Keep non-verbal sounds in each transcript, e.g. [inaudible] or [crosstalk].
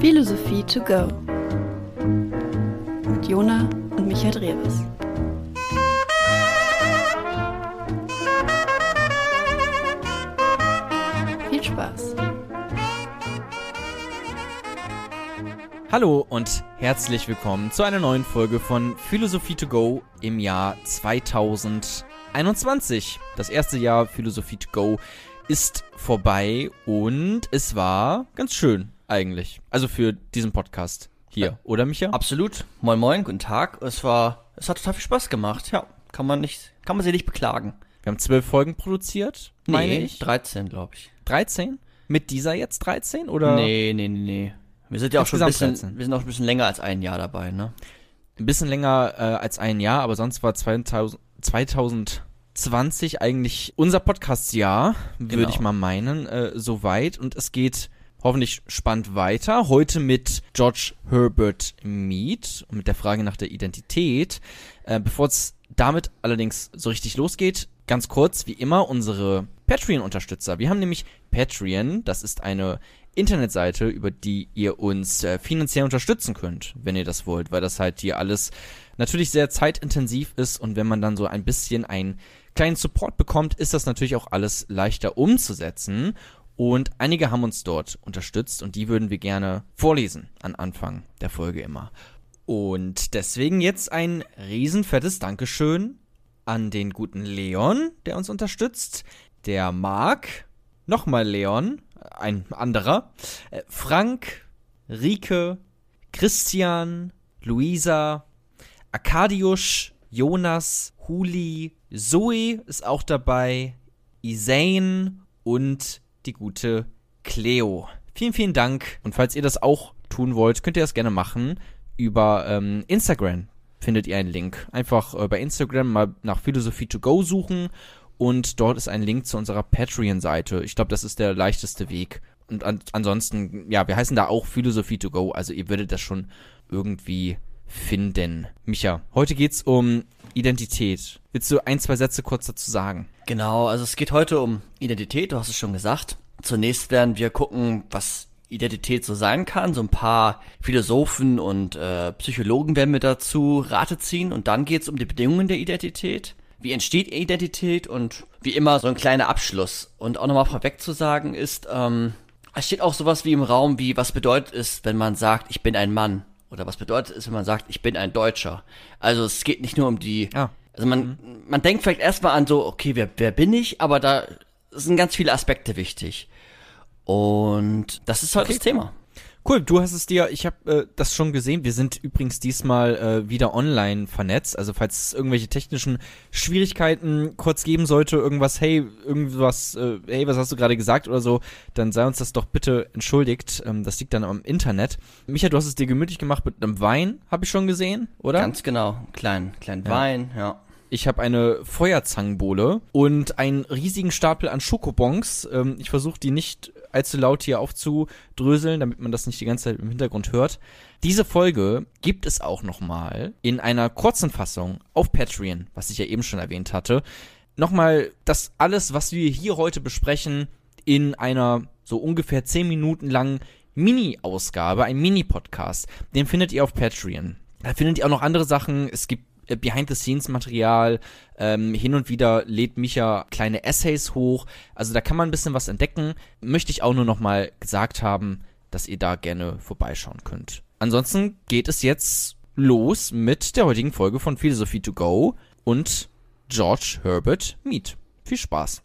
Philosophie to go mit Jona und Michael Drewes. Viel Spaß! Hallo und herzlich willkommen zu einer neuen Folge von Philosophie to go im Jahr 2021. Das erste Jahr Philosophie to go ist vorbei und es war ganz schön eigentlich. Also für diesen Podcast hier, oder Micha? Absolut. Moin moin, guten Tag. Es war, es hat total viel Spaß gemacht. Ja, kann man nicht, kann man sich nicht beklagen. Wir haben zwölf Folgen produziert, meine ich. 13, glaube ich. 13? Mit dieser jetzt 13 oder? Nee, nee, nee, nee. Wir sind ja auch schon ein bisschen, 13. wir sind auch ein bisschen länger als ein Jahr dabei, ne? Ein bisschen länger äh, als ein Jahr, aber sonst war 2000, 2020 eigentlich unser Podcast-Jahr, würde Genau. ich mal meinen, äh, soweit. Und es geht hoffentlich spannend weiter. Heute mit George Herbert Mead und mit der Frage nach der Identität. Äh, Bevor es damit allerdings so richtig losgeht, ganz kurz, wie immer, unsere Patreon-Unterstützer. Wir haben nämlich Patreon, das ist eine Internetseite, über die ihr uns äh, finanziell unterstützen könnt, wenn ihr das wollt, weil das halt hier alles natürlich sehr zeitintensiv ist und wenn man dann so ein bisschen einen kleinen Support bekommt, ist das natürlich auch alles leichter umzusetzen. Und einige haben uns dort unterstützt und die würden wir gerne vorlesen an Anfang der Folge immer. Und deswegen jetzt ein riesenfettes Dankeschön an den guten Leon, der uns unterstützt, der Marc, nochmal Leon, ein anderer, äh, Frank, Rike, Christian, Luisa, Arkadiusz, Jonas, Huli, Zoe ist auch dabei, Isane und die gute Cleo. Vielen, vielen Dank. Und falls ihr das auch tun wollt, könnt ihr das gerne machen. Über ähm, Instagram findet ihr einen Link. Einfach äh, bei Instagram mal nach Philosophie to go suchen und dort ist ein Link zu unserer Patreon-Seite. Ich glaube, das ist der leichteste Weg. Und an ansonsten, ja, wir heißen da auch Philosophie to go, also ihr würdet das schon irgendwie finden. Micha, heute geht's um Identität. Willst du ein, zwei Sätze kurz dazu sagen? Genau, also es geht heute um Identität, du hast es schon gesagt. Zunächst werden wir gucken, was Identität so sein kann. So ein paar Philosophen und äh, Psychologen werden wir dazu Rate ziehen und dann geht's um die Bedingungen der Identität. Wie entsteht Identität und wie immer so ein kleiner Abschluss. Und auch nochmal vorweg zu sagen ist, ähm, es steht auch sowas wie im Raum wie, was bedeutet es, wenn man sagt, ich bin ein Mann? Oder was bedeutet es, wenn man sagt, ich bin ein Deutscher? Also es geht nicht nur um die Ah. also man, man denkt vielleicht erstmal an so, okay, wer, wer bin ich? Aber da sind ganz viele Aspekte wichtig. Und das ist heute das Thema. Cool, du hast es dir, ich habe äh, das schon gesehen. Wir sind übrigens diesmal äh, wieder online vernetzt. Also falls es irgendwelche technischen Schwierigkeiten kurz geben sollte, irgendwas, hey, irgendwas, äh, hey, was hast du gerade gesagt oder so, dann sei uns das doch bitte entschuldigt. Ähm, das liegt dann am Internet. Micha, du hast es dir gemütlich gemacht mit einem Wein, habe ich schon gesehen, oder? Ganz genau. Klein, klein Ja. Wein, ja. Ich habe eine Feuerzangenbowle und einen riesigen Stapel an Schokobons. Ähm, ich versuche die nicht allzu laut hier aufzudröseln, damit man das nicht die ganze Zeit im Hintergrund hört. Diese Folge gibt es auch nochmal in einer kurzen Fassung auf Patreon, was ich ja eben schon erwähnt hatte. Nochmal das alles, was wir hier heute besprechen, in einer so ungefähr 10 Minuten langen Mini-Ausgabe, ein Mini-Podcast. Den findet ihr auf Patreon. Da findet ihr auch noch andere Sachen. Es gibt Behind-the-Scenes-Material. Ähm, hin und wieder lädt Micha kleine Essays hoch. Also da kann man ein bisschen was entdecken. Möchte ich auch nur noch mal gesagt haben, dass ihr da gerne vorbeischauen könnt. Ansonsten geht es jetzt los mit der heutigen Folge von Philosophie to go und George Herbert Mead. Viel Spaß.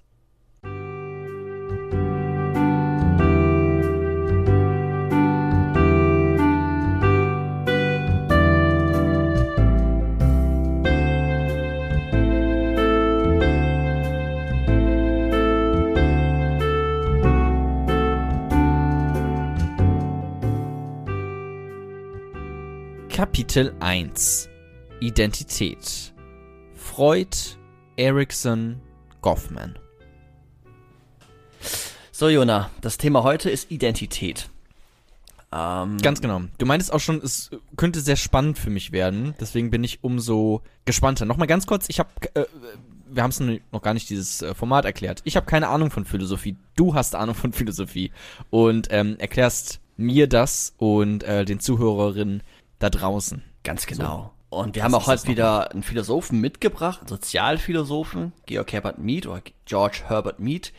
Kapitel 1 Identität Freud, Erickson, Goffman So, Jona, das Thema heute ist Identität. Ähm, Ganz genau. Du meintest auch schon, es könnte sehr spannend für mich werden. Deswegen bin ich umso gespannter. Nochmal ganz kurz, ich habe, äh, wir haben es noch gar nicht dieses äh, Format erklärt. Ich habe keine Ahnung von Philosophie. Du hast Ahnung von Philosophie und ähm, erklärst mir das und äh, den Zuhörerinnen da draußen. Ganz genau. So. Und wir haben auch heute wieder einen Philosophen mitgebracht, einen Sozialphilosophen, Georg Herbert Mead oder George Herbert Mead.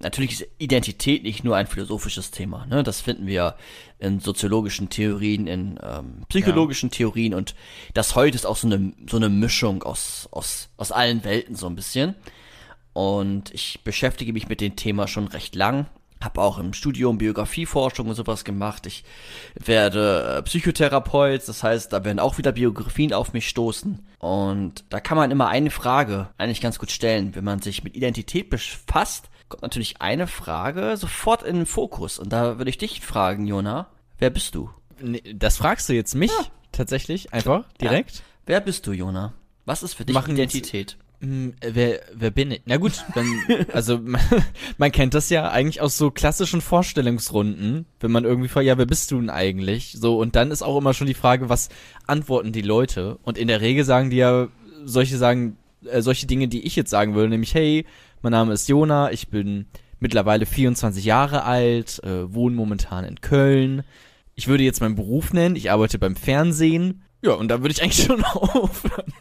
Natürlich ist Identität nicht nur ein philosophisches Thema. Ne? Das finden wir in soziologischen Theorien, in ähm, psychologischen ja. Theorien und das heute ist auch so eine, so eine Mischung aus, aus, aus allen Welten so ein bisschen. Und ich beschäftige mich mit dem Thema schon recht lang. Habe auch im Studium Biografieforschung und sowas gemacht. Ich werde äh, Psychotherapeut, das heißt, da werden auch wieder Biografien auf mich stoßen. Und da kann man immer eine Frage eigentlich ganz gut stellen, wenn man sich mit Identität befasst kommt natürlich eine Frage sofort in den Fokus. Und da würde ich dich fragen, Jona, wer bist du? Nee, das fragst du jetzt mich ja. tatsächlich einfach direkt? Ja. Wer bist du, Jona? Was ist für dich Machen Identität? Mh, wer, wer bin ich? Na gut, dann, [laughs] also man, [laughs] man, kennt das ja eigentlich aus so klassischen Vorstellungsrunden, wenn man irgendwie fragt, ja, wer bist du denn eigentlich? So, und dann ist auch immer schon die Frage, was antworten die Leute? Und in der Regel sagen die ja solche sagen, äh, solche Dinge, die ich jetzt sagen würde, nämlich, hey, mein Name ist Jona, ich bin mittlerweile 24 Jahre alt, äh, wohne momentan in Köln. Ich würde jetzt meinen Beruf nennen, ich arbeite beim Fernsehen. Ja, und da würde ich eigentlich [laughs] schon aufhören.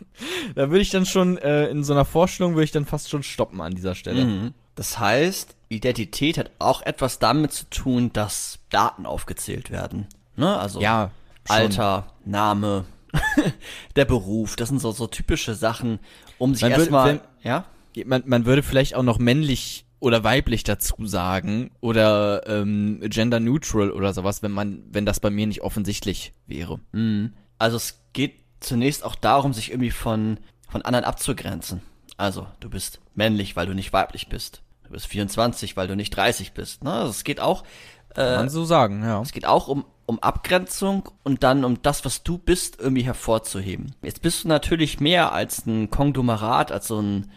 Da würde ich dann schon äh, in so einer Vorstellung würde ich dann fast schon stoppen an dieser Stelle. Mhm. Das heißt, Identität hat auch etwas damit zu tun, dass Daten aufgezählt werden. Ne? Also ja, Alter, Name, [laughs] der Beruf, das sind so, so typische Sachen, um sich erstmal, ja? man, man würde vielleicht auch noch männlich oder weiblich dazu sagen oder ähm, gender neutral oder sowas, wenn man, wenn das bei mir nicht offensichtlich wäre. Mhm. Also es geht zunächst auch darum, sich irgendwie von von anderen abzugrenzen. Also du bist männlich, weil du nicht weiblich bist. Du bist 24, weil du nicht 30 bist. Ne? Also es geht auch. Äh, Kann man so sagen, ja. Es geht auch um um Abgrenzung und dann um das, was du bist, irgendwie hervorzuheben. Jetzt bist du natürlich mehr als ein Konglomerat, als so ein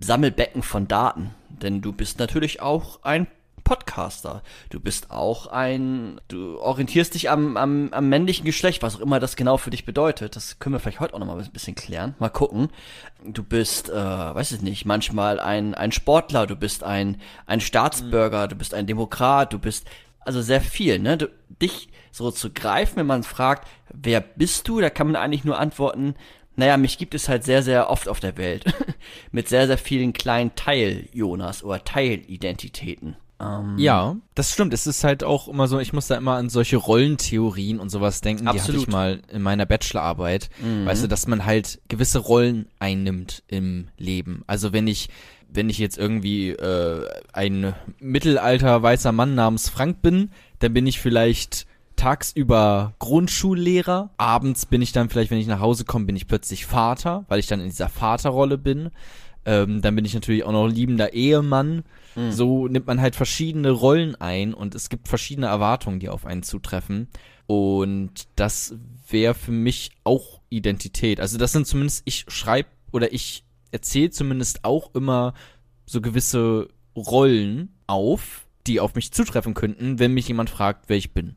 Sammelbecken von Daten. Denn du bist natürlich auch ein Podcaster. Du bist auch ein, du orientierst dich am, am, am männlichen Geschlecht, was auch immer das genau für dich bedeutet. Das können wir vielleicht heute auch noch mal ein bisschen klären. Mal gucken. Du bist, äh, weiß ich nicht, manchmal ein, ein Sportler, du bist ein, ein Staatsbürger, du bist ein Demokrat, du bist, also sehr viel, ne? Du, dich so zu greifen, wenn man fragt, wer bist du, da kann man eigentlich nur antworten, naja, mich gibt es halt sehr, sehr oft auf der Welt. [laughs] Mit sehr, sehr vielen kleinen Teil-Jonas oder Teilidentitäten. Ähm, ja, das stimmt. Es ist halt auch immer so, ich muss da immer an solche Rollentheorien und sowas denken. Absolut. Die hatte ich mal in meiner Bachelorarbeit. Mhm. Weißt du, dass man halt gewisse Rollen einnimmt im Leben. Also wenn ich wenn ich jetzt irgendwie äh, ein mittelalter weißer Mann namens Frank bin, dann bin ich vielleicht tagsüber Grundschullehrer. Abends bin ich dann vielleicht, wenn ich nach Hause komme, bin ich plötzlich Vater, weil ich dann in dieser Vaterrolle bin. Ähm, dann bin ich natürlich auch noch liebender Ehemann. Mhm. So nimmt man halt verschiedene Rollen ein und es gibt verschiedene Erwartungen, die auf einen zutreffen. Und das wäre für mich auch Identität. Also das sind zumindest, ich schreibe oder ich erzähle zumindest auch immer so gewisse Rollen auf, die auf mich zutreffen könnten, wenn mich jemand fragt, wer ich bin.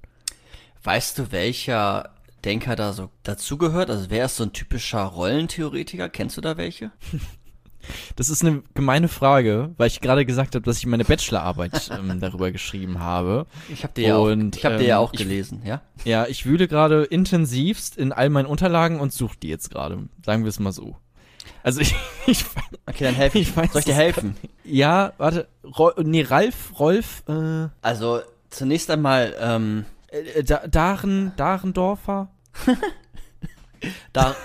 Weißt du, welcher Denker da so dazugehört? Also wer ist so ein typischer Rollentheoretiker? Kennst du da welche? [laughs] Das ist eine gemeine Frage, weil ich gerade gesagt habe, dass ich meine Bachelorarbeit [laughs] ähm, darüber geschrieben habe. Ich habe die, ja auch, ich hab die ja auch gelesen, ja? Ja, ich wühle gerade intensivst in all meinen Unterlagen und suche die jetzt gerade. Sagen wir es mal so. Also [laughs] ich, ich Okay, dann helfe ich. Weiß, Soll ich dir helfen? Ja, warte. Ro nee, Ralf, Rolf. Äh, also zunächst einmal ähm, äh, da, Daren, Darendorfer? [laughs] da,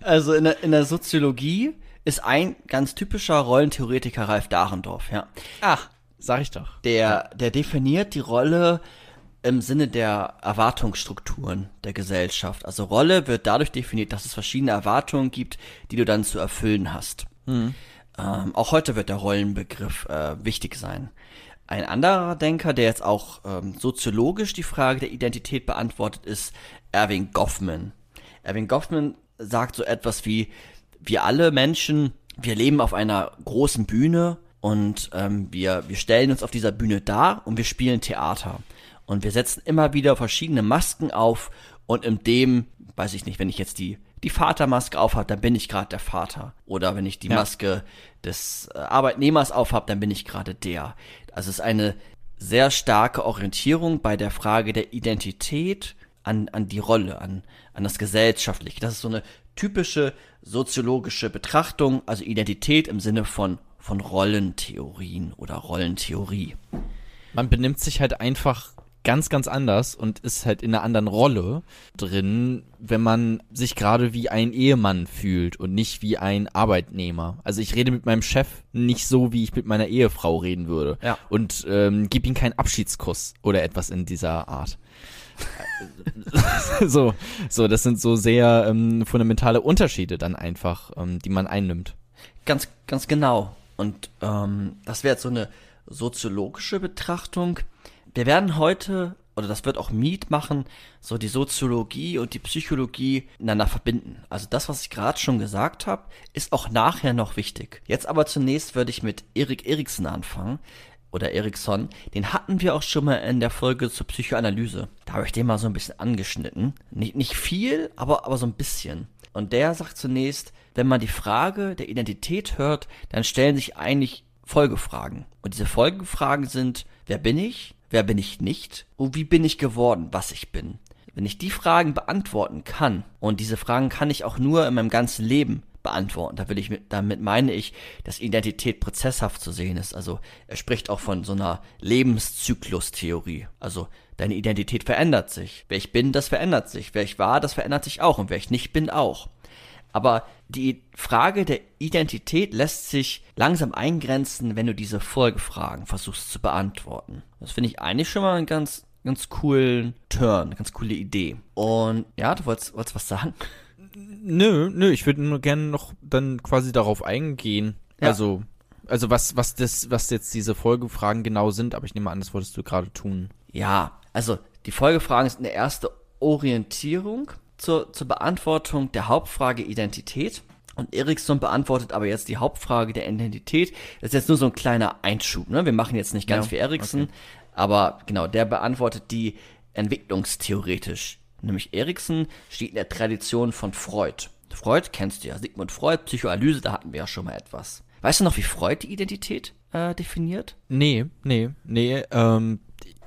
also in der, in der Soziologie ist ein ganz typischer Rollentheoretiker Ralf Dahrendorf, ja. Ach, sag ich doch. Der, der definiert die Rolle im Sinne der Erwartungsstrukturen der Gesellschaft. Also Rolle wird dadurch definiert, dass es verschiedene Erwartungen gibt, die du dann zu erfüllen hast. Mhm. Ähm, auch heute wird der Rollenbegriff äh, wichtig sein. Ein anderer Denker, der jetzt auch ähm, soziologisch die Frage der Identität beantwortet, ist Erwin Goffman. Erwin Goffman sagt so etwas wie, wir alle Menschen, wir leben auf einer großen Bühne und ähm, wir, wir stellen uns auf dieser Bühne dar und wir spielen Theater. Und wir setzen immer wieder verschiedene Masken auf und in dem, weiß ich nicht, wenn ich jetzt die die Vatermaske aufhab, dann bin ich gerade der Vater. Oder wenn ich die Ja. Maske des äh, Arbeitnehmers aufhab, dann bin ich gerade der. Also es ist eine sehr starke Orientierung bei der Frage der Identität an, an die Rolle, an, an das Gesellschaftliche. Das ist so eine typische soziologische Betrachtung, also Identität im Sinne von, von Rollentheorien oder Rollentheorie. Man benimmt sich halt einfach ganz, ganz anders und ist halt in einer anderen Rolle drin, wenn man sich gerade wie ein Ehemann fühlt und nicht wie ein Arbeitnehmer. Also ich rede mit meinem Chef nicht so, wie ich mit meiner Ehefrau reden würde. Ja. Und ähm, gib ihm keinen Abschiedskuss oder etwas in dieser Art. [laughs] so, so, das sind so sehr ähm, fundamentale Unterschiede dann einfach, ähm, die man einnimmt. Ganz, ganz genau. Und ähm, das wäre jetzt so eine soziologische Betrachtung. Wir werden heute, oder das wird auch Miet machen, so die Soziologie und die Psychologie miteinander verbinden. Also das, was ich gerade schon gesagt habe, ist auch nachher noch wichtig. Jetzt aber zunächst würde ich mit Erik Eriksen anfangen. Oder Eriksson, den hatten wir auch schon mal in der Folge zur Psychoanalyse. Da habe ich den mal so ein bisschen angeschnitten. Nicht, nicht viel, aber, aber so ein bisschen. Und der sagt zunächst, wenn man die Frage der Identität hört, dann stellen sich eigentlich Folgefragen. Und diese Folgefragen sind, wer bin ich? Wer bin ich nicht? Und wie bin ich geworden, was ich bin? Wenn ich die Fragen beantworten kann, und diese Fragen kann ich auch nur in meinem ganzen Leben beantworten. Da will ich mit, damit meine ich, dass Identität prozesshaft zu sehen ist. Also er spricht auch von so einer Lebenszyklustheorie. Also deine Identität verändert sich. Wer ich bin, das verändert sich. Wer ich war, das verändert sich auch. Und wer ich nicht bin, auch. Aber die Frage der Identität lässt sich langsam eingrenzen, wenn du diese Folgefragen versuchst zu beantworten. Das finde ich eigentlich schon mal einen ganz, ganz coolen Turn, eine ganz coole Idee. Und ja, du wolltest, wolltest was sagen? Nö, nö, ich würde nur gerne noch dann quasi darauf eingehen. Ja. Also, also was, was das, was jetzt diese Folgefragen genau sind, aber ich nehme an, das wolltest du gerade tun. Ja, also die Folgefragen sind eine erste Orientierung zur, zur Beantwortung der Hauptfrage Identität. Und Eriksson beantwortet aber jetzt die Hauptfrage der Identität. Das ist jetzt nur so ein kleiner Einschub. Ne? Wir machen jetzt nicht ganz Ja, wie Eriksson, aber genau, der beantwortet die entwicklungstheoretisch. Nämlich Erikson steht in der Tradition von Freud. Freud kennst du ja, Sigmund Freud, Psychoanalyse, da hatten wir ja schon mal etwas. Weißt du noch, wie Freud die Identität äh, definiert? Nee, nee, nee, ähm,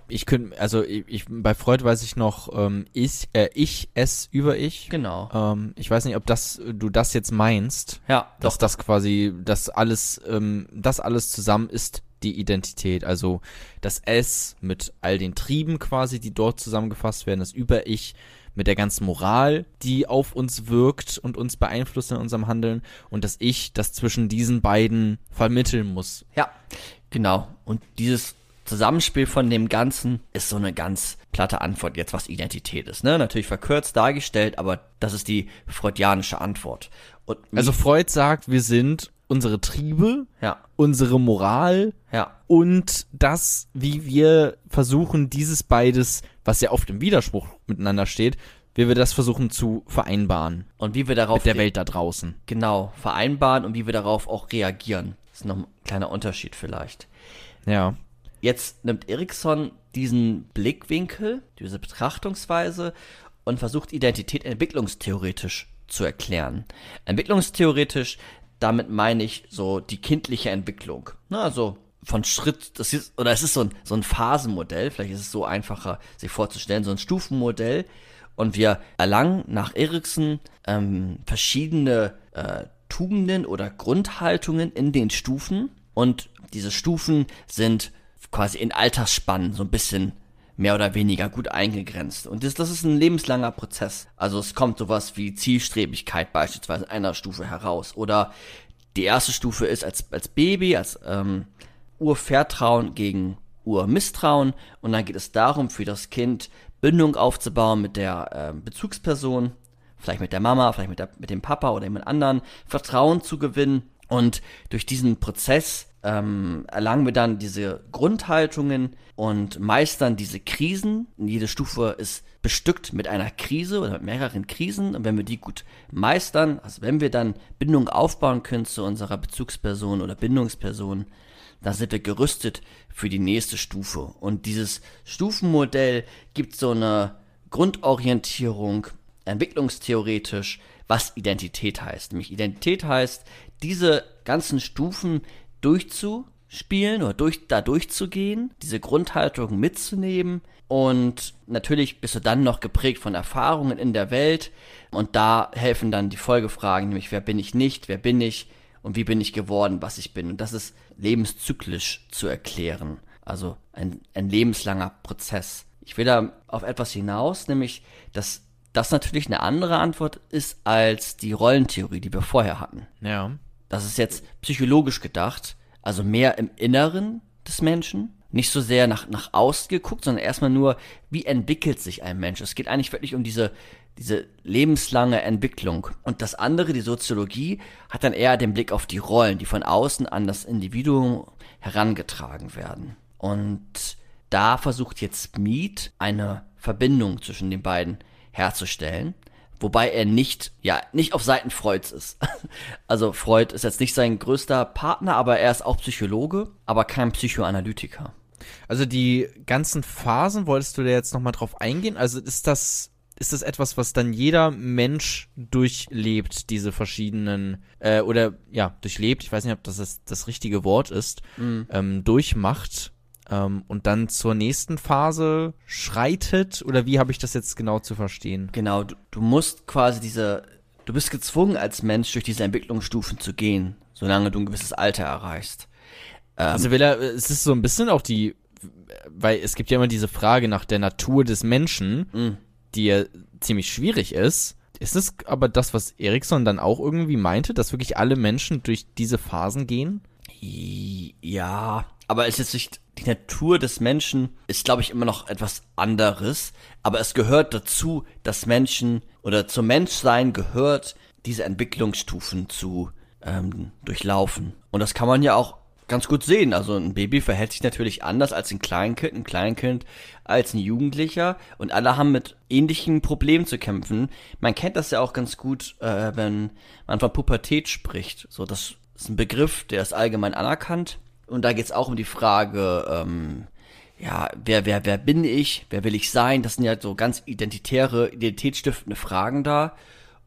ich könnte, also ich, ich, bei Freud weiß ich noch, ähm, ich, äh, ich, es über ich. Genau. Ähm, ich weiß nicht, ob das, du das jetzt meinst. Ja, dass das quasi, das alles, ähm, das alles zusammen ist die Identität. Also das Es mit all den Trieben quasi, die dort zusammengefasst werden, das Über-Ich mit der ganzen Moral, die auf uns wirkt und uns beeinflusst in unserem Handeln und das Ich, das zwischen diesen beiden vermitteln muss. Ja, genau. Und dieses Zusammenspiel von dem Ganzen ist so eine ganz platte Antwort jetzt, was Identität ist. Ne? Natürlich verkürzt dargestellt, aber das ist die freudianische Antwort. Und Also Freud sagt, wir sind unsere Triebe, ja, unsere Moral ja, und das, wie wir versuchen, dieses beides, was ja oft im Widerspruch miteinander steht, wie wir das versuchen zu vereinbaren und wie wir darauf mit der Welt da draußen. genau vereinbaren und wie wir darauf auch reagieren. Das ist noch ein kleiner Unterschied vielleicht. Ja. Jetzt nimmt Erikson diesen Blickwinkel, diese Betrachtungsweise und versucht Identität entwicklungstheoretisch zu erklären. Entwicklungstheoretisch, damit meine ich so die kindliche Entwicklung. Na, also von Schritt, das ist, oder es ist so ein, so ein Phasenmodell, vielleicht ist es so einfacher, sich vorzustellen, so ein Stufenmodell. Und wir erlangen nach Erikson ähm, verschiedene äh, Tugenden oder Grundhaltungen in den Stufen. Und diese Stufen sind quasi in Altersspannen so ein bisschen mehr oder weniger gut eingegrenzt. Und das, das ist ein lebenslanger Prozess. Also es kommt sowas wie Zielstrebigkeit beispielsweise in einer Stufe heraus. Oder die erste Stufe ist als, als Baby, als ähm, Urvertrauen gegen Urmisstrauen. Und dann geht es darum, für das Kind Bindung aufzubauen mit der ähm, Bezugsperson, vielleicht mit der Mama, vielleicht mit, der, mit dem Papa oder jemand anderen, Vertrauen zu gewinnen. Und durch diesen Prozess ähm, erlangen wir dann diese Grundhaltungen und meistern diese Krisen. Jede Stufe ist bestückt mit einer Krise oder mit mehreren Krisen. Und wenn wir die gut meistern, also wenn wir dann Bindung aufbauen können zu unserer Bezugsperson oder Bindungsperson, dann sind wir gerüstet für die nächste Stufe. Und dieses Stufenmodell gibt so eine Grundorientierung, entwicklungstheoretisch, was Identität heißt. Nämlich Identität heißt, diese ganzen Stufen durchzuspielen oder durch, da durchzugehen, diese Grundhaltung mitzunehmen. Und natürlich bist du dann noch geprägt von Erfahrungen in der Welt. Und da helfen dann die Folgefragen, nämlich wer bin ich nicht, wer bin ich und wie bin ich geworden, was ich bin. Und das ist lebenszyklisch zu erklären. Also ein, ein lebenslanger Prozess. Ich will da auf etwas hinaus, nämlich, dass das natürlich eine andere Antwort ist als die Rollentheorie, die wir vorher hatten. Ja. Das ist jetzt psychologisch gedacht, also mehr im Inneren des Menschen, nicht so sehr nach, nach außen geguckt, sondern erstmal nur, wie entwickelt sich ein Mensch. Es geht eigentlich wirklich um diese, diese lebenslange Entwicklung. Und das andere, die Soziologie, hat dann eher den Blick auf die Rollen, die von außen an das Individuum herangetragen werden. Und da versucht jetzt Mead eine Verbindung zwischen den beiden herzustellen, wobei er nicht, ja, nicht auf Seiten Freuds ist. [laughs] Also Freud ist jetzt nicht sein größter Partner, aber er ist auch Psychologe, aber kein Psychoanalytiker. Also die ganzen Phasen, wolltest du da jetzt nochmal drauf eingehen? Also ist das, ist das etwas, was dann jeder Mensch durchlebt, diese verschiedenen, äh, oder ja, durchlebt, ich weiß nicht, ob das das, das richtige Wort ist, ähm, durchmacht ähm, und dann zur nächsten Phase schreitet? Oder wie habe ich das jetzt genau zu verstehen? Genau, du, du musst quasi diese, du bist gezwungen als Mensch durch diese Entwicklungsstufen zu gehen, solange du ein gewisses Alter erreichst. Also will er, es ist so ein bisschen auch die, weil es gibt ja immer diese Frage nach der Natur des Menschen, die ja ziemlich schwierig ist. Ist es aber das, was Erikson dann auch irgendwie meinte, dass wirklich alle Menschen durch diese Phasen gehen? Ja, aber es ist nicht, die Natur des Menschen ist, glaube ich, immer noch etwas anderes. Aber es gehört dazu, dass Menschen oder zum Menschsein gehört, diese Entwicklungsstufen zu ähm, durchlaufen. Und das kann man ja auch ganz gut sehen. Also ein Baby verhält sich natürlich anders als ein Kleinkind, ein Kleinkind als ein Jugendlicher. Und alle haben mit ähnlichen Problemen zu kämpfen. Man kennt das ja auch ganz gut, äh, wenn man von Pubertät spricht. So, das ist ein Begriff, der ist allgemein anerkannt. Und da geht es auch um die Frage, ähm, ja, wer, wer, wer bin ich? Wer will ich sein? Das sind ja so ganz identitäre, identitätsstiftende Fragen da.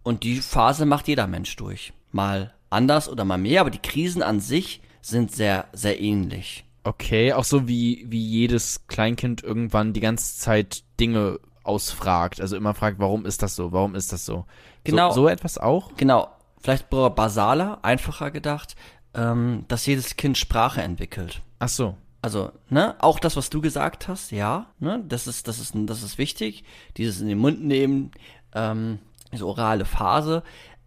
Und die Phase macht jeder Mensch durch. Mal anders oder mal mehr, aber die Krisen an sich sind sehr, sehr ähnlich. Okay, auch so wie, wie jedes Kleinkind irgendwann die ganze Zeit Dinge ausfragt. Also immer fragt, warum ist das so? Warum ist das so? Genau. So, so etwas auch? Genau, vielleicht basaler, einfacher gedacht, ähm, dass jedes Kind Sprache entwickelt. Ach so. Also, ne, auch das, was du gesagt hast, ja, ne, das ist, das ist, das ist wichtig. Dieses in den Mund nehmen, ähm, diese orale Phase.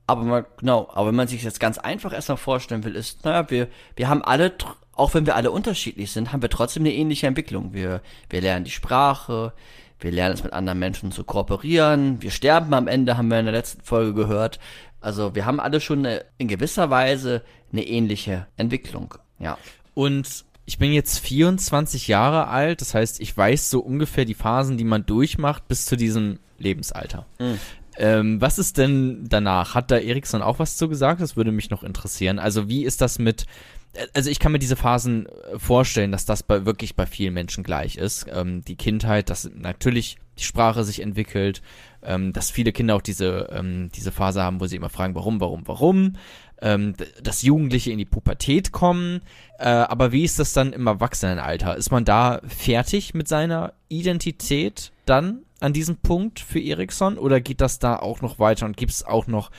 Aber man, genau, aber wenn man sich jetzt ganz einfach erstmal vorstellen will, ist, naja, wir, wir haben alle, auch wenn wir alle unterschiedlich sind, haben wir trotzdem eine ähnliche Entwicklung. Wir, wir lernen die Sprache, wir lernen es mit anderen Menschen zu kooperieren, wir sterben am Ende, haben wir in der letzten Folge gehört. Also wir haben alle schon eine, in gewisser Weise eine ähnliche Entwicklung. Ja. Und ich bin jetzt 24 Jahre alt, das heißt, ich weiß so ungefähr die Phasen, die man durchmacht bis zu diesem Lebensalter. Ähm, was ist denn danach? Hat da Erikson auch was zu gesagt? Das würde mich noch interessieren. Also wie ist das mit, also ich kann mir diese Phasen äh, vorstellen, dass das bei, wirklich bei vielen Menschen gleich ist. Ähm, die Kindheit, dass natürlich die Sprache sich entwickelt, ähm, dass viele Kinder auch diese, ähm, diese Phase haben, wo sie immer fragen, warum, warum, warum, ähm, dass Jugendliche in die Pubertät kommen. Äh, aber wie ist das dann im Erwachsenenalter? Ist man da fertig mit seiner Identität dann an diesem Punkt für Erikson oder geht das da auch noch weiter und gibt es auch noch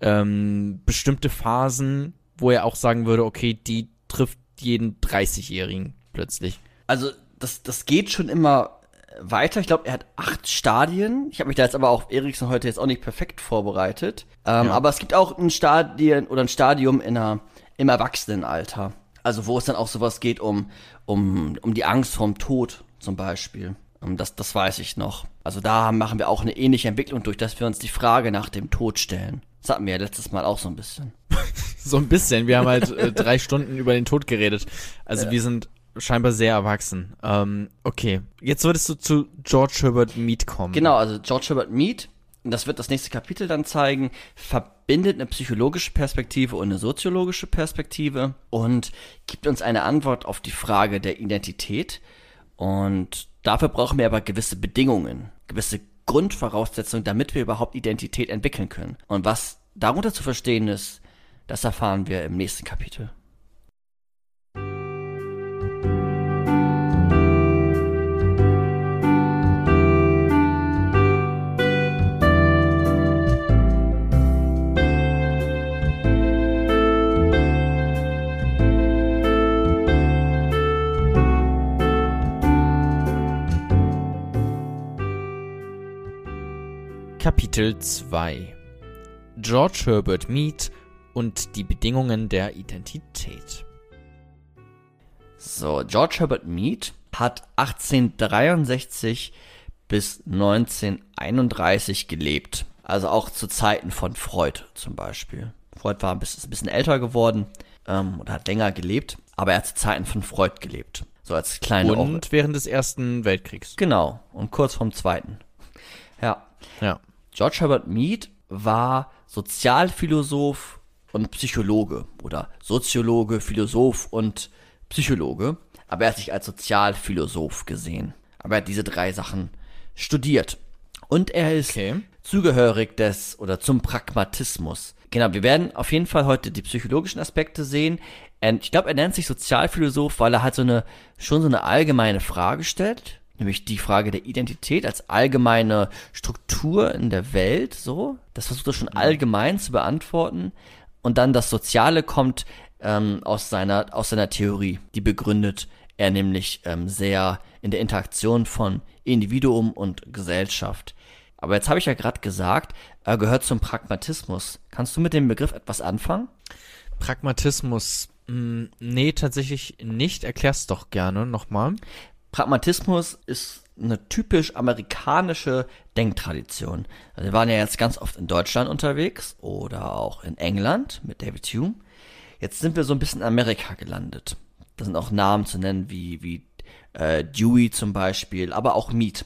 ähm, bestimmte Phasen, wo er auch sagen würde, okay, die trifft jeden 30-Jährigen plötzlich? Also das, das geht schon immer weiter. Ich glaube, er hat acht Stadien. Ich habe mich da jetzt aber auf Ericsson heute jetzt auch nicht perfekt vorbereitet. Ähm, Ja. Aber es gibt auch ein Stadien oder ein Stadium in einer, im Erwachsenenalter. Also wo es dann auch sowas geht um, um, um die Angst vorm Tod zum Beispiel. Ähm, Das, das weiß ich noch. Also da machen wir auch eine ähnliche Entwicklung durch, dass wir uns die Frage nach dem Tod stellen. Das hatten wir ja letztes Mal auch so ein bisschen. [laughs] So ein bisschen. Wir haben halt äh, drei Stunden über den Tod geredet. Also wir sind scheinbar sehr erwachsen. Ähm, okay. Jetzt würdest du zu George Herbert Mead kommen. Genau, also George Herbert Mead, das wird das nächste Kapitel dann zeigen, verbindet eine psychologische Perspektive und eine soziologische Perspektive und gibt uns eine Antwort auf die Frage der Identität. Und dafür brauchen wir aber gewisse Bedingungen, gewisse Grundvoraussetzung, damit wir überhaupt Identität entwickeln können. Und was darunter zu verstehen ist, das erfahren wir im nächsten Kapitel. Kapitel 2 George Herbert Mead und die Bedingungen der Identität. So, George Herbert Mead hat 1863 bis 1931 gelebt. Also auch zu Zeiten von Freud zum Beispiel. Freud war ein bisschen, ein bisschen älter geworden ähm, oder hat länger gelebt, aber er hat zu Zeiten von Freud gelebt. So als kleine Und Or- während des Ersten Weltkriegs. Genau, und kurz vorm Zweiten. Ja, Ja. George Herbert Mead war Sozialphilosoph und Psychologe oder Soziologe, Philosoph und Psychologe, aber er hat sich als Sozialphilosoph gesehen. Aber er hat diese drei Sachen studiert. Und er ist Okay. zugehörig des oder zum Pragmatismus. Genau, wir werden auf jeden Fall heute die psychologischen Aspekte sehen. Und ich glaube, er nennt sich Sozialphilosoph, weil er halt so eine, schon so eine allgemeine Frage stellt. Nämlich die Frage der Identität als allgemeine Struktur in der Welt, so. Das versucht er schon allgemein zu beantworten. Und dann das Soziale kommt ähm, aus, seiner, aus seiner Theorie. Die begründet er nämlich ähm, sehr in der Interaktion von Individuum und Gesellschaft. Aber jetzt habe ich ja gerade gesagt, er gehört zum Pragmatismus. Kannst du mit dem Begriff etwas anfangen? Pragmatismus. Mh, nee, tatsächlich nicht. Erklär's doch gerne nochmal. Pragmatismus ist eine typisch amerikanische Denktradition. Also wir waren ja jetzt ganz oft in Deutschland unterwegs oder auch in England mit David Hume. Jetzt sind wir so ein bisschen in Amerika gelandet. Da sind auch Namen zu nennen wie, wie äh, Dewey zum Beispiel, aber auch Mead.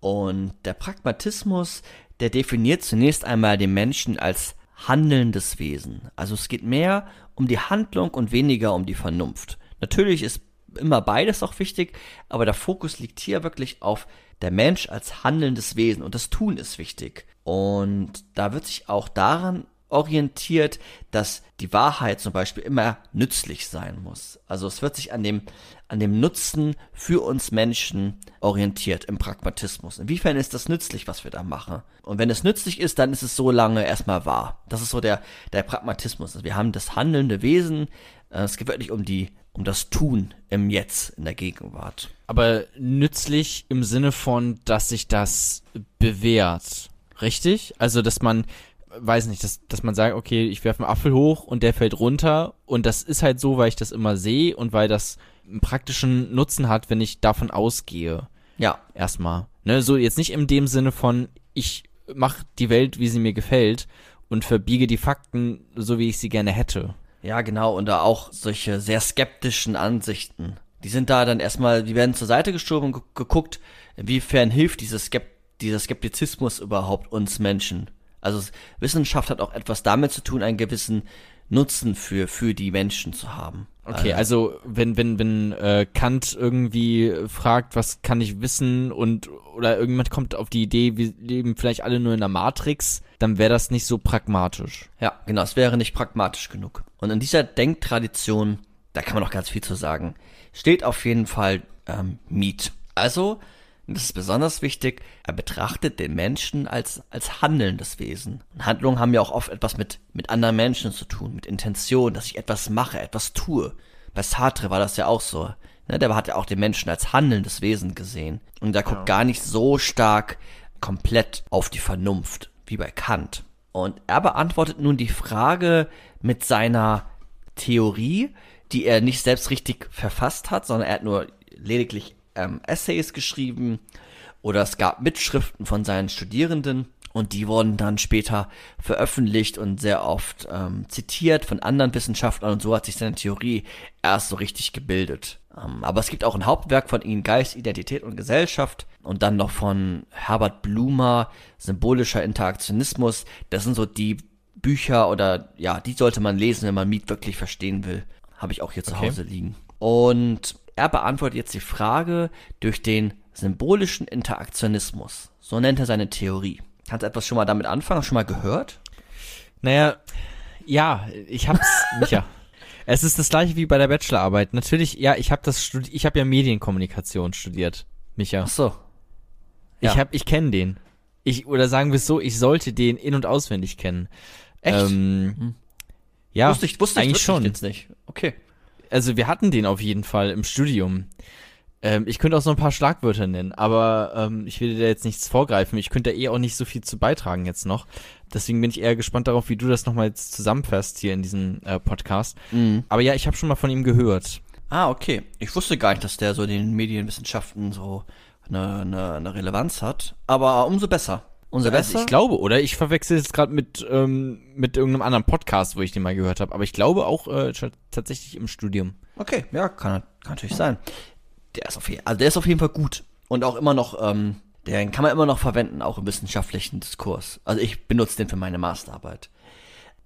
Und der Pragmatismus, der definiert zunächst einmal den Menschen als handelndes Wesen. Also es geht mehr um die Handlung und weniger um die Vernunft. Natürlich ist immer beides auch wichtig, aber der Fokus liegt hier wirklich auf der Mensch als handelndes Wesen und das Tun ist wichtig. Und da wird sich auch daran orientiert, dass die Wahrheit zum Beispiel immer nützlich sein muss. Also es wird sich an dem, an dem Nutzen für uns Menschen orientiert im Pragmatismus. Inwiefern ist das nützlich, was wir da machen? Und wenn es nützlich ist, dann ist es so lange erstmal wahr. Das ist so der, der Pragmatismus. Also wir haben das handelnde Wesen. Äh, Es geht wirklich um die, um das Tun im Jetzt, in der Gegenwart. Aber nützlich im Sinne von, dass sich das bewährt. Richtig? Also, dass man, weiß nicht, dass, dass man sagt, okay, ich werfe einen Apfel hoch und der fällt runter und das ist halt so, weil ich das immer sehe und weil das einen praktischen Nutzen hat, wenn ich davon ausgehe. Ja, Erstmal. Ne, so jetzt nicht in dem Sinne von, ich mache die Welt, wie sie mir gefällt und verbiege die Fakten, so wie ich sie gerne hätte. Ja, genau, und da auch solche sehr skeptischen Ansichten. Die sind da dann erstmal, die werden zur Seite geschoben und gu- geguckt, inwiefern hilft dieses Skep dieser Skeptizismus überhaupt uns Menschen. Also Wissenschaft hat auch etwas damit zu tun, einen gewissen Nutzen für, für die Menschen zu haben. Okay, also wenn wenn wenn äh, Kant irgendwie fragt, was kann ich wissen und oder irgendjemand kommt auf die Idee, wir leben vielleicht alle nur in der Matrix, dann wäre das nicht so pragmatisch. Ja, genau, es wäre nicht pragmatisch genug. Und in dieser Denktradition, da kann man noch ganz viel zu sagen, steht auf jeden Fall ähm, Mead. Also, das ist besonders wichtig, er betrachtet den Menschen als, als handelndes Wesen. Und Handlungen haben ja auch oft etwas mit, mit anderen Menschen zu tun, mit Intention, dass ich etwas mache, etwas tue. Bei Sartre war das ja auch so. Ne, der hat ja auch den Menschen als handelndes Wesen gesehen. Und der guckt gar nicht so stark komplett auf die Vernunft, wie bei Kant. Und er beantwortet nun die Frage mit seiner Theorie, die er nicht selbst richtig verfasst hat, sondern er hat nur lediglich ähm, Essays geschrieben oder es gab Mitschriften von seinen Studierenden und die wurden dann später veröffentlicht und sehr oft ähm, zitiert von anderen Wissenschaftlern und so hat sich seine Theorie erst so richtig gebildet. Ähm, aber es gibt auch ein Hauptwerk von ihm, Geist, Identität und Gesellschaft und dann noch von Herbert Blumer, Symbolischer Interaktionismus. Das sind so die Bücher oder ja, die sollte man lesen, wenn man Miet wirklich verstehen will. Habe ich auch hier zu Okay. Hause liegen. Und er beantwortet jetzt die Frage durch den symbolischen Interaktionismus. So nennt er seine Theorie. Kannst du etwas schon mal damit anfangen? Schon mal gehört? Naja, ja, ich hab's, [laughs] Micha. Es ist das gleiche wie bei der Bachelorarbeit. Natürlich, ja, ich habe das studi ich habe ja Medienkommunikation studiert, Micha. Ach so. Ich ja. hab, ich kenne den. Ich oder sagen wir es so, ich sollte den in und auswendig kennen. Echt? Ähm, Hm. Ja, wusste ich, wusste ich eigentlich wirklich schon. jetzt nicht. Okay. Also wir hatten den auf jeden Fall im Studium. Ähm, ich könnte auch so ein paar Schlagwörter nennen, aber ähm, ich will dir da jetzt nichts vorgreifen. Ich könnte da eh auch nicht so viel zu beitragen jetzt noch. Deswegen bin ich eher gespannt darauf, wie du das nochmal jetzt zusammenfasst hier in diesem äh, Podcast. Mhm. Aber ja, ich habe schon mal von ihm gehört. Ah, okay. Ich wusste gar nicht, dass der so in den Medienwissenschaften so eine, eine, eine Relevanz hat. Aber umso besser. Umso Also besser. ich glaube, oder? Ich verwechsel jetzt gerade mit, ähm, mit irgendeinem anderen Podcast, wo ich den mal gehört habe. Aber ich glaube auch äh, tatsächlich im Studium. Okay, ja, kann, kann natürlich sein. Der ist auf jeden, also der ist auf jeden Fall gut. Und auch immer noch, ähm, den kann man immer noch verwenden, auch im wissenschaftlichen Diskurs. Also ich benutze den für meine Masterarbeit.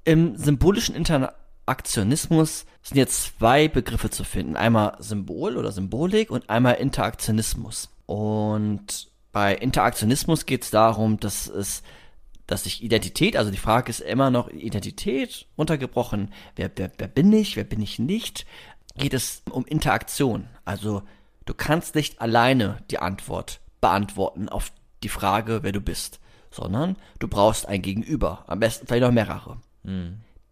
Im symbolischen Interaktionismus sind jetzt zwei Begriffe zu finden. Einmal Symbol oder Symbolik und einmal Interaktionismus. Und bei Interaktionismus geht es darum, dass es dass sich Identität, also die Frage ist immer noch Identität runtergebrochen, wer, wer, wer bin ich, wer bin ich nicht, geht es um Interaktion. Also du kannst nicht alleine die Antwort beantworten auf die Frage, wer du bist, sondern du brauchst ein Gegenüber, am besten vielleicht noch mehrere.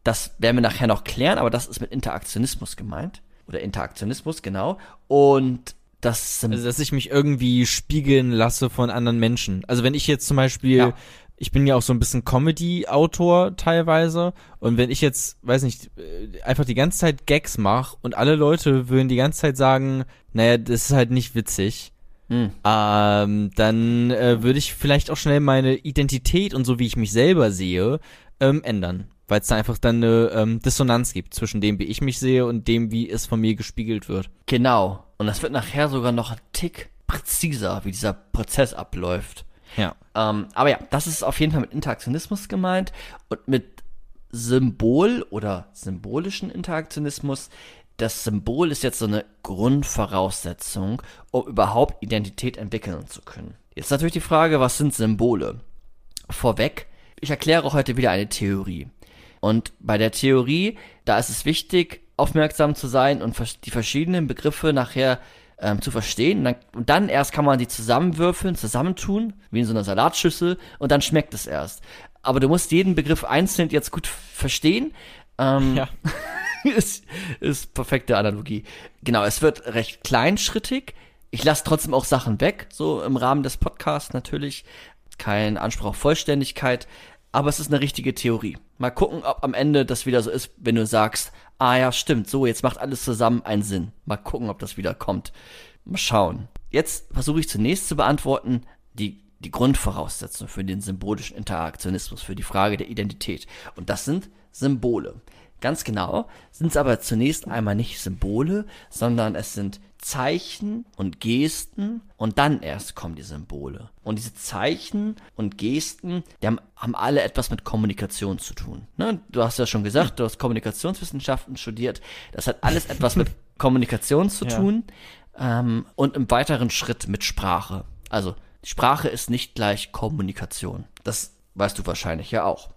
Das werden wir nachher noch klären, aber das ist mit Interaktionismus gemeint. Oder Interaktionismus, genau. Und das Also, dass ich mich irgendwie spiegeln lasse von anderen Menschen. Also, wenn ich jetzt zum Beispiel, Ja. ich bin ja auch so ein bisschen Comedy-Autor teilweise, und wenn ich jetzt, weiß nicht, äh, einfach die ganze Zeit Gags mache und alle Leute würden die ganze Zeit sagen, naja, das ist halt nicht witzig, Hm. ähm, dann äh, würde ich vielleicht auch schnell meine Identität und so, wie ich mich selber sehe, ähm, ändern. Weil es da einfach dann eine ähm, Dissonanz gibt zwischen dem, wie ich mich sehe und dem, wie es von mir gespiegelt wird. Genau. Und das wird nachher sogar noch ein Tick präziser, wie dieser Prozess abläuft. Ja. Ähm, aber ja, das ist auf jeden Fall mit Interaktionismus gemeint und mit Symbol oder symbolischen Interaktionismus. Das Symbol ist jetzt so eine Grundvoraussetzung, um überhaupt Identität entwickeln zu können. Jetzt natürlich die Frage, was sind Symbole? Vorweg, ich erkläre heute wieder eine Theorie. Und bei der Theorie, da ist es wichtig, aufmerksam zu sein und die verschiedenen Begriffe nachher ähm, zu verstehen. Und dann, und dann erst kann man die zusammenwürfeln, zusammentun, wie in so einer Salatschüssel, und dann schmeckt es erst. Aber du musst jeden Begriff einzeln jetzt gut verstehen. Ähm, Ja. [laughs] ist, ist perfekte Analogie. Genau, es wird recht kleinschrittig. Ich lasse trotzdem auch Sachen weg, so im Rahmen des Podcasts natürlich. Kein Anspruch auf Vollständigkeit, aber es ist eine richtige Theorie. Mal gucken, ob am Ende das wieder so ist, wenn du sagst, ah ja, stimmt, so, jetzt macht alles zusammen einen Sinn. Mal gucken, ob das wieder kommt. Mal schauen. Jetzt versuche ich zunächst zu beantworten, die, die Grundvoraussetzung für den symbolischen Interaktionismus, für die Frage der Identität. Und das sind Symbole. Ganz genau sind es aber zunächst einmal nicht Symbole, sondern es sind Zeichen und Gesten und dann erst kommen die Symbole. Und diese Zeichen und Gesten, die haben, haben alle etwas mit Kommunikation zu tun. Ne? Du hast ja schon gesagt, du hast Kommunikationswissenschaften studiert. Das hat alles [laughs] etwas mit Kommunikation zu Ja. tun ähm, und im weiteren Schritt mit Sprache. Also Sprache ist nicht gleich Kommunikation. Das weißt du wahrscheinlich ja auch.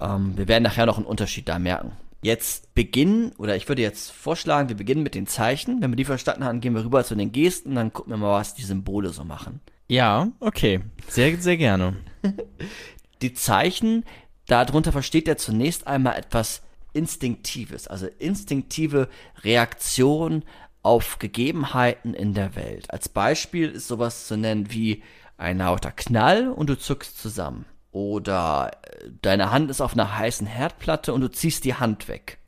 Ähm, wir werden nachher noch einen Unterschied da merken. Jetzt beginnen, oder ich würde jetzt vorschlagen, wir beginnen mit den Zeichen. Wenn wir die verstanden haben, gehen wir rüber zu den Gesten, dann gucken wir mal, was die Symbole so machen. Ja, okay. Sehr, sehr gerne. [laughs] Die Zeichen, darunter versteht er zunächst einmal etwas Instinktives, also instinktive Reaktion auf Gegebenheiten in der Welt. Als Beispiel ist sowas zu nennen wie ein lauter Knall und du zuckst zusammen. Oder äh, deine Hand ist auf einer heißen Herdplatte und du ziehst die Hand weg.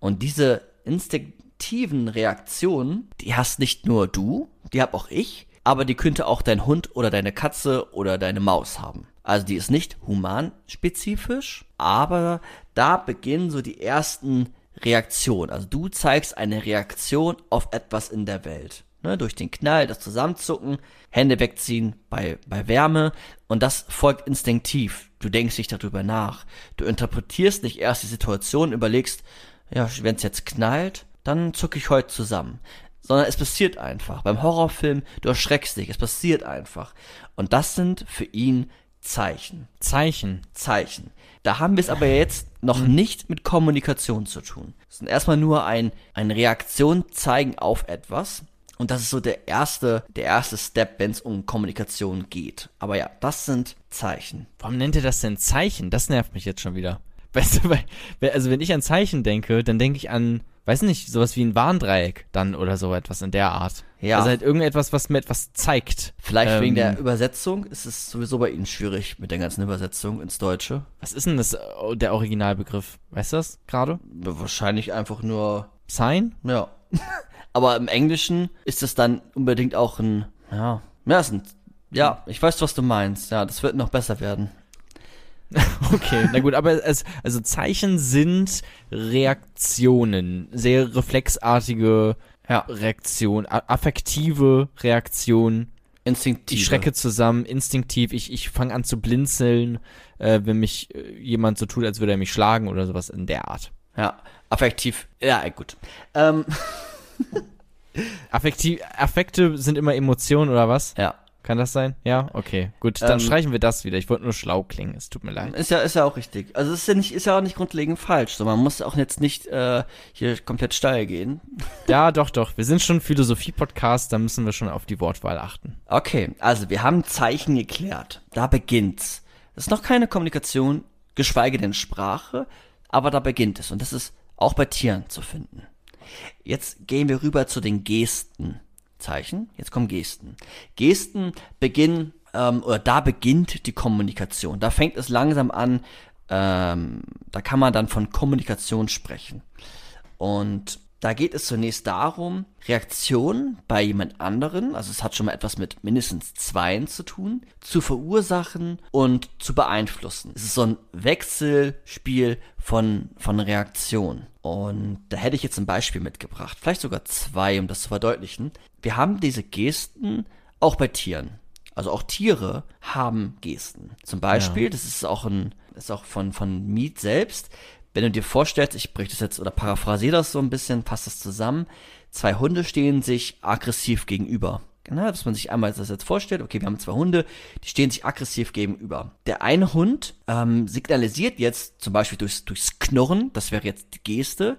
Und diese instinktiven Reaktionen, die hast nicht nur du, die hab auch ich, aber die könnte auch dein Hund oder deine Katze oder deine Maus haben. Also die ist nicht humanspezifisch, aber da beginnen so die ersten Reaktionen. Also du zeigst eine Reaktion auf etwas in der Welt. Ne, durch den Knall, das Zusammenzucken, Hände wegziehen bei, bei Wärme und das folgt instinktiv. Du denkst nicht darüber nach. Du interpretierst nicht erst die Situation, überlegst, ja, wenn es jetzt knallt, dann zucke ich heute zusammen. sondern es passiert einfach. Beim Horrorfilm, du erschreckst dich, es passiert einfach. Und das sind für ihn Zeichen. Zeichen. Zeichen. Da haben wir es aber jetzt noch nicht mit Kommunikation zu tun. Es ist erstmal nur ein, eine Reaktion zeigen auf etwas. Und das ist so der erste, der erste Step, wenn es um Kommunikation geht. Aber ja, das sind Zeichen. Warum nennt ihr das denn Zeichen? Das nervt mich jetzt schon wieder. [laughs] Weißt du, weil, also wenn ich an Zeichen denke, dann denke ich an, weiß nicht, sowas wie ein Warndreieck dann oder so etwas in der Art. Ja. Also halt irgendetwas, was mir etwas zeigt. Vielleicht Ähm, wegen der Übersetzung ist es sowieso bei Ihnen schwierig mit der ganzen Übersetzung ins Deutsche. Was ist denn das, äh, der Originalbegriff? Weißt du das gerade? Wahrscheinlich einfach nur Sign? Ja. [laughs] Aber im Englischen ist es dann unbedingt auch ein, ja, ja, ist ein, ja, ich weiß, was du meinst. Ja, das wird noch besser werden. [laughs] Okay, na gut, aber es, also Zeichen sind Reaktionen, sehr reflexartige Ja. Reaktionen, affektive Reaktionen. Instinktiv. Ich schrecke zusammen, instinktiv, ich, ich fange an zu blinzeln, äh, wenn mich äh, jemand so tut, als würde er mich schlagen oder sowas in der Art. Ja, affektiv. Ja, gut. Ähm, [laughs] [laughs] Affektiv, Affekte sind immer Emotionen oder was? ja. Kann das sein? Ja, okay. Gut, dann Ähm, streichen wir das wieder. Ich wollte nur schlau klingen. Es tut mir leid. Ist ja, ist ja auch richtig. Also es ist ja nicht, ist ja auch nicht grundlegend falsch. So, man muss auch jetzt nicht äh, hier komplett steil gehen. [laughs] Ja, doch, doch. Wir sind schon Philosophie-Podcast, da müssen wir schon auf die Wortwahl achten. Okay, also wir haben Zeichen geklärt. Da beginnt's. Das ist noch keine Kommunikation, geschweige denn Sprache, aber da beginnt es. Und das ist auch bei Tieren zu finden. Jetzt gehen wir rüber zu den Gesten. Zeichen, jetzt kommen Gesten. Gesten beginnen, ähm, oder da beginnt die Kommunikation. Da fängt es langsam an, ähm, da kann man dann von Kommunikation sprechen. Und da geht es zunächst darum, Reaktionen bei jemand anderen, also es hat schon mal etwas mit mindestens Zweien zu tun, zu verursachen und zu beeinflussen. Es ist so ein Wechselspiel von, von Reaktionen. Und da hätte ich jetzt ein Beispiel mitgebracht, vielleicht sogar zwei, um das zu verdeutlichen. Wir haben diese Gesten auch bei Tieren. Also auch Tiere haben Gesten. Zum Beispiel, das ist auch ein, ist auch von, von Mead selbst. Wenn du dir vorstellst, ich breche das jetzt oder paraphrasiere das so ein bisschen, passt das zusammen. Zwei Hunde stehen sich aggressiv gegenüber. Genau, dass man sich einmal das jetzt vorstellt, okay, wir haben zwei Hunde, die stehen sich aggressiv gegenüber. Der eine Hund ähm, signalisiert jetzt zum Beispiel durchs, durchs Knurren, das wäre jetzt die Geste,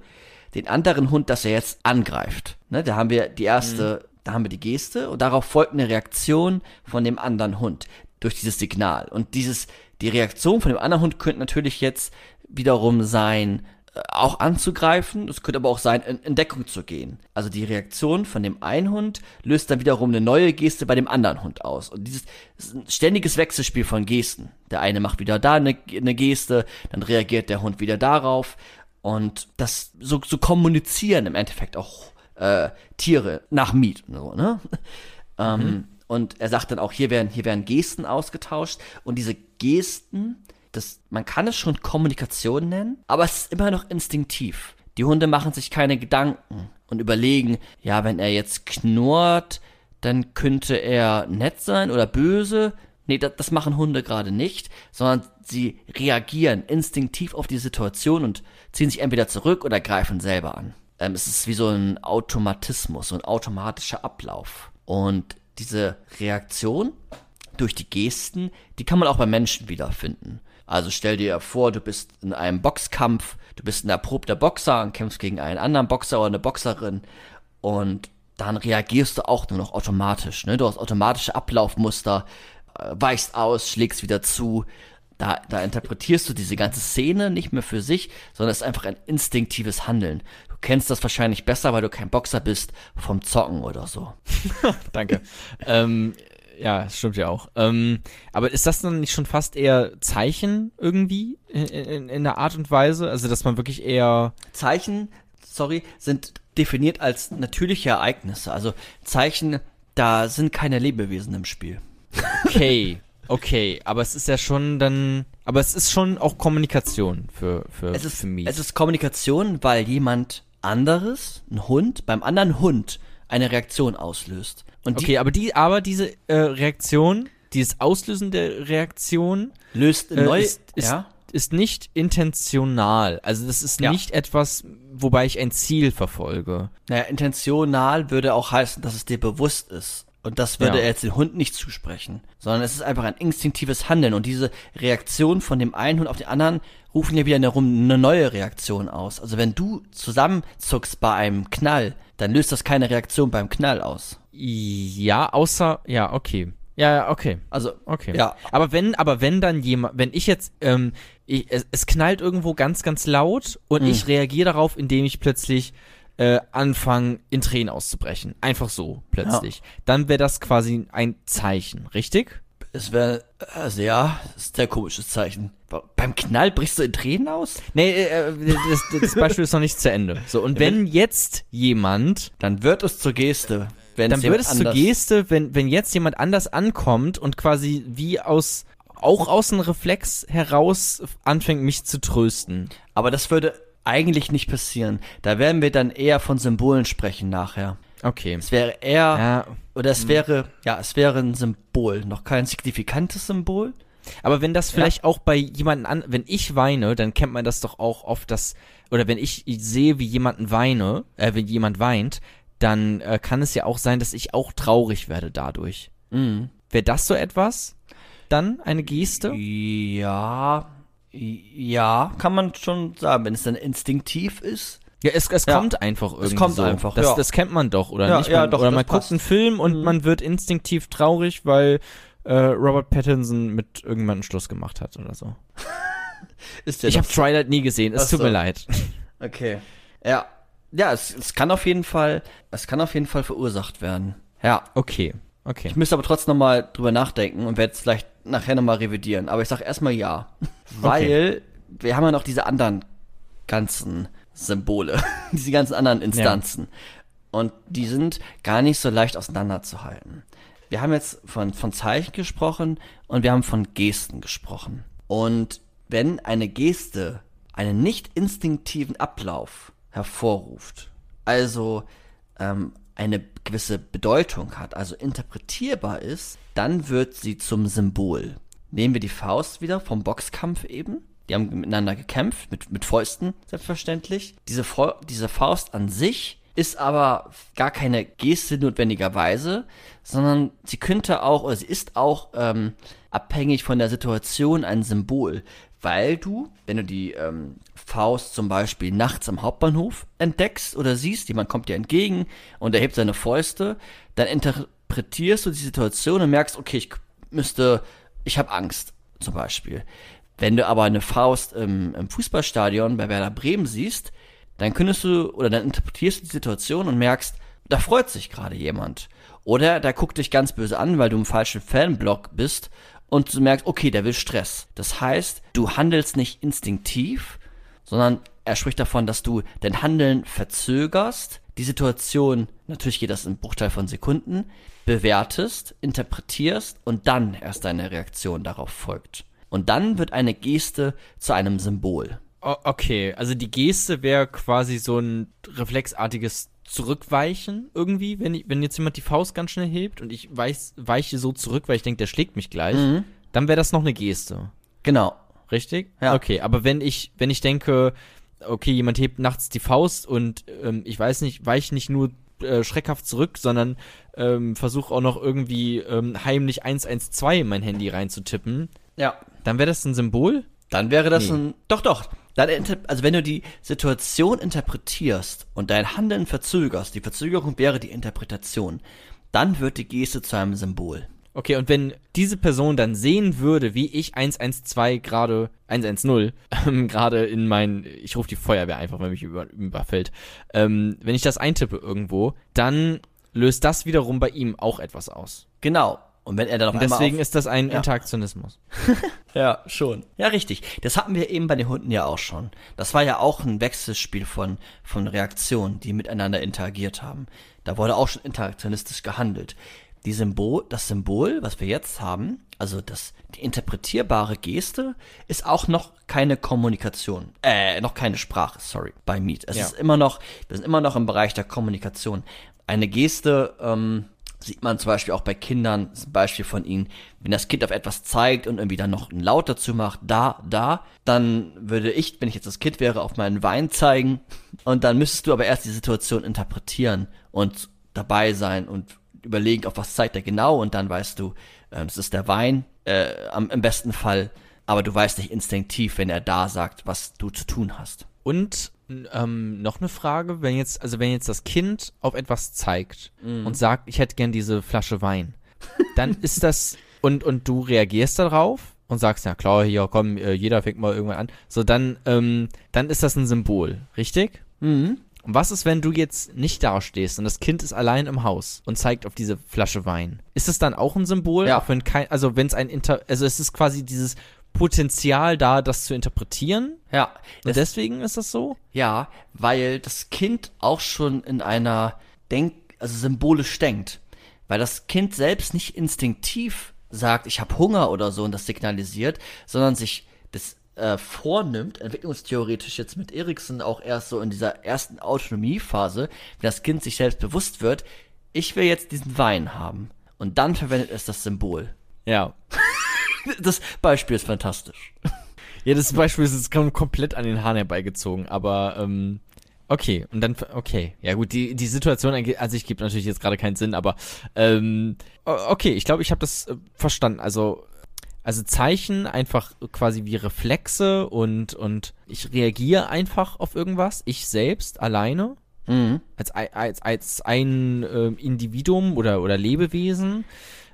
den anderen Hund, dass er jetzt angreift. Ne, da haben wir die erste, da haben wir die Geste und darauf folgt eine Reaktion von dem anderen Hund durch dieses Signal. Und dieses, die Reaktion von dem anderen Hund könnte natürlich jetzt wiederum sein, äh, auch anzugreifen. Es könnte aber auch sein, in, in Deckung zu gehen. Also die Reaktion von dem einen Hund löst dann wiederum eine neue Geste bei dem anderen Hund aus. Und dieses ständiges Wechselspiel von Gesten. Der eine macht wieder da eine, eine Geste, dann reagiert der Hund wieder darauf. Und das so, so kommunizieren im Endeffekt auch äh, Tiere nach Miet. So, ne? [laughs] ähm, und er sagt dann auch, hier werden, hier werden Gesten ausgetauscht. Und diese Gesten, das, man kann es schon Kommunikation nennen, aber es ist immer noch instinktiv. Die Hunde machen sich keine Gedanken und überlegen, ja, wenn er jetzt knurrt, dann könnte er nett sein oder böse. Nee, das, das machen Hunde gerade nicht, sondern sie reagieren instinktiv auf die Situation und ziehen sich entweder zurück oder greifen selber an. Ähm, es ist wie so ein Automatismus, so ein automatischer Ablauf. Und diese Reaktion durch die Gesten, die kann man auch bei Menschen wiederfinden. Also stell dir vor, du bist in einem Boxkampf, du bist ein erprobter Boxer und kämpfst gegen einen anderen Boxer oder eine Boxerin und dann reagierst du auch nur noch automatisch. Ne? Du hast automatische Ablaufmuster, äh, weichst aus, schlägst wieder zu. Da, da interpretierst du diese ganze Szene nicht mehr für sich, sondern es ist einfach ein instinktives Handeln. Du kennst das wahrscheinlich besser, weil du kein Boxer bist, vom Zocken oder so. [laughs] Danke. ähm, ja, stimmt ja auch. Ähm, aber ist das dann nicht schon fast eher Zeichen irgendwie in, in, in der Art und Weise? Also, dass man wirklich eher. Zeichen, sorry, sind definiert als natürliche Ereignisse. Also Zeichen, da sind keine Lebewesen im Spiel. Okay, okay, aber es ist ja schon dann. Aber es ist schon auch Kommunikation für, für, Es ist, für mich. es ist Kommunikation, weil jemand anderes, ein Hund, beim anderen Hund eine Reaktion auslöst. Und die okay, aber die, aber diese äh, Reaktion, dieses Auslösen der Reaktion, löst äh, neu, ist, ist, ja, ist nicht intentional. Also das ist Ja. nicht etwas, wobei ich ein Ziel verfolge. Naja, intentional würde auch heißen, dass es dir bewusst ist. Und das würde Ja. er jetzt den Hund nicht zusprechen, sondern es ist einfach ein instinktives Handeln. Und diese Reaktion von dem einen Hund auf den anderen rufen ja wiederum eine neue Reaktion aus. Also wenn du zusammenzuckst bei einem Knall, dann löst das keine Reaktion beim Knall aus. Ja, außer, ja, okay. Ja, ja, okay. Also, Okay. Ja. Aber wenn, aber wenn dann jemand, wenn ich jetzt, ähm, ich, es, es knallt irgendwo ganz, ganz laut und Mhm. ich reagiere darauf, indem ich plötzlich äh, anfange, in Tränen auszubrechen. Einfach so, plötzlich. Dann wäre das quasi ein Zeichen, richtig? es wäre, also ja, ist ein sehr komisches Zeichen. Beim Knall brichst du in Tränen aus? Nee, äh, das, das Beispiel ist noch nicht zu Ende. So, und wenn jetzt jemand Dann wird es zur Geste. Dann wird es zur Geste, wenn, wenn jetzt jemand anders ankommt und quasi wie aus, auch aus einem Reflex heraus anfängt, mich zu trösten. Aber das würde eigentlich nicht passieren. Da werden wir dann eher von Symbolen sprechen nachher. Okay. Es wäre eher, Ja, oder es wäre, ja, es wäre ein Symbol. Noch kein signifikantes Symbol. Aber wenn das vielleicht auch bei jemanden an, wenn ich weine, dann kennt man das doch auch oft, dass, oder wenn ich sehe, wie jemanden weine, äh, wenn jemand weint, dann äh, kann es ja auch sein, dass ich auch traurig werde dadurch. Mhm. Wäre das so etwas? Dann eine Geste? Ja, ja, kann man schon sagen, wenn es dann instinktiv ist. Ja, es, es Ja. kommt einfach irgendwie kommt so. einfach, das, ja. das kennt man doch, oder Ja, nicht? ja, Man, doch, oder man guckt einen Film und Mhm. man wird instinktiv traurig, weil äh, Robert Pattinson mit irgendjemandem Schluss gemacht hat oder so. [laughs] Ja Ich habe Twilight nie gesehen, es Ach tut mir leid. [laughs] Okay. Ja. Ja, es, es kann auf jeden Fall, es kann auf jeden Fall verursacht werden. Ja. Okay, okay. Ich müsste aber trotzdem nochmal drüber nachdenken und werde es vielleicht nachher nochmal revidieren. Aber ich sag erstmal ja. [laughs] Weil wir haben ja noch diese anderen ganzen Symbole, diese ganzen anderen Instanzen. Und die sind gar nicht so leicht auseinanderzuhalten. Wir haben jetzt von, von Zeichen gesprochen und wir haben von Gesten gesprochen. Und wenn eine Geste einen nicht instinktiven Ablauf hervorruft, also ähm, eine gewisse Bedeutung hat, also interpretierbar ist, dann wird sie zum Symbol. Nehmen wir die Faust wieder vom Boxkampf eben. Die haben miteinander gekämpft, mit, mit Fäusten, selbstverständlich. Diese, diese Faust an sich ist aber gar keine Geste notwendigerweise, sondern sie könnte auch, oder sie ist auch ähm, abhängig von der Situation ein Symbol. Weil du, wenn du die ähm, Faust zum Beispiel nachts am Hauptbahnhof entdeckst oder siehst, jemand kommt dir entgegen und er hebt seine Fäuste, dann interpretierst du die Situation und merkst, okay, ich müsste, ich habe Angst zum Beispiel. Wenn du aber eine Faust im, im Fußballstadion bei Werder Bremen siehst, dann könntest du oder dann interpretierst du die Situation und merkst, da freut sich gerade jemand. Oder der guckt dich ganz böse an, weil du im falschen Fanblock bist und du merkst, okay, der will Stress. Das heißt, du handelst nicht instinktiv, sondern er spricht davon, dass du dein Handeln verzögerst, die Situation, natürlich geht das im Bruchteil von Sekunden, bewertest, interpretierst und dann erst deine Reaktion darauf folgt. Und dann wird eine Geste zu einem Symbol. Okay, also die Geste wäre quasi so ein reflexartiges Zurückweichen irgendwie, wenn, ich, wenn jetzt jemand die Faust ganz schnell hebt und ich weiß, weiche so zurück, weil ich denke, der schlägt mich gleich, Mhm. dann wäre das noch eine Geste. Genau. Richtig? Ja. Okay, aber wenn ich, wenn ich denke, okay, jemand hebt nachts die Faust und ähm, ich weiß nicht, weiche nicht nur äh, schreckhaft zurück, sondern ähm, versuche auch noch irgendwie ähm, heimlich 112 in mein Handy reinzutippen, Ja. dann wäre das ein Symbol? Dann wäre das Nee. ein. Doch, doch. Dann, also wenn du die Situation interpretierst und dein Handeln verzögerst, die Verzögerung wäre die Interpretation, dann wird die Geste zu einem Symbol. Okay, und wenn diese Person dann sehen würde, wie ich 112 gerade, 110, ähm, gerade in mein, ich rufe die Feuerwehr einfach, wenn mich über, überfällt, ähm, wenn ich das eintippe irgendwo, dann löst das wiederum bei ihm auch etwas aus. Genau. Und wenn er dann Und deswegen ist das ein Ja. Interaktionismus. [laughs] Ja, schon. Ja, richtig. Das hatten wir eben bei den Hunden ja auch schon. Das war ja auch ein Wechselspiel von, von Reaktionen, die miteinander interagiert haben. Da wurde auch schon interaktionistisch gehandelt. Die Symbol, das Symbol, was wir jetzt haben, also das, die interpretierbare Geste, ist auch noch keine Kommunikation, äh, noch keine Sprache, sorry, bei Meet. Es Ja. ist immer noch, wir sind immer noch im Bereich der Kommunikation. Eine Geste, ähm, Sieht man zum Beispiel auch bei Kindern, das ist ein Beispiel von ihnen, wenn das Kind auf etwas zeigt und irgendwie dann noch einen Laut dazu macht, da, da, dann würde ich, wenn ich jetzt das Kind wäre, auf meinen Wein zeigen. Und dann müsstest du aber erst die Situation interpretieren und dabei sein und überlegen, auf was zeigt er genau. Und dann weißt du, äh, es ist der Wein, äh, am, im besten Fall, aber du weißt nicht instinktiv, wenn er da sagt, was du zu tun hast. Und ähm, noch eine Frage, wenn jetzt, also wenn jetzt das Kind auf etwas zeigt und sagt, ich hätte gern diese Flasche Wein, dann [laughs] ist das und und du reagierst darauf und sagst, ja klar, hier komm, äh, jeder fängt mal irgendwann an. So dann ähm, dann ist das ein Symbol, richtig? Mhm. Und was ist, wenn du jetzt nicht dastehst und das Kind ist allein im Haus und zeigt auf diese Flasche Wein? Ist es dann auch ein Symbol? Ja. Auch wenn kein, also wenn es ein Inter, also es ist quasi dieses Potenzial da, das zu interpretieren. Ja, Und deswegen ist das so? ja, weil das Kind auch schon in einer Denk, also symbolisch denkt. Weil das Kind selbst nicht instinktiv sagt, ich habe Hunger oder so und das signalisiert, sondern sich das äh, vornimmt, entwicklungstheoretisch jetzt mit Erikson auch erst so in dieser ersten Autonomiephase, wenn das Kind sich selbst bewusst wird, ich will jetzt diesen Wein haben. Und dann verwendet es das Symbol. Ja. [laughs] [laughs] Das Beispiel ist fantastisch. Ja, das Beispiel ist jetzt kom- komplett an den Haaren herbeigezogen, aber ähm, okay, und dann, okay, ja gut, die, die Situation an sich gibt natürlich jetzt gerade keinen Sinn, aber ähm, okay, ich glaube, ich habe das äh, verstanden. Also, also Zeichen einfach quasi wie Reflexe und, und ich reagiere einfach auf irgendwas, ich selbst, alleine, Mhm. als, als, als ein ähm, Individuum oder, oder Lebewesen.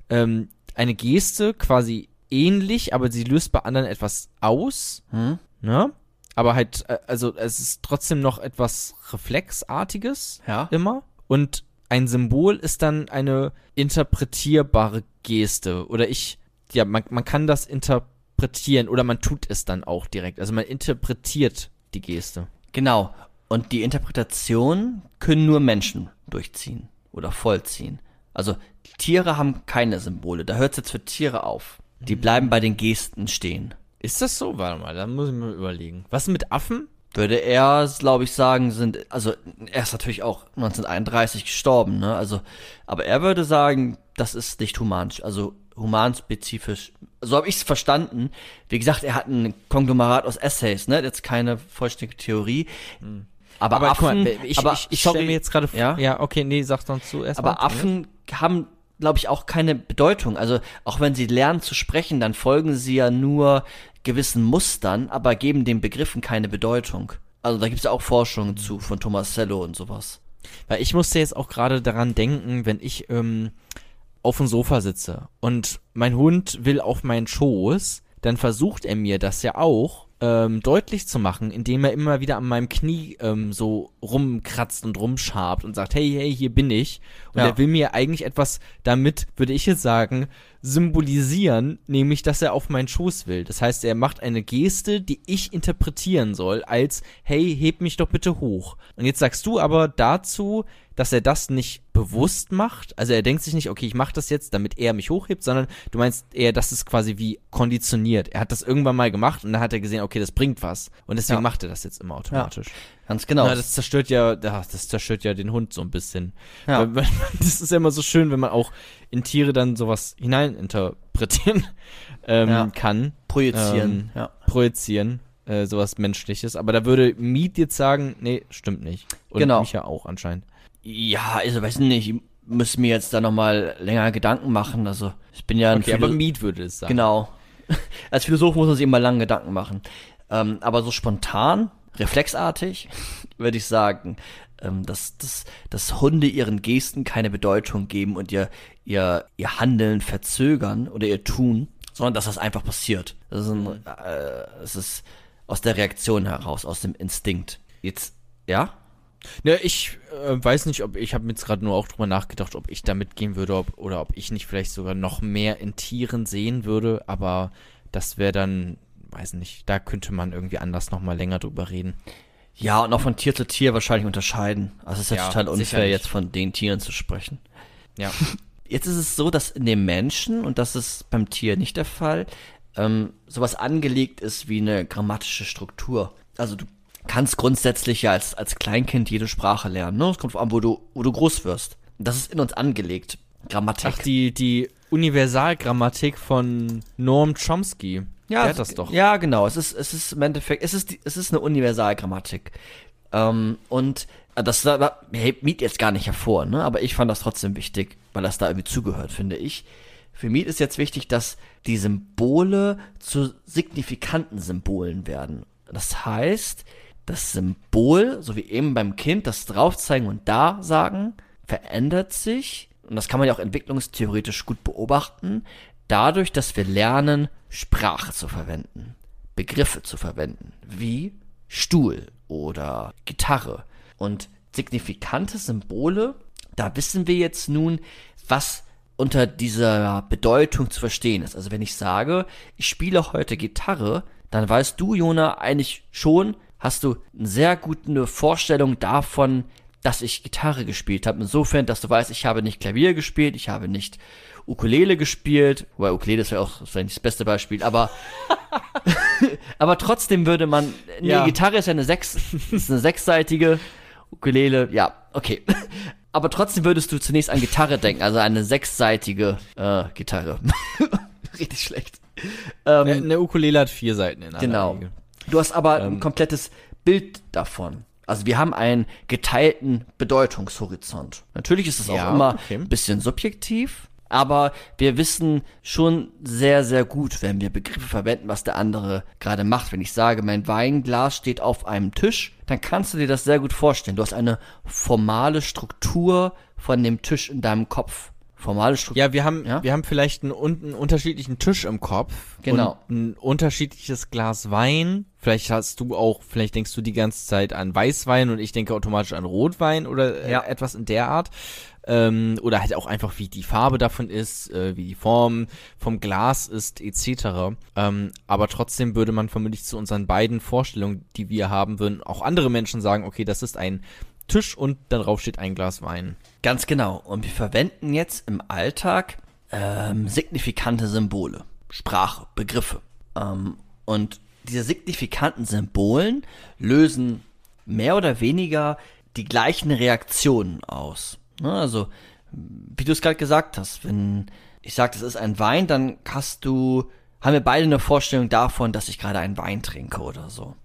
Ähm, eine Geste quasi ähnlich, aber sie löst bei anderen etwas aus. Hm? Ne? Aber halt, äh, also es ist trotzdem noch etwas Reflexartiges Ja. immer. Und ein Symbol ist dann eine interpretierbare Geste. Oder ich, ja, man, man kann das interpretieren oder man tut es dann auch direkt. Also man interpretiert die Geste. Genau. Und die Interpretation können nur Menschen durchziehen oder vollziehen. Also Tiere haben keine Symbole. Da hört es jetzt für Tiere auf. Die bleiben bei den Gesten stehen. Ist das so? Warte mal, da muss ich mal überlegen. Was mit Affen? Würde er, glaube ich, sagen, sind, also er ist natürlich auch 1931 gestorben, ne? Also, aber er würde sagen, das ist nicht human, also humanspezifisch. So habe ich es verstanden. Wie gesagt, er hat ein Konglomerat aus Essays, ne? Jetzt keine vollständige Theorie. Aber, Aber guck Affen, mal, ich, aber ich, ich stelle mir jetzt gerade vor. ja? ja, okay, nee, sag dann zuerst Aber mal. Affen haben, glaube ich, auch keine Bedeutung. Also auch wenn sie lernen zu sprechen, dann folgen sie ja nur gewissen Mustern, aber geben den Begriffen keine Bedeutung. Also da gibt es ja auch Forschungen zu von Tomasello und sowas. Weil ich musste jetzt auch gerade daran denken, wenn ich ähm, auf dem Sofa sitze und mein Hund will auf meinen Schoß, dann versucht er mir das ja auch ähm, deutlich zu machen, indem er immer wieder an meinem Knie ähm, so rumkratzt und rumschabt und sagt, hey, hey, hier bin ich. Und Ja. er will mir eigentlich etwas damit, würde ich jetzt sagen, symbolisieren, nämlich, dass er auf meinen Schoß will. Das heißt, er macht eine Geste, die ich interpretieren soll, als, hey, heb mich doch bitte hoch. Und jetzt sagst du aber dazu, dass er das nicht bewusst macht. Also er denkt sich nicht, okay, ich mache das jetzt, damit er mich hochhebt, sondern du meinst eher, das ist quasi wie konditioniert. Er hat das irgendwann mal gemacht und dann hat er gesehen, okay, das bringt was. Und deswegen Ja. macht er das jetzt immer automatisch. Ganz genau. Ja, das zerstört ja, ja, das zerstört ja den Hund so ein bisschen. Ja. [laughs] Das ist ja immer so schön, wenn man auch in Tiere dann sowas hineininterpretieren [laughs] ähm, Ja. kann, Projizieren. ähm, ja. projizieren, äh, sowas Menschliches. Aber da würde Mead jetzt sagen, nee, stimmt nicht. Und Genau. Micha auch anscheinend. Ja, also weiß nicht, ich muss mir jetzt da nochmal länger Gedanken machen. Also ich bin ja ein Okay, Philo- aber Mead würde es sagen. Genau. [laughs] Als Philosoph muss man sich immer lange Gedanken machen. Ähm, aber so spontan, reflexartig, [laughs] würde ich sagen, ähm, dass, dass, dass Hunde ihren Gesten keine Bedeutung geben und ihr, ihr, ihr Handeln verzögern oder ihr Tun, sondern dass das einfach passiert. Das ist, ein, äh, es ist aus der Reaktion heraus, aus dem Instinkt. Jetzt, ja? Ne, ich äh, weiß nicht, ob ich habe jetzt gerade nur auch drüber nachgedacht, ob ich da mitgehen würde ob, oder ob ich nicht vielleicht sogar noch mehr in Tieren sehen würde, aber das wäre dann, weiß nicht, da könnte man irgendwie anders noch mal länger drüber reden. Ja, und auch von Tier zu Tier wahrscheinlich unterscheiden. Also es ist ja, Ja, total unfair, sicherlich. jetzt von den Tieren zu sprechen. Ja. [laughs] Jetzt ist es so, dass in dem Menschen, und das ist beim Tier nicht der Fall, ähm, sowas angelegt ist wie eine grammatische Struktur. Also du kannst grundsätzlich ja als, als Kleinkind jede Sprache lernen. Ne? Es kommt an, wo du, wo du groß wirst. Das ist in uns angelegt. Grammatik. Ach, die, die Universalgrammatik von Norm Chomsky. Ja, Der hat das doch. Ja, genau. Es ist, es ist im Endeffekt, es ist, es ist eine Universalgrammatik. Ähm, und äh, das hebt Miet jetzt gar nicht hervor, ne? Aber ich fand das trotzdem wichtig, weil das da irgendwie zugehört, finde ich. Für Miet ist jetzt wichtig, dass die Symbole zu signifikanten Symbolen werden. Das heißt, das Symbol, so wie eben beim Kind, das draufzeigen und da sagen, verändert sich, und das kann man ja auch entwicklungstheoretisch gut beobachten, dadurch, dass wir lernen, Sprache zu verwenden, Begriffe zu verwenden, wie Stuhl oder Gitarre. Und signifikante Symbole, da wissen wir jetzt nun, was unter dieser Bedeutung zu verstehen ist. Also wenn ich sage, ich spiele heute Gitarre, dann weißt du, Jona, eigentlich schon, hast du eine sehr gute Vorstellung davon, dass ich Gitarre gespielt habe. Insofern, dass du weißt, ich habe nicht Klavier gespielt, ich habe nicht Ukulele gespielt, weil Ukulele ist ja auch das, nicht das beste Beispiel, aber [laughs] [laughs] aber trotzdem würde man, nee, Ja. Gitarre ist ja eine sechs, ist eine sechsseitige Ukulele, ja, okay. [laughs] Aber trotzdem würdest du zunächst an Gitarre denken, also eine sechsseitige äh, Gitarre. Richtig schlecht. Ähm, Eine Ukulele hat vier Seiten in aller Genau. Regel. Du hast aber Ähm. ein komplettes Bild davon. Also wir haben einen geteilten Bedeutungshorizont. Natürlich ist es auch Ja, immer okay. ein bisschen subjektiv, aber wir wissen schon sehr, sehr gut, wenn wir Begriffe verwenden, was der andere gerade macht. Wenn ich sage, mein Weinglas steht auf einem Tisch, dann kannst du dir das sehr gut vorstellen. Du hast eine formale Struktur von dem Tisch in deinem Kopf. Formale Struktur. Ja, wir haben, Ja? wir haben vielleicht einen, einen unterschiedlichen Tisch im Kopf. Genau. Ein unterschiedliches Glas Wein. Vielleicht hast du auch, vielleicht denkst du die ganze Zeit an Weißwein und ich denke automatisch an Rotwein oder äh, Ja. etwas in der Art. Ähm, oder halt auch einfach, wie die Farbe davon ist, äh, wie die Form vom Glas ist, etc. Ähm, aber trotzdem würde man vermutlich zu unseren beiden Vorstellungen, die wir haben, würden auch andere Menschen sagen, okay, das ist ein Tisch und darauf steht ein Glas Wein. Ganz genau. Und wir verwenden jetzt im Alltag ähm, signifikante Symbole, Sprache, Begriffe. Ähm, und diese signifikanten Symbolen lösen mehr oder weniger die gleichen Reaktionen aus. Ne? Also, wie du es gerade gesagt hast, wenn ich sage, das ist ein Wein, dann hast du, haben wir beide eine Vorstellung davon, dass ich gerade einen Wein trinke oder so.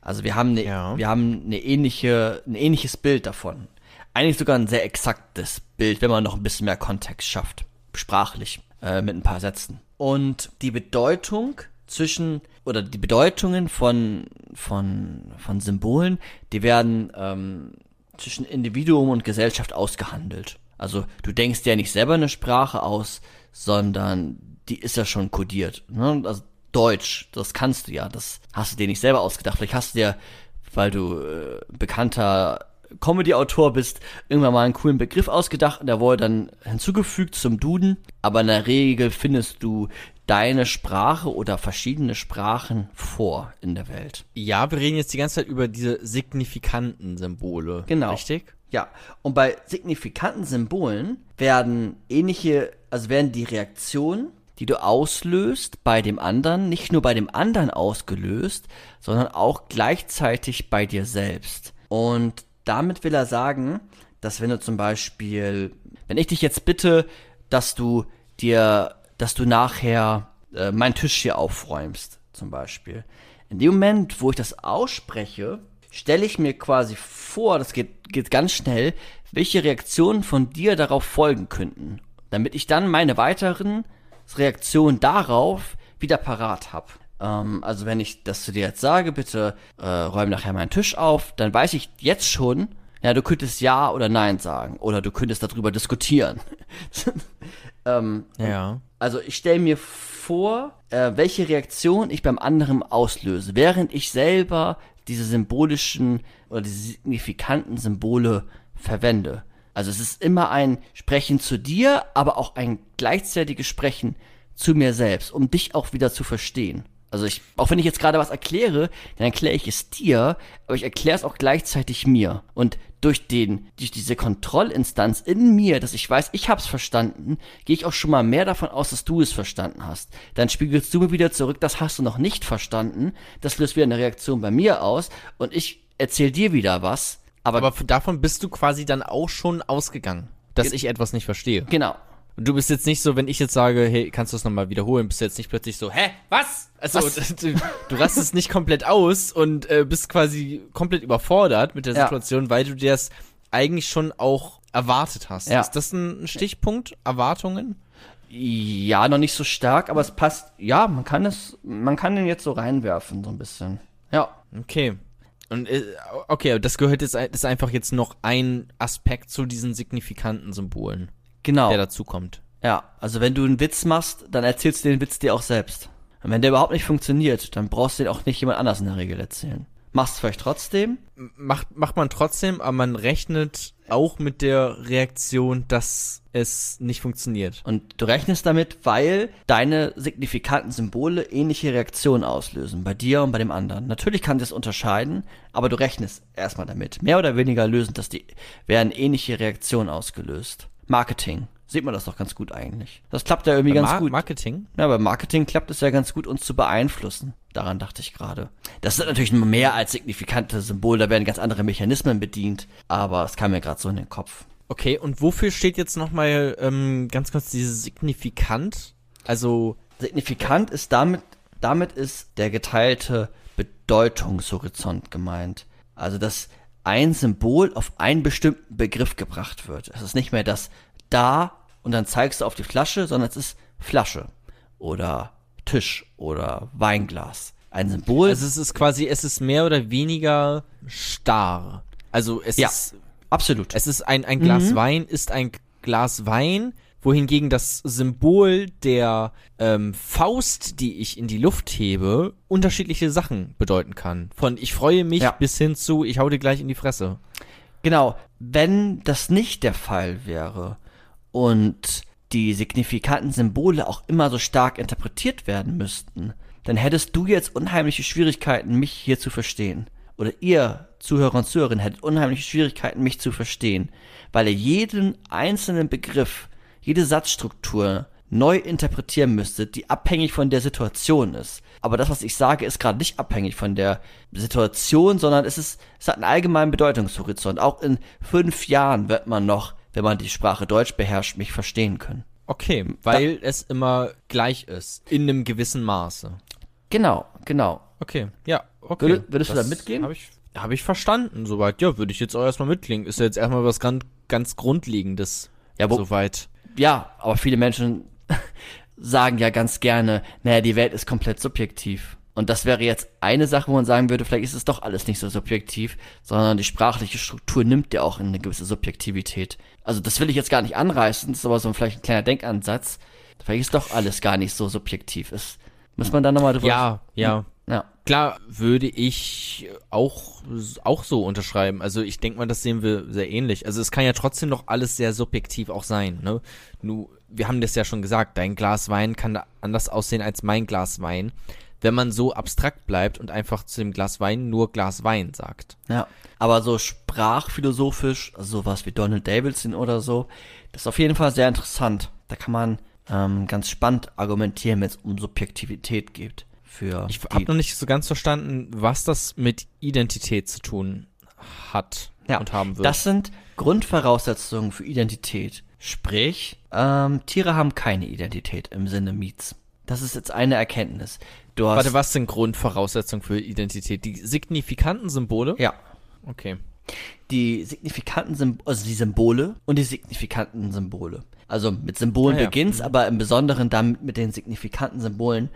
Also wir haben, eine, Ja. wir haben eine ähnliche, ein ähnliches Bild davon. Eigentlich sogar ein sehr exaktes Bild, wenn man noch ein bisschen mehr Kontext schafft. Sprachlich, äh, mit ein paar Sätzen. Und die Bedeutung zwischen, oder die Bedeutungen von, von, von Symbolen, die werden ähm, zwischen Individuum und Gesellschaft ausgehandelt. Also du denkst ja nicht selber eine Sprache aus, sondern die ist ja schon kodiert. Ne? Also Deutsch, das kannst du ja, das hast du dir nicht selber ausgedacht. Vielleicht hast du dir, weil du äh, bekannter Comedy-Autor bist, irgendwann mal einen coolen Begriff ausgedacht und der wurde dann hinzugefügt zum Duden. Aber in der Regel findest du deine Sprache oder verschiedene Sprachen vor in der Welt. Ja, wir reden jetzt die ganze Zeit über diese signifikanten Symbole. Genau. Richtig? Ja, und bei signifikanten Symbolen werden ähnliche, also werden die Reaktionen, die du auslöst bei dem anderen, nicht nur bei dem anderen ausgelöst, sondern auch gleichzeitig bei dir selbst. Und damit will er sagen, dass wenn du zum Beispiel, wenn ich dich jetzt bitte, dass du dir, dass du nachher äh, meinen Tisch hier aufräumst, zum Beispiel. In dem Moment, wo ich das ausspreche, stelle ich mir quasi vor, das geht, geht ganz schnell, welche Reaktionen von dir darauf folgen könnten, damit ich dann meine weiteren Reaktionen darauf wieder parat habe. Ähm, also wenn ich das zu dir jetzt sage, bitte äh, räum nachher meinen Tisch auf, dann weiß ich jetzt schon, ja, du könntest Ja oder Nein sagen oder du könntest darüber diskutieren. [laughs] ähm, Ja. also ich stelle mir vor, äh, welche Reaktion ich beim anderen auslöse, während ich selber diese symbolischen oder diese signifikanten Symbole verwende. Also es ist immer ein Sprechen zu dir, aber auch ein gleichzeitiges Sprechen zu mir selbst, um dich auch wieder zu verstehen. Also ich, auch wenn ich jetzt gerade was erkläre, dann erkläre ich es dir, aber ich erkläre es auch gleichzeitig mir. Und durch den, durch diese Kontrollinstanz in mir, dass ich weiß, ich hab's verstanden, gehe ich auch schon mal mehr davon aus, dass du es verstanden hast. Dann spiegelst du mir wieder zurück, das hast du noch nicht verstanden. Das löst wieder eine Reaktion bei mir aus und ich erzähl dir wieder was. Aber, Aber davon bist du quasi dann auch schon ausgegangen, dass ich etwas nicht verstehe. genau. Und du bist jetzt nicht so, wenn ich jetzt sage, hey, kannst du das nochmal wiederholen, bist du jetzt nicht plötzlich so, hä, was? Also du, du rastest nicht komplett aus und äh, bist quasi komplett überfordert mit der Ja. Situation, weil du dir das eigentlich schon auch erwartet hast. Ja. Ist das ein Stichpunkt? Erwartungen? Ja, noch nicht so stark, aber es passt. Ja, man kann es, man kann den jetzt so reinwerfen, so ein bisschen. Ja. Okay. Und äh, okay, das gehört jetzt, ist einfach jetzt noch ein Aspekt zu diesen signifikanten Symbolen, Genau. der dazu kommt. Ja, also wenn du einen Witz machst, dann erzählst du den Witz dir auch selbst. Und wenn der überhaupt nicht funktioniert, dann brauchst du den auch nicht jemand anders in der Regel erzählen. Machst du vielleicht trotzdem? Macht, macht man trotzdem, aber man rechnet auch mit der Reaktion, dass es nicht funktioniert. Und du rechnest damit, weil deine signifikanten Symbole ähnliche Reaktionen auslösen, bei dir und bei dem anderen. Natürlich kann das unterscheiden, aber du rechnest erstmal damit. Mehr oder weniger lösen das die, werden ähnliche Reaktionen ausgelöst. Marketing. Sieht man das doch ganz gut eigentlich. Das klappt ja irgendwie ganz Mar gut. Marketing? Ja, bei Marketing klappt es ja ganz gut, uns zu beeinflussen. Daran dachte ich gerade. Das sind natürlich nur mehr als signifikante Symbole, da werden ganz andere Mechanismen bedient, aber es kam mir gerade so in den Kopf. Okay, und wofür steht jetzt nochmal ähm, ganz kurz dieses signifikant? Also, Signifikant ist damit, damit ist der geteilte Bedeutungshorizont gemeint. Also, dass ein Symbol auf einen bestimmten Begriff gebracht wird. Es ist nicht mehr das da und dann zeigst du auf die Flasche, sondern es ist Flasche oder Tisch oder Weinglas. Ein Symbol. also es ist quasi, es ist mehr oder weniger starr. Also es Ja. ist, absolut. es ist ein, ein Glas Wein, ist ein Glas Wein, wohingegen das Symbol der ähm, Faust, die ich in die Luft hebe, unterschiedliche Sachen bedeuten kann. Von ich freue mich Ja. bis hin zu ich hau dir gleich in die Fresse. Genau, wenn das nicht der Fall wäre und die signifikanten Symbole auch immer so stark interpretiert werden müssten, dann hättest du jetzt unheimliche Schwierigkeiten, mich hier zu verstehen. Oder ihr Zuhörer und Zuhörerinnen hättet unheimliche Schwierigkeiten, mich zu verstehen, weil ihr jeden einzelnen Begriff, jede Satzstruktur neu interpretieren müsstet, die abhängig von der Situation ist. Aber das, was ich sage, ist gerade nicht abhängig von der Situation, sondern es ist, es hat einen allgemeinen Bedeutungshorizont. Auch in fünf Jahren wird man noch, wenn man die Sprache Deutsch beherrscht, mich verstehen können. Okay, weil es immer gleich ist. In einem gewissen Maße. Genau, genau. Okay, ja, okay. Würde- würdest du da mitgehen? Habe ich, hab ich verstanden, soweit. Ja, würde ich jetzt auch erstmal mitklingen. Ist ja jetzt erstmal was ganz, ganz Grundlegendes. Ja, wo- soweit. Ja, aber viele Menschen [laughs] sagen ja ganz gerne, naja, die Welt ist komplett subjektiv. Und das wäre jetzt eine Sache, wo man sagen würde, vielleicht ist es doch alles nicht so subjektiv, sondern die sprachliche Struktur nimmt ja auch eine gewisse Subjektivität. Also das will ich jetzt gar nicht anreißen, das ist aber so vielleicht ein kleiner Denkansatz. Vielleicht ist doch alles gar nicht so subjektiv. Ist, muss man da nochmal drüber Ja, ja. Ja. Klar, würde ich auch, auch so unterschreiben. Also ich denke mal, das sehen wir sehr ähnlich. Also es kann ja trotzdem noch alles sehr subjektiv auch sein. Ne? Nu, wir haben das ja schon gesagt, dein Glas Wein kann anders aussehen als mein Glas Wein, wenn man so abstrakt bleibt und einfach zu dem Glas Wein nur Glas Wein sagt. Ja, aber so sprachphilosophisch, also sowas wie Donald Davidson oder so, das ist auf jeden Fall sehr interessant. Da kann man ähm, ganz spannend argumentieren, wenn es um Subjektivität geht. Für Ich habe noch nicht so ganz verstanden, was das mit Identität zu tun hat ja, und haben wird. Das sind Grundvoraussetzungen für Identität. Sprich, ähm, Tiere haben keine Identität im Sinne Miets. Das ist jetzt eine Erkenntnis. Du hast, Warte, was sind Grundvoraussetzungen für Identität? Die signifikanten Symbole? Ja, Okay. die signifikanten Symbole, also die Symbole und die signifikanten Symbole. Also mit Symbolen Ah ja. beginnt's, aber im Besonderen dann mit den signifikanten Symbolen.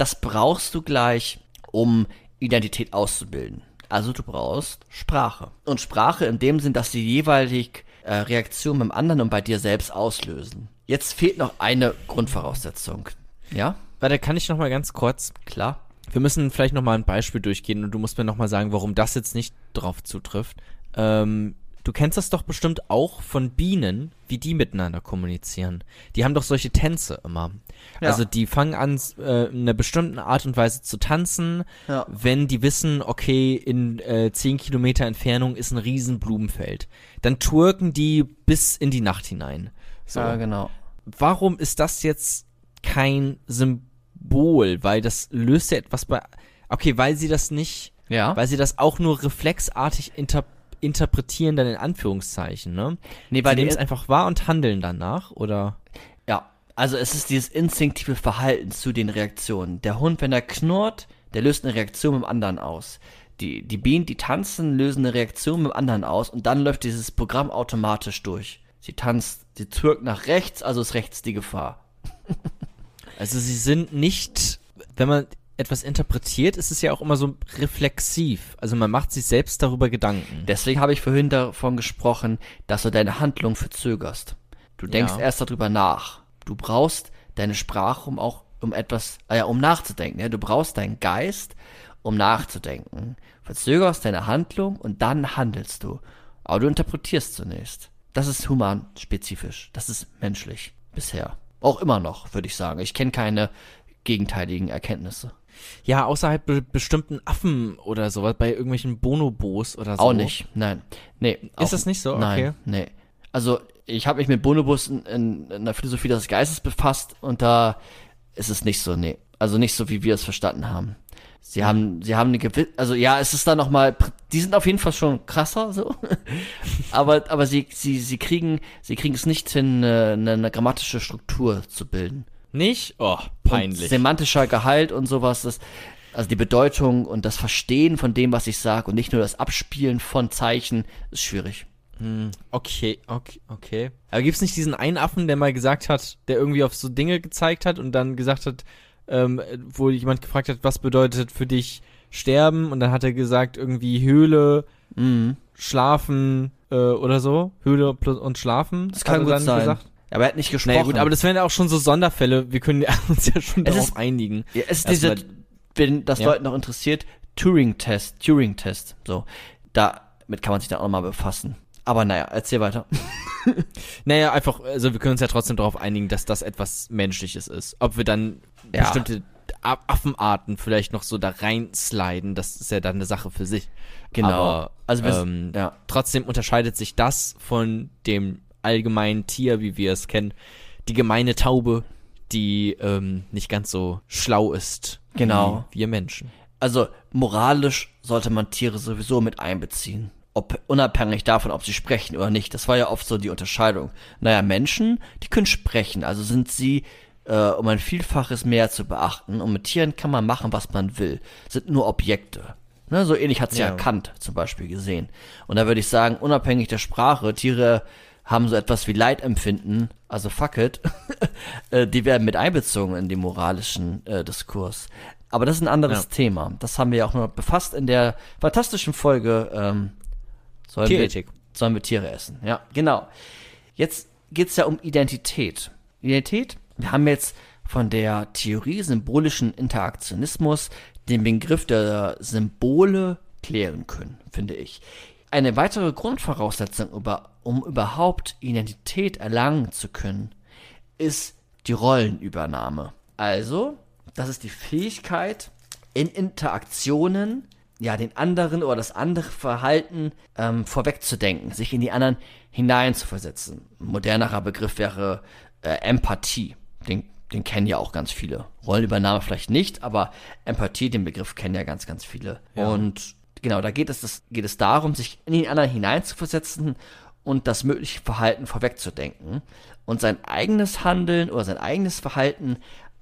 Das brauchst du gleich, um Identität auszubilden. Also du brauchst Sprache. Und Sprache in dem Sinn, dass sie jeweilig äh, Reaktionen beim anderen und bei dir selbst auslösen. Jetzt fehlt noch eine Grundvoraussetzung. Ja, Warte, kann ich noch mal ganz kurz klar. Wir müssen vielleicht noch mal ein Beispiel durchgehen und du musst mir noch mal sagen, warum das jetzt nicht drauf zutrifft. Ähm, du kennst das doch bestimmt auch von Bienen, wie die miteinander kommunizieren. Die haben doch solche Tänze immer. Ja. Also die fangen an, äh, in einer bestimmten Art und Weise zu tanzen, Ja. wenn die wissen, okay, in äh, 10 Kilometer Entfernung ist ein riesen Blumenfeld. Dann twerken die bis in die Nacht hinein. So Ja, genau. warum ist das jetzt kein Symbol? Weil das löst ja etwas bei. Okay, weil sie das nicht, Ja. weil sie das auch nur reflexartig inter interpretieren, dann in Anführungszeichen, ne? Nee, sie bei nehmen es einfach wahr und handeln danach, oder? Ja, Also es ist dieses instinktive Verhalten zu den Reaktionen. Der Hund, wenn er knurrt, der löst eine Reaktion mit dem anderen aus. Die, die Bienen, die tanzen, lösen eine Reaktion mit dem anderen aus und dann läuft dieses Programm automatisch durch. Sie tanzt, sie zwirkt nach rechts, also ist rechts die Gefahr. [laughs] Also sie sind nicht, wenn man etwas interpretiert, ist es ja auch immer so reflexiv. Also man macht sich selbst darüber Gedanken. Deswegen habe ich vorhin davon gesprochen, dass du deine Handlung verzögerst. Du denkst Ja. erst darüber nach. Du brauchst deine Sprache, um auch um etwas, äh, um nachzudenken. Ja? Du brauchst deinen Geist, um nachzudenken. Verzögerst deine Handlung und dann handelst du. Aber du interpretierst zunächst. Das ist humanspezifisch. Das ist menschlich. Bisher. Auch immer noch, würde ich sagen. Ich kenne keine gegenteiligen Erkenntnisse. Ja, außerhalb be bestimmten Affen oder sowas, bei irgendwelchen Bonobos oder so. Auch nicht. Nein. Nee. auch- das nicht so? Nein. Okay. Nee. Also, ich habe mich mit Bonobus in, in, in der Philosophie des Geistes befasst und da ist es nicht so, nee. Also nicht so, wie wir es verstanden haben. Sie haben, sie haben eine gewisse, also ja, es ist da noch mal, die sind auf jeden Fall schon krasser, so. [laughs] aber, aber sie, sie, sie kriegen, sie kriegen es nicht hin, eine, eine, eine grammatische Struktur zu bilden. Nicht? Oh, Und peinlich. semantischer Gehalt und sowas, das, also die Bedeutung und das Verstehen von dem, was ich sage und nicht nur das Abspielen von Zeichen, ist schwierig. Okay, okay, okay. Aber gibt's nicht diesen einen Affen, der mal gesagt hat, der irgendwie auf so Dinge gezeigt hat und dann gesagt hat, ähm, wo jemand gefragt hat, was bedeutet für dich sterben? Und dann hat er gesagt, irgendwie Höhle, Mhm. Schlafen äh, oder so. Höhle und Schlafen. Das kann gut sein. Gesagt. Aber er hat nicht gesprochen. Naja gut, aber das wären ja auch schon so Sonderfälle. Wir können ja [laughs] uns ja schon Es darauf ist- einigen. ja, es ist dieser, wenn das Ja. Leute noch interessiert, Turing-Test, Turing-Test. So, damit kann man sich dann auch mal befassen. Aber naja, erzähl weiter. [laughs] Naja, einfach, also wir können uns ja trotzdem darauf einigen, dass das etwas Menschliches ist. Ob wir dann Ja. bestimmte Affenarten vielleicht noch so da reinsliden, das ist ja dann eine Sache für sich. Genau. Aber, Also ähm, ja. trotzdem unterscheidet sich das von dem allgemeinen Tier, wie wir es kennen. Die gemeine Taube, die ähm, nicht ganz so schlau ist Genau. wie wir Menschen. Also moralisch sollte man Tiere sowieso mit einbeziehen. Ob, unabhängig davon, ob sie sprechen oder nicht. Das war ja oft so die Unterscheidung. Naja, Menschen, die können sprechen, also sind sie, äh, um ein Vielfaches mehr zu beachten. Und mit Tieren kann man machen, was man will. Sind nur Objekte. Ne, so ähnlich hat sie ja. Ja. Kant zum Beispiel gesehen. Und da würde ich sagen, unabhängig der Sprache, Tiere haben so etwas wie Leidempfinden, also fuck it, [laughs] äh, die werden mit einbezogen in den moralischen äh, Diskurs. Aber das ist ein anderes Ja. Thema. Das haben wir ja auch noch befasst in der fantastischen Folge ähm, sollen, wir, sollen wir Tiere essen. Ja, genau. Jetzt geht's ja um Identität. Identität, wir haben jetzt von der Theorie symbolischen Interaktionismus den Begriff der Symbole klären können, finde ich. Eine weitere Grundvoraussetzung, über, um überhaupt Identität erlangen zu können, ist die Rollenübernahme. Also, das ist die Fähigkeit, in Interaktionen ja den anderen oder das andere Verhalten ähm, vorwegzudenken, sich in die anderen hineinzuversetzen. Ein modernerer Begriff wäre äh, Empathie. Den, den kennen ja auch ganz viele. Rollenübernahme vielleicht nicht, aber Empathie, den Begriff kennen ja ganz, ganz viele. Und genau, da geht es, das, geht es darum, sich in den anderen hineinzuversetzen und das mögliche Verhalten vorwegzudenken und sein eigenes Handeln oder sein eigenes Verhalten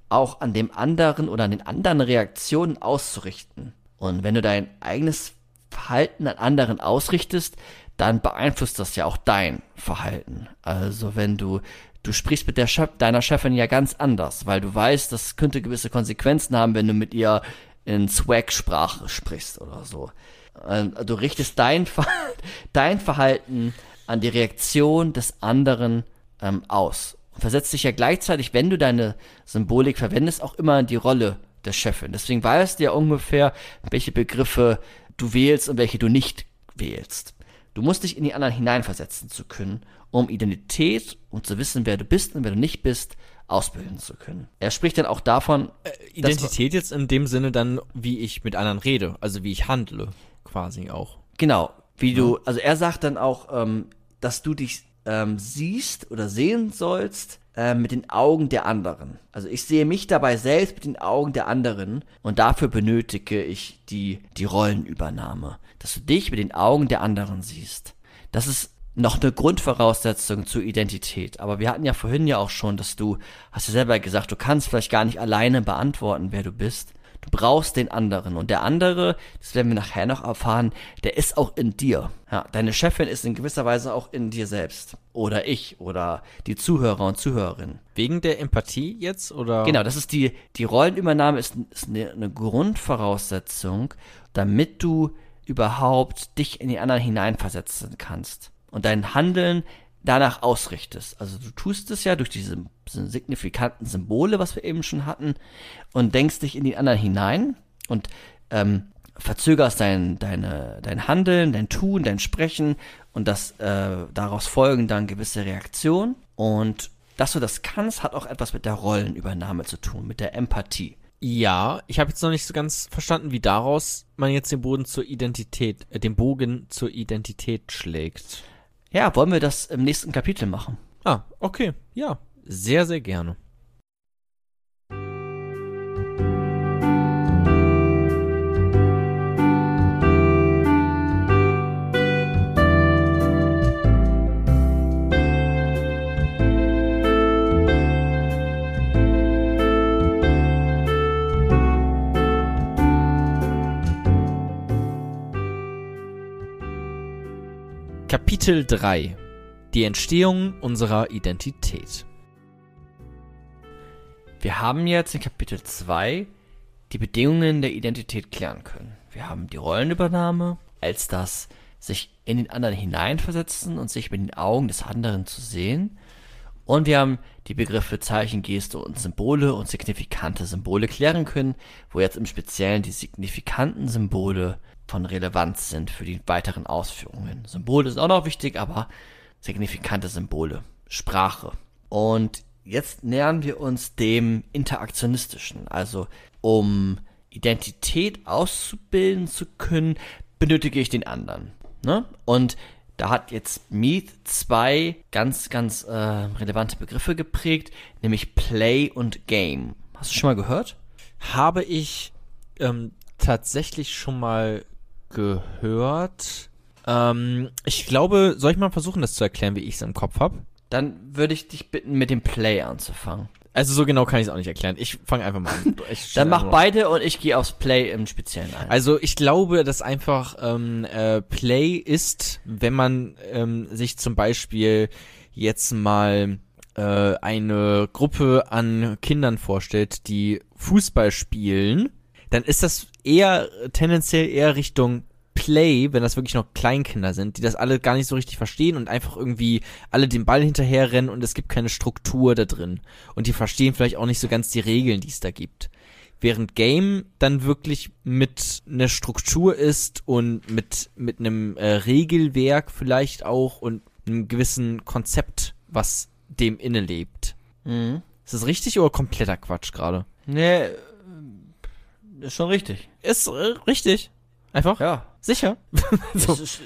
auch an dem anderen oder an den anderen Reaktionen auszurichten. Und wenn du dein eigenes Verhalten an anderen ausrichtest, dann beeinflusst das ja auch dein Verhalten. Also wenn du, du sprichst mit der Chef, deiner Chefin ja ganz anders, weil du weißt, das könnte gewisse Konsequenzen haben, wenn du mit ihr in Swag-Sprache sprichst oder so. Ähm, Du richtest dein, [laughs] dein Verhalten an die Reaktion des anderen ähm, aus. Und versetzt dich ja gleichzeitig, wenn du deine Symbolik verwendest, auch immer in die Rolle der Chefin. Deswegen weißt du ja ungefähr, welche Begriffe du wählst und welche du nicht wählst. Du musst dich in die anderen hineinversetzen zu können, um Identität und zu wissen, wer du bist und wer du nicht bist, ausbilden zu können. Er spricht dann auch davon, Identität jetzt in dem Sinne dann, wie ich mit anderen rede, also wie ich handle, quasi auch. Genau, wie du, also er sagt dann auch, ähm, dass du dich ähm, siehst oder sehen sollst äh, mit den Augen der anderen. Also ich sehe mich dabei selbst mit den Augen der anderen und dafür benötige ich die, die Rollenübernahme. Dass du dich mit den Augen der anderen siehst. Das ist noch eine Grundvoraussetzung zur Identität. Aber wir hatten ja vorhin ja auch schon, dass du, hast ja selber gesagt, du kannst vielleicht gar nicht alleine beantworten, wer du bist. Du brauchst den anderen. Und der andere, das werden wir nachher noch erfahren, der ist auch in dir. Ja, deine Chefin ist in gewisser Weise auch in dir selbst. Oder ich oder die Zuhörer und Zuhörerinnen. Wegen der Empathie jetzt oder? Genau, das ist die, die Rollenübernahme ist, ist eine, eine Grundvoraussetzung, damit du überhaupt dich in die anderen hineinversetzen kannst und dein Handeln danach ausrichtest. Also du tust es ja durch diese signifikanten Symbole, was wir eben schon hatten, und denkst dich in die anderen hinein und ähm, verzögerst dein, deine, dein Handeln, dein Tun, dein Sprechen und das äh, daraus folgen dann gewisse Reaktionen. Und dass du das kannst, hat auch etwas mit der Rollenübernahme zu tun, mit der Empathie. Ja, ich habe jetzt noch nicht so ganz verstanden, wie daraus man jetzt den Boden zur Identität, äh, den Bogen zur Identität schlägt. Ja, wollen wir das im nächsten Kapitel machen? Ah, okay, ja, sehr, sehr gerne. Kapitel 3 Die Entstehung unserer Identität Wir haben jetzt in Kapitel 2 die Bedingungen der Identität klären können. Wir haben die Rollenübernahme als das sich in den anderen hineinversetzen und sich mit den Augen des anderen zu sehen. Und wir haben die Begriffe Zeichen, Geste und Symbole und signifikante Symbole klären können, wo jetzt im Speziellen die signifikanten Symbole von Relevanz sind für die weiteren Ausführungen. Symbole sind auch noch wichtig, aber signifikante Symbole, Sprache. Und jetzt nähern wir uns dem Interaktionistischen. Also um Identität auszubilden zu können, benötige ich den anderen. Ne? Und da hat jetzt Meath zwei ganz, ganz äh, relevante Begriffe geprägt, nämlich Play und Game. Hast du schon mal gehört? Habe ich ähm, tatsächlich schon mal gehört. Ähm, ich glaube, soll ich mal versuchen, das zu erklären, wie ich es im Kopf habe? Dann würde ich dich bitten, mit dem Play anzufangen. Also so genau kann ich es auch nicht erklären. Ich fange einfach mal an. [laughs] Dann mach beide und ich gehe aufs Play im Speziellen ein. Also ich glaube, dass einfach ähm, äh, Play ist, wenn man ähm, sich zum Beispiel jetzt mal äh, eine Gruppe an Kindern vorstellt, die Fußball spielen, dann ist das eher tendenziell eher Richtung Play, wenn das wirklich noch Kleinkinder sind, die das alle gar nicht so richtig verstehen und einfach irgendwie alle den Ball hinterherrennen und es gibt keine Struktur da drin. Und die verstehen vielleicht auch nicht so ganz die Regeln, die es da gibt. Während Game dann wirklich mit einer Struktur ist und mit, mit einem äh, Regelwerk vielleicht auch und einem gewissen Konzept, was dem inne lebt. Mhm. Ist das richtig oder kompletter Quatsch gerade? Nee, ist schon richtig. Ist äh, richtig. Einfach? Ja. Sicher? [laughs] so. Ist,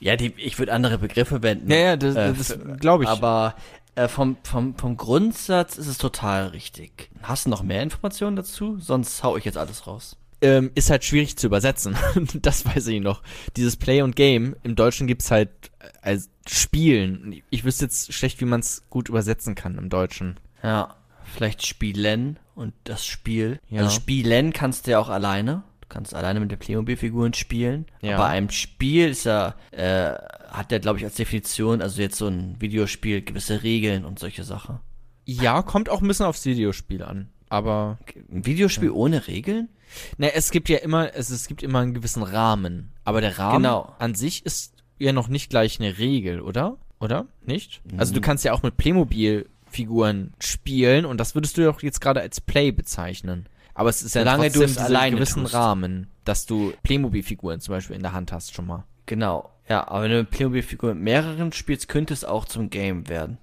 ja, die, ich würde andere Begriffe wenden. Ja, ja, das, äh, das glaube ich. Aber äh, vom, vom, vom Grundsatz ist es total richtig. Hast du noch mehr Informationen dazu? Sonst hau ich jetzt alles raus. Ähm, ist halt schwierig zu übersetzen. [laughs] das weiß ich noch. Dieses Play und Game, im Deutschen gibt's halt äh, als Spielen. Ich wüsste jetzt schlecht, wie man es gut übersetzen kann im Deutschen. Ja, vielleicht Spielen und das Spiel. Ja. Also Spielen kannst du ja auch alleine. Du kannst alleine mit den Playmobil-Figuren spielen. Ja. Aber ein Spiel ist ja, äh, hat ja, glaube ich, als Definition, also jetzt so ein Videospiel, gewisse Regeln und solche Sachen. Ja, kommt auch ein bisschen aufs Videospiel an. Aber. Ein Videospiel ja. ohne Regeln? Ne, es gibt ja immer, es, es gibt immer einen gewissen Rahmen. Aber der Rahmen genau. an sich ist ja noch nicht gleich eine Regel, oder? Oder? Nicht? Also du hm. kannst ja auch mit Playmobil Figuren spielen und das würdest du doch jetzt gerade als Play bezeichnen. Aber es ist ja Solange trotzdem du es gewissen tust. Rahmen, dass du Playmobil-Figuren zum Beispiel in der Hand hast schon mal. Genau. Ja, aber wenn du mit Playmobil-Figuren mit mehreren spielst, könnte es auch zum Game werden.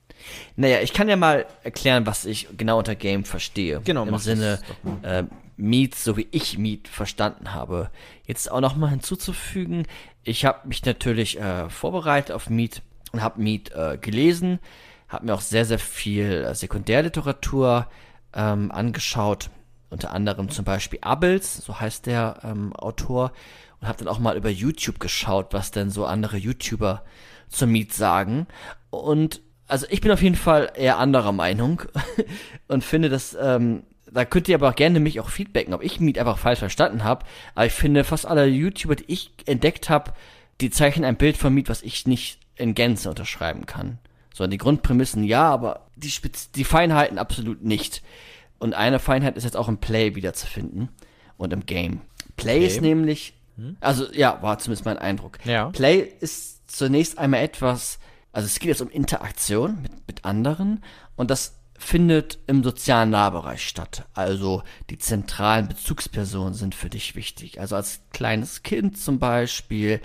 Naja, ich kann ja mal erklären, was ich genau unter Game verstehe. Genau, im Sinne äh, Meet, so wie ich Meet verstanden habe. Jetzt auch noch mal hinzuzufügen, ich habe mich natürlich äh, vorbereitet auf Meet und habe Meet äh, gelesen, habe mir auch sehr, sehr viel äh, Sekundärliteratur ähm, angeschaut unter anderem zum Beispiel Abels, so heißt der ähm, Autor, und habe dann auch mal über YouTube geschaut, was denn so andere YouTuber zur Meet sagen. Und also ich bin auf jeden Fall eher anderer Meinung [laughs] und finde, dass ähm, da könnt ihr aber auch gerne mich auch feedbacken, ob ich Meet einfach falsch verstanden habe. Aber ich finde, fast alle YouTuber, die ich entdeckt habe, die zeichnen ein Bild von Meet, was ich nicht in Gänze unterschreiben kann. So, die Grundprämissen ja, aber die, Spez die Feinheiten absolut nicht. Und eine Feinheit ist jetzt auch im Play wiederzufinden und im Game. Play Okay. ist nämlich, also ja, war zumindest mein Eindruck. Ja. Play ist zunächst einmal etwas, also es geht jetzt um Interaktion mit, mit anderen und das findet im sozialen Nahbereich statt. Also die zentralen Bezugspersonen sind für dich wichtig. Also als kleines Kind zum Beispiel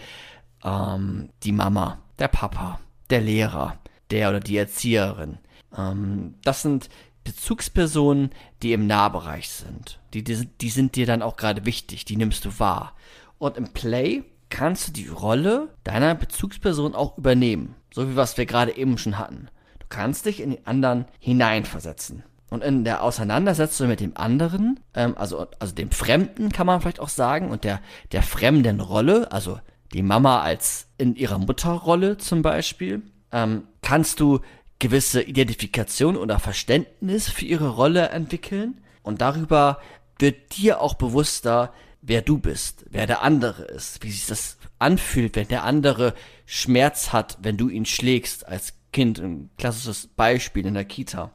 ähm, die Mama, der Papa, der Lehrer, der oder die Erzieherin. Ähm, das sind Bezugspersonen, die im Nahbereich sind. Die, die, sind- die sind dir dann auch gerade wichtig, die nimmst du wahr. Und im Play kannst du die Rolle deiner Bezugsperson auch übernehmen. So wie was wir gerade eben schon hatten. Du kannst dich in den anderen hineinversetzen. Und in der Auseinandersetzung mit dem anderen, ähm, also, also dem Fremden kann man vielleicht auch sagen, und der, der fremden Rolle, also die Mama als in ihrer Mutterrolle zum Beispiel, ähm, kannst du gewisse Identifikation oder Verständnis für ihre Rolle entwickeln. Und darüber wird dir auch bewusster, wer du bist, wer der andere ist, wie sich das anfühlt, wenn der andere Schmerz hat, wenn du ihn schlägst als Kind, ein klassisches Beispiel in der Kita.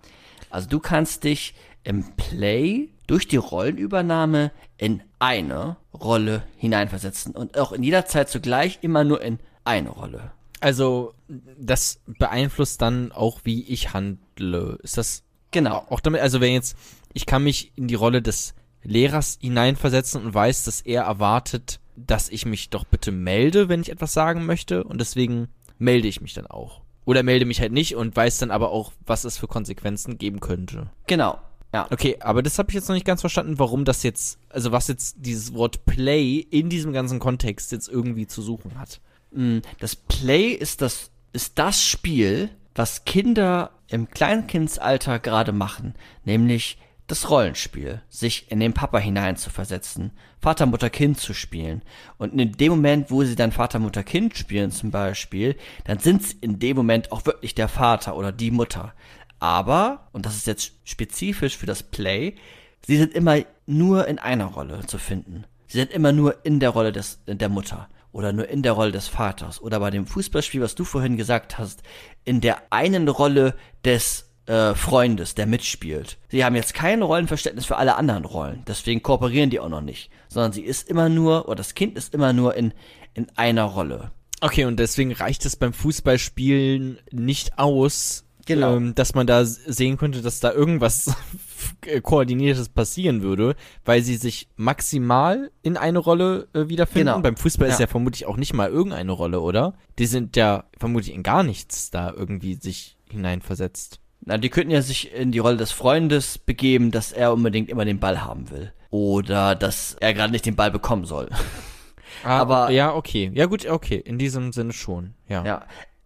Also du kannst dich im Play durch die Rollenübernahme in eine Rolle hineinversetzen und auch in jeder Zeit zugleich immer nur in eine Rolle. Also, das beeinflusst dann auch, wie ich handle. Ist das Genau. auch damit, also wenn jetzt, ich kann mich in die Rolle des Lehrers hineinversetzen und weiß, dass er erwartet, dass ich mich doch bitte melde, wenn ich etwas sagen möchte und deswegen melde ich mich dann auch. Oder melde mich halt nicht und weiß dann aber auch, was es für Konsequenzen geben könnte. Genau. Ja. Okay, aber das habe ich jetzt noch nicht ganz verstanden, warum das jetzt, also was jetzt dieses Wort Play in diesem ganzen Kontext jetzt irgendwie zu suchen hat. Mm, Das Play ist das, ist das Spiel, was Kinder im Kleinkindsalter gerade machen, nämlich das Rollenspiel, sich in den Papa hineinzuversetzen, Vater, Mutter, Kind zu spielen. Und in dem Moment, wo sie dann Vater, Mutter, Kind spielen zum Beispiel, dann sind sie in dem Moment auch wirklich der Vater oder die Mutter. Aber, und das ist jetzt spezifisch für das Play, sie sind immer nur in einer Rolle zu finden. Sie sind immer nur in der Rolle des, der Mutter oder nur in der Rolle des Vaters oder bei dem Fußballspiel, was du vorhin gesagt hast, in der einen Rolle des äh, Freundes, der mitspielt. Sie haben jetzt kein Rollenverständnis für alle anderen Rollen, deswegen kooperieren die auch noch nicht, sondern sie ist immer nur, oder das Kind ist immer nur in, in einer Rolle. Okay, und deswegen reicht es beim Fußballspielen nicht aus, Genau. ähm, dass man da sehen könnte, dass da irgendwas [laughs] äh, Koordiniertes passieren würde, weil sie sich maximal in eine Rolle äh, wiederfinden. Genau. Beim Fußball ist Ja. ja vermutlich auch nicht mal irgendeine Rolle, oder? Die sind ja vermutlich in gar nichts da irgendwie sich hineinversetzt. Na, die könnten ja sich in die Rolle des Freundes begeben, dass er unbedingt immer den Ball haben will. Oder dass er gerade nicht den Ball bekommen soll. [laughs] Aber- ja, okay. Ja gut, okay. In diesem Sinne schon. Ja. Ja.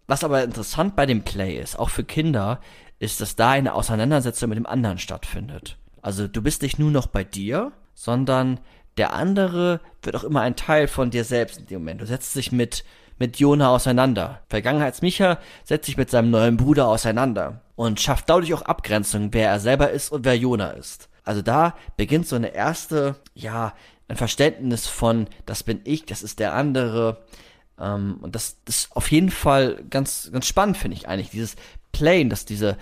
Was aber interessant bei dem Play ist, auch für Kinder, ist, dass da eine Auseinandersetzung mit dem anderen stattfindet. Also du bist nicht nur noch bei dir, sondern der andere wird auch immer ein Teil von dir selbst in dem Moment. Du setzt dich mit, mit Jona auseinander. Vergangenheitsmicha setzt sich mit seinem neuen Bruder auseinander und schafft dadurch auch Abgrenzung, wer er selber ist und wer Jona ist. Also da beginnt so eine erste, ja, ein Verständnis von, das bin ich, das ist der andere. Ähm, und das, das ist auf jeden Fall ganz, ganz spannend, finde ich eigentlich. Dieses Plane, dass diese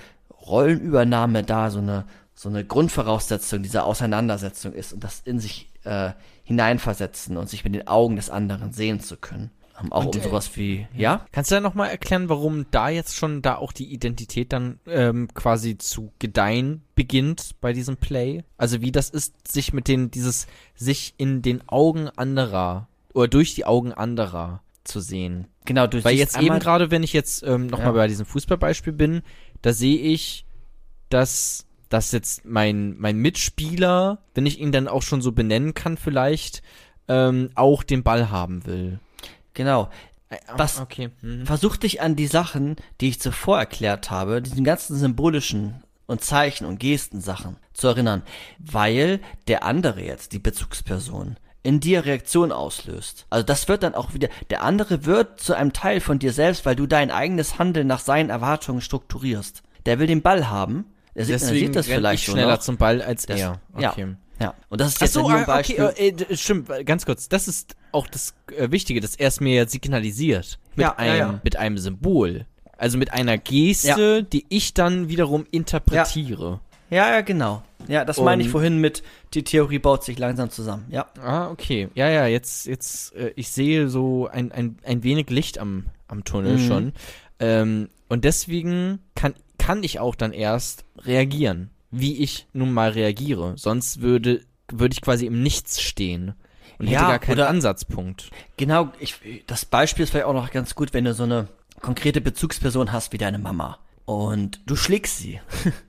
Rollenübernahme da so eine, so eine Grundvoraussetzung dieser Auseinandersetzung ist und das in sich äh, hineinversetzen und sich mit den Augen des anderen sehen zu können. Ähm, auch Und, um äh, sowas wie, ja? Kannst du da nochmal erklären, warum da jetzt schon da auch die Identität dann ähm, quasi zu gedeihen beginnt bei diesem Play? Also wie das ist, sich mit den, dieses, sich in den Augen anderer oder durch die Augen anderer zu sehen. Genau, du Weil jetzt eben gerade, wenn ich jetzt ähm, nochmal Ja. bei diesem Fußballbeispiel bin, da sehe ich, dass, dass jetzt mein, mein Mitspieler, wenn ich ihn dann auch schon so benennen kann vielleicht, ähm, auch den Ball haben will. Genau. Was- Okay. Mhm. Versuch dich an die Sachen, die ich zuvor erklärt habe, diesen ganzen symbolischen und Zeichen und Gesten Sachen zu erinnern, weil der andere jetzt, die Bezugsperson, in dir Reaktion auslöst. Also das wird dann auch wieder, der andere wird zu einem Teil von dir selbst, weil du dein eigenes Handeln nach seinen Erwartungen strukturierst. Der will den Ball haben, er signalisiert das vielleicht ich schneller noch. zum Ball als Das- er. ja. Okay. Ja, und das ist Ach jetzt so, nur ein ah, Beispiel. okay, äh, d- stimmt, ganz kurz. Das ist auch das äh, Wichtige, dass er es mir ja signalisiert. Mit, Ja, ja, einem, ja. mit einem Symbol. Also mit einer Geste, die ich dann wiederum interpretiere. Ja, ja, genau. Ja, das meine ich vorhin mit, die Theorie baut sich langsam zusammen. Ja. Ah, okay. Ja, ja, jetzt, jetzt, äh, ich sehe so ein, ein, ein wenig Licht am, am Tunnel Mhm. schon. Ähm, und deswegen kann, kann ich auch dann erst reagieren, wie ich nun mal reagiere. Sonst würde, würde ich quasi im Nichts stehen und Ja, hätte gar keinen oder- Ansatzpunkt. Genau, ich, das Beispiel ist vielleicht auch noch ganz gut, wenn du so eine konkrete Bezugsperson hast wie deine Mama und du schlägst sie. [laughs]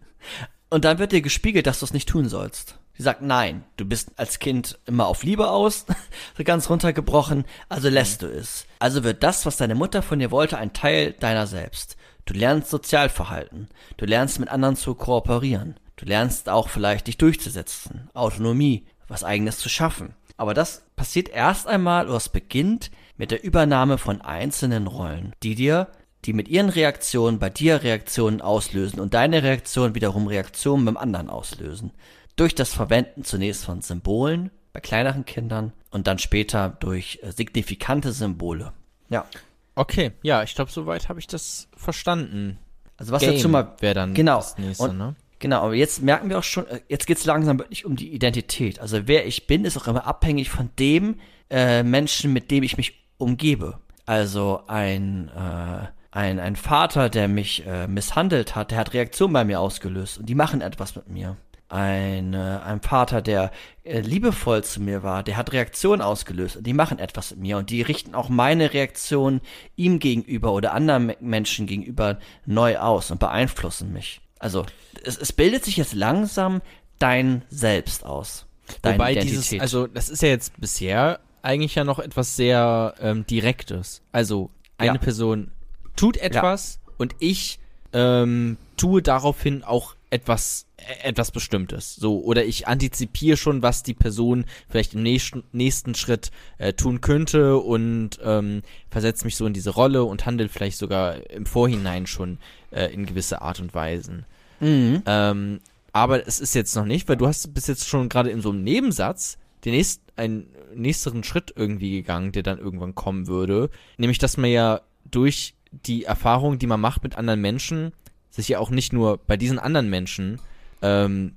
und dann wird dir gespiegelt, dass du es nicht tun sollst. Sie sagt, nein, du bist als Kind immer auf Liebe aus, [laughs] so ganz runtergebrochen, also lässt du es. Also wird das, was deine Mutter von dir wollte, ein Teil deiner selbst. Du lernst Sozialverhalten, du lernst mit anderen zu kooperieren, du lernst auch vielleicht dich durchzusetzen, Autonomie, was eigenes zu schaffen. Aber das passiert erst einmal oder es beginnt mit der Übernahme von einzelnen Rollen, die dir, die mit ihren Reaktionen bei dir Reaktionen auslösen und deine Reaktionen wiederum Reaktionen beim anderen auslösen. Durch das Verwenden zunächst von Symbolen bei kleineren Kindern und dann später durch äh, signifikante Symbole. Ja. Okay, ja, ich glaube, soweit habe ich das verstanden. Also was Game jetzt schon mal wäre dann genau das nächste, und, ne? Genau, aber jetzt merken wir auch schon, äh, jetzt geht's langsam wirklich um die Identität. Also wer ich bin, ist auch immer abhängig von dem äh, Menschen, mit dem ich mich umgebe. Also ein, äh, ein, ein Vater, der mich äh, misshandelt hat, der hat Reaktionen bei mir ausgelöst und die machen etwas mit mir. Ein, äh, ein Vater, der äh, liebevoll zu mir war, der hat Reaktionen ausgelöst und die machen etwas mit mir und die richten auch meine Reaktion ihm gegenüber oder anderen Me- Menschen gegenüber neu aus und beeinflussen mich. Also es, es bildet sich jetzt langsam dein Selbst aus. Deine Wobei Identität. dieses, also das ist ja jetzt bisher eigentlich ja noch etwas sehr ähm, Direktes. Also eine Ja. Person tut etwas und ich ähm, tue daraufhin auch etwas äh, etwas Bestimmtes. So oder ich antizipiere schon, was die Person vielleicht im nächsten, nächsten Schritt äh, tun könnte und ähm, versetze mich so in diese Rolle und handle vielleicht sogar im Vorhinein schon äh, in gewisse Art und Weisen. mhm. Ähm, aber es ist jetzt noch nicht, weil du hast bis jetzt schon gerade in so einem Nebensatz den nächsten, einen nächsteren Schritt irgendwie gegangen, der dann irgendwann kommen würde. Nämlich, dass man ja durch die Erfahrung, die man macht mit anderen Menschen, sich ja auch nicht nur bei diesen anderen Menschen ähm,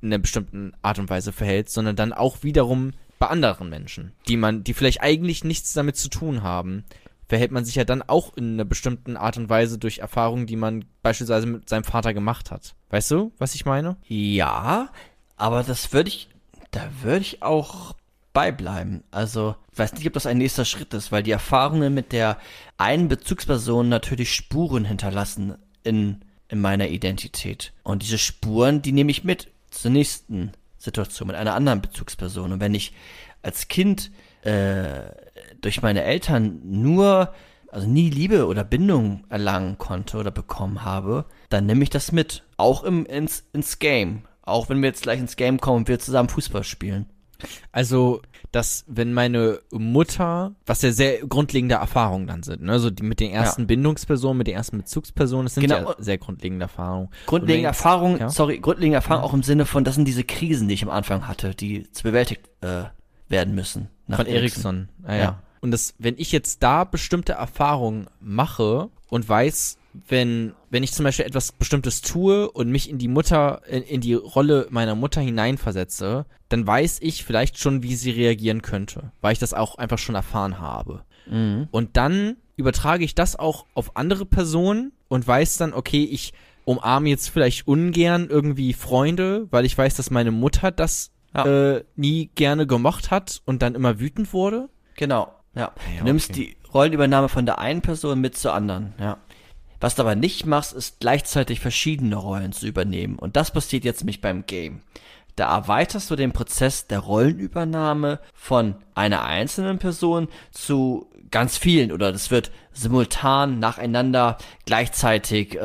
in einer bestimmten Art und Weise verhält, sondern dann auch wiederum bei anderen Menschen, die man, die vielleicht eigentlich nichts damit zu tun haben, verhält man sich ja dann auch in einer bestimmten Art und Weise durch Erfahrungen, die man beispielsweise mit seinem Vater gemacht hat. Weißt du, was ich meine? Ja, aber das würde ich, da würde ich auch beibleiben. Also, ich weiß nicht, ob das ein nächster Schritt ist, weil die Erfahrungen mit der einen Bezugsperson natürlich Spuren hinterlassen in, in meiner Identität. Und diese Spuren, die nehme ich mit zur nächsten Situation mit einer anderen Bezugsperson. Und wenn ich als Kind äh, durch meine Eltern nur, also nie Liebe oder Bindung erlangen konnte oder bekommen habe, dann nehme ich das mit. Auch im, ins, ins Game. Auch wenn wir jetzt gleich ins Game kommen und wir zusammen Fußball spielen. Also, dass wenn meine Mutter, was ja sehr grundlegende Erfahrungen dann sind, ne, so die mit den ersten Bindungspersonen, mit den ersten Bezugspersonen, das sind Genau. ja sehr grundlegende Erfahrungen. Grundlegende Und wenn- Erfahrung, ja. sorry, grundlegende Erfahrung auch im Sinne von, das sind diese Krisen, die ich am Anfang hatte, die zu bewältigt äh, werden müssen. Von Ericsson. Ah, ja. Ja. Und das, wenn ich jetzt da bestimmte Erfahrungen mache und weiß, wenn, wenn ich zum Beispiel etwas Bestimmtes tue und mich in die Mutter, in, in die Rolle meiner Mutter hineinversetze, dann weiß ich vielleicht schon, wie sie reagieren könnte, weil ich das auch einfach schon erfahren habe. Mhm. Und dann übertrage ich das auch auf andere Personen und weiß dann, okay, ich umarme jetzt vielleicht ungern irgendwie Freunde, weil ich weiß, dass meine Mutter das Ja. äh, nie gerne gemocht hat und dann immer wütend wurde. Genau, ja. Ja, du nimmst okay. die Rollenübernahme von der einen Person mit zur anderen, ja. Was du aber nicht machst, ist gleichzeitig verschiedene Rollen zu übernehmen. Und das passiert jetzt nämlich beim Game. da erweiterst du den Prozess der Rollenübernahme von einer einzelnen Person zu ganz vielen oder das wird simultan nacheinander gleichzeitig äh,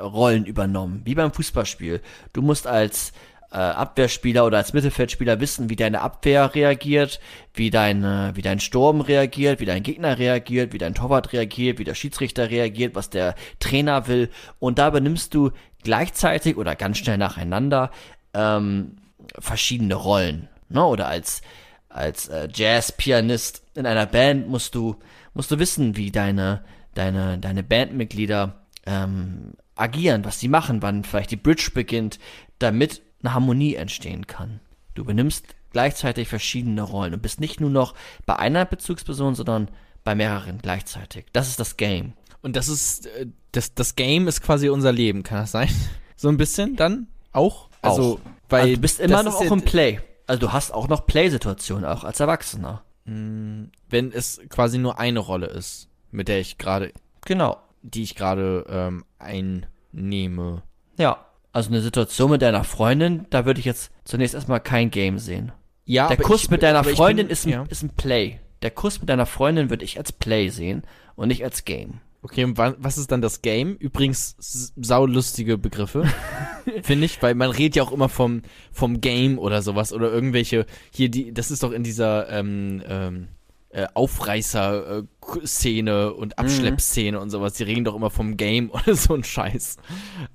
Rollen übernommen, wie beim Fußballspiel. Du musst als äh, Abwehrspieler oder als Mittelfeldspieler wissen, wie deine Abwehr reagiert, wie dein, äh, wie dein Sturm reagiert, wie dein Gegner reagiert, wie dein Torwart reagiert, wie der Schiedsrichter reagiert, was der Trainer will. Und da übernimmst du gleichzeitig oder ganz schnell nacheinander ähm, verschiedene Rollen. Ne? Oder als, als äh, Jazz-Pianist in einer Band musst du, musst du wissen, wie deine, deine, deine Bandmitglieder ähm, agieren, was sie machen, wann vielleicht die Bridge beginnt, damit eine Harmonie entstehen kann. Du benimmst gleichzeitig verschiedene Rollen und bist nicht nur noch bei einer Bezugsperson, sondern bei mehreren gleichzeitig. Das ist das Game. Und das ist, äh, das, das Game ist quasi unser Leben, kann das sein? [laughs] So ein bisschen dann auch? Also, Auch. weil also du bist immer noch auch im Play. Also du hast auch noch Play-Situationen, auch als Erwachsener. wenn es quasi nur eine Rolle ist, mit der ich gerade, Genau. die ich gerade ähm, einnehme. Ja. Also eine Situation mit deiner Freundin, da würde ich jetzt zunächst erstmal kein Game sehen. Ja, Der Kuss ich- mit deiner Freundin bin- ist, ein, ja. ist ein Play. Der Kuss mit deiner Freundin würde ich als Play sehen und nicht als Game. Okay, und wa- was ist dann das Game? Übrigens saulustige Begriffe, [laughs] finde ich, weil man redet ja auch immer vom, vom Game oder sowas oder irgendwelche, hier die, das ist doch in dieser ähm, ähm, äh, Aufreißer-Szene und Abschleppszene und sowas, die reden doch immer vom Game [laughs] oder so ein Scheiß.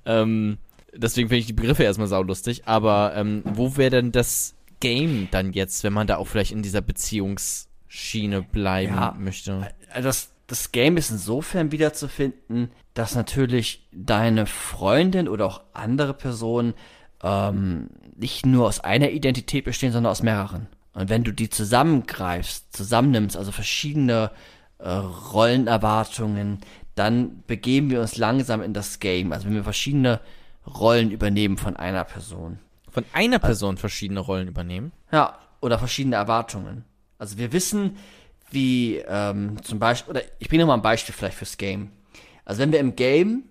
Ähm, deswegen finde ich die Begriffe erstmal saulustig, aber ähm, wo wäre denn das Game dann jetzt, wenn man da auch vielleicht in dieser Beziehungsschiene bleiben Ja. möchte? Also das, das Game ist insofern wiederzufinden, dass natürlich deine Freundin oder auch andere Personen ähm, nicht nur aus einer Identität bestehen, sondern aus mehreren. Und wenn du die zusammengreifst, zusammennimmst, also verschiedene äh, Rollenerwartungen, dann begeben wir uns langsam in das Game. Also wenn wir verschiedene Rollen übernehmen von einer Person. Von einer Person verschiedene Rollen übernehmen? Ja, oder verschiedene Erwartungen. Also wir wissen, wie ähm, zum Beispiel, oder ich bringe mal ein Beispiel vielleicht fürs Game. Also wenn wir im Game,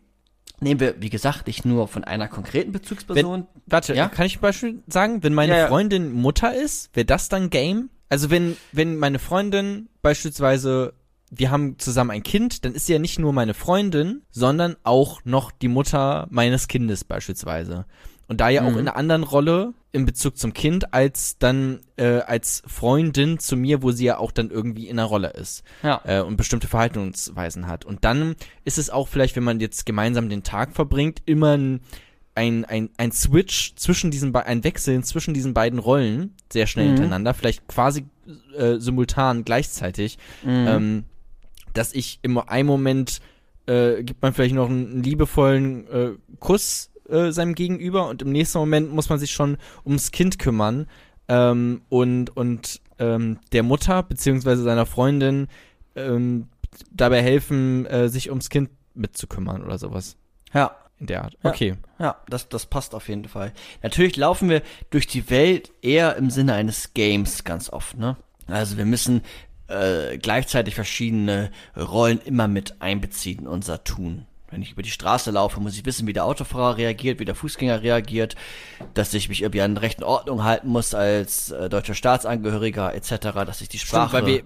nehmen wir, wie gesagt, nicht nur von einer konkreten Bezugsperson. Warte, Ja? kann ich ein Beispiel sagen? Wenn meine Ja, ja. Freundin Mutter ist, wäre das dann Game? Also wenn, wenn meine Freundin beispielsweise, wir haben zusammen ein Kind, dann ist sie ja nicht nur meine Freundin, sondern auch noch die Mutter meines Kindes beispielsweise. Und da ja auch Mhm. in einer anderen Rolle in Bezug zum Kind als dann äh, als Freundin zu mir, wo sie ja auch dann irgendwie in einer Rolle ist Ja. äh, und bestimmte Verhaltensweisen hat. Und dann ist es auch vielleicht, wenn man jetzt gemeinsam den Tag verbringt, immer ein, ein, ein, ein Switch zwischen diesen be- ein Wechseln zwischen diesen beiden Rollen sehr schnell Mhm. hintereinander, vielleicht quasi äh, simultan gleichzeitig, Mhm. ähm, dass ich im einen Moment äh, gibt man vielleicht noch einen liebevollen äh, Kuss äh, seinem Gegenüber und im nächsten Moment muss man sich schon ums Kind kümmern ähm, und und ähm, der Mutter beziehungsweise seiner Freundin ähm, dabei helfen, äh, sich ums Kind mitzukümmern oder sowas ja. in der Art. Ja. Okay. Ja, das, das passt auf jeden Fall. Natürlich laufen wir durch die Welt eher im Sinne eines Games ganz oft, ne? Also wir müssen äh, gleichzeitig verschiedene Rollen immer mit einbeziehen in unser Tun. Wenn ich über die Straße laufe, muss ich wissen, wie der Autofahrer reagiert, wie der Fußgänger reagiert, dass ich mich irgendwie an rechten Ordnung halten muss als äh, deutscher Staatsangehöriger etc., dass ich die Sprache... Stimmt, weil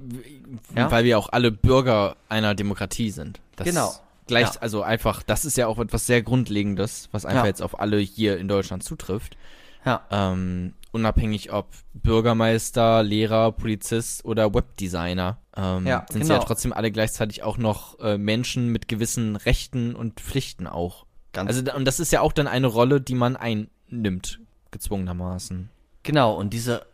wir, Ja? weil wir auch alle Bürger einer Demokratie sind. Das Genau. Gleich, Ja. also einfach, das ist ja auch etwas sehr Grundlegendes, was einfach Ja. jetzt auf alle hier in Deutschland zutrifft. ja. Ähm, unabhängig ob Bürgermeister, Lehrer, Polizist oder Webdesigner, ähm, Ja, sind sie ja genau. trotzdem alle gleichzeitig auch noch äh, Menschen mit gewissen Rechten und Pflichten auch. Ganz Also und das ist ja auch dann eine Rolle, die man einnimmt, gezwungenermaßen. Genau, und diese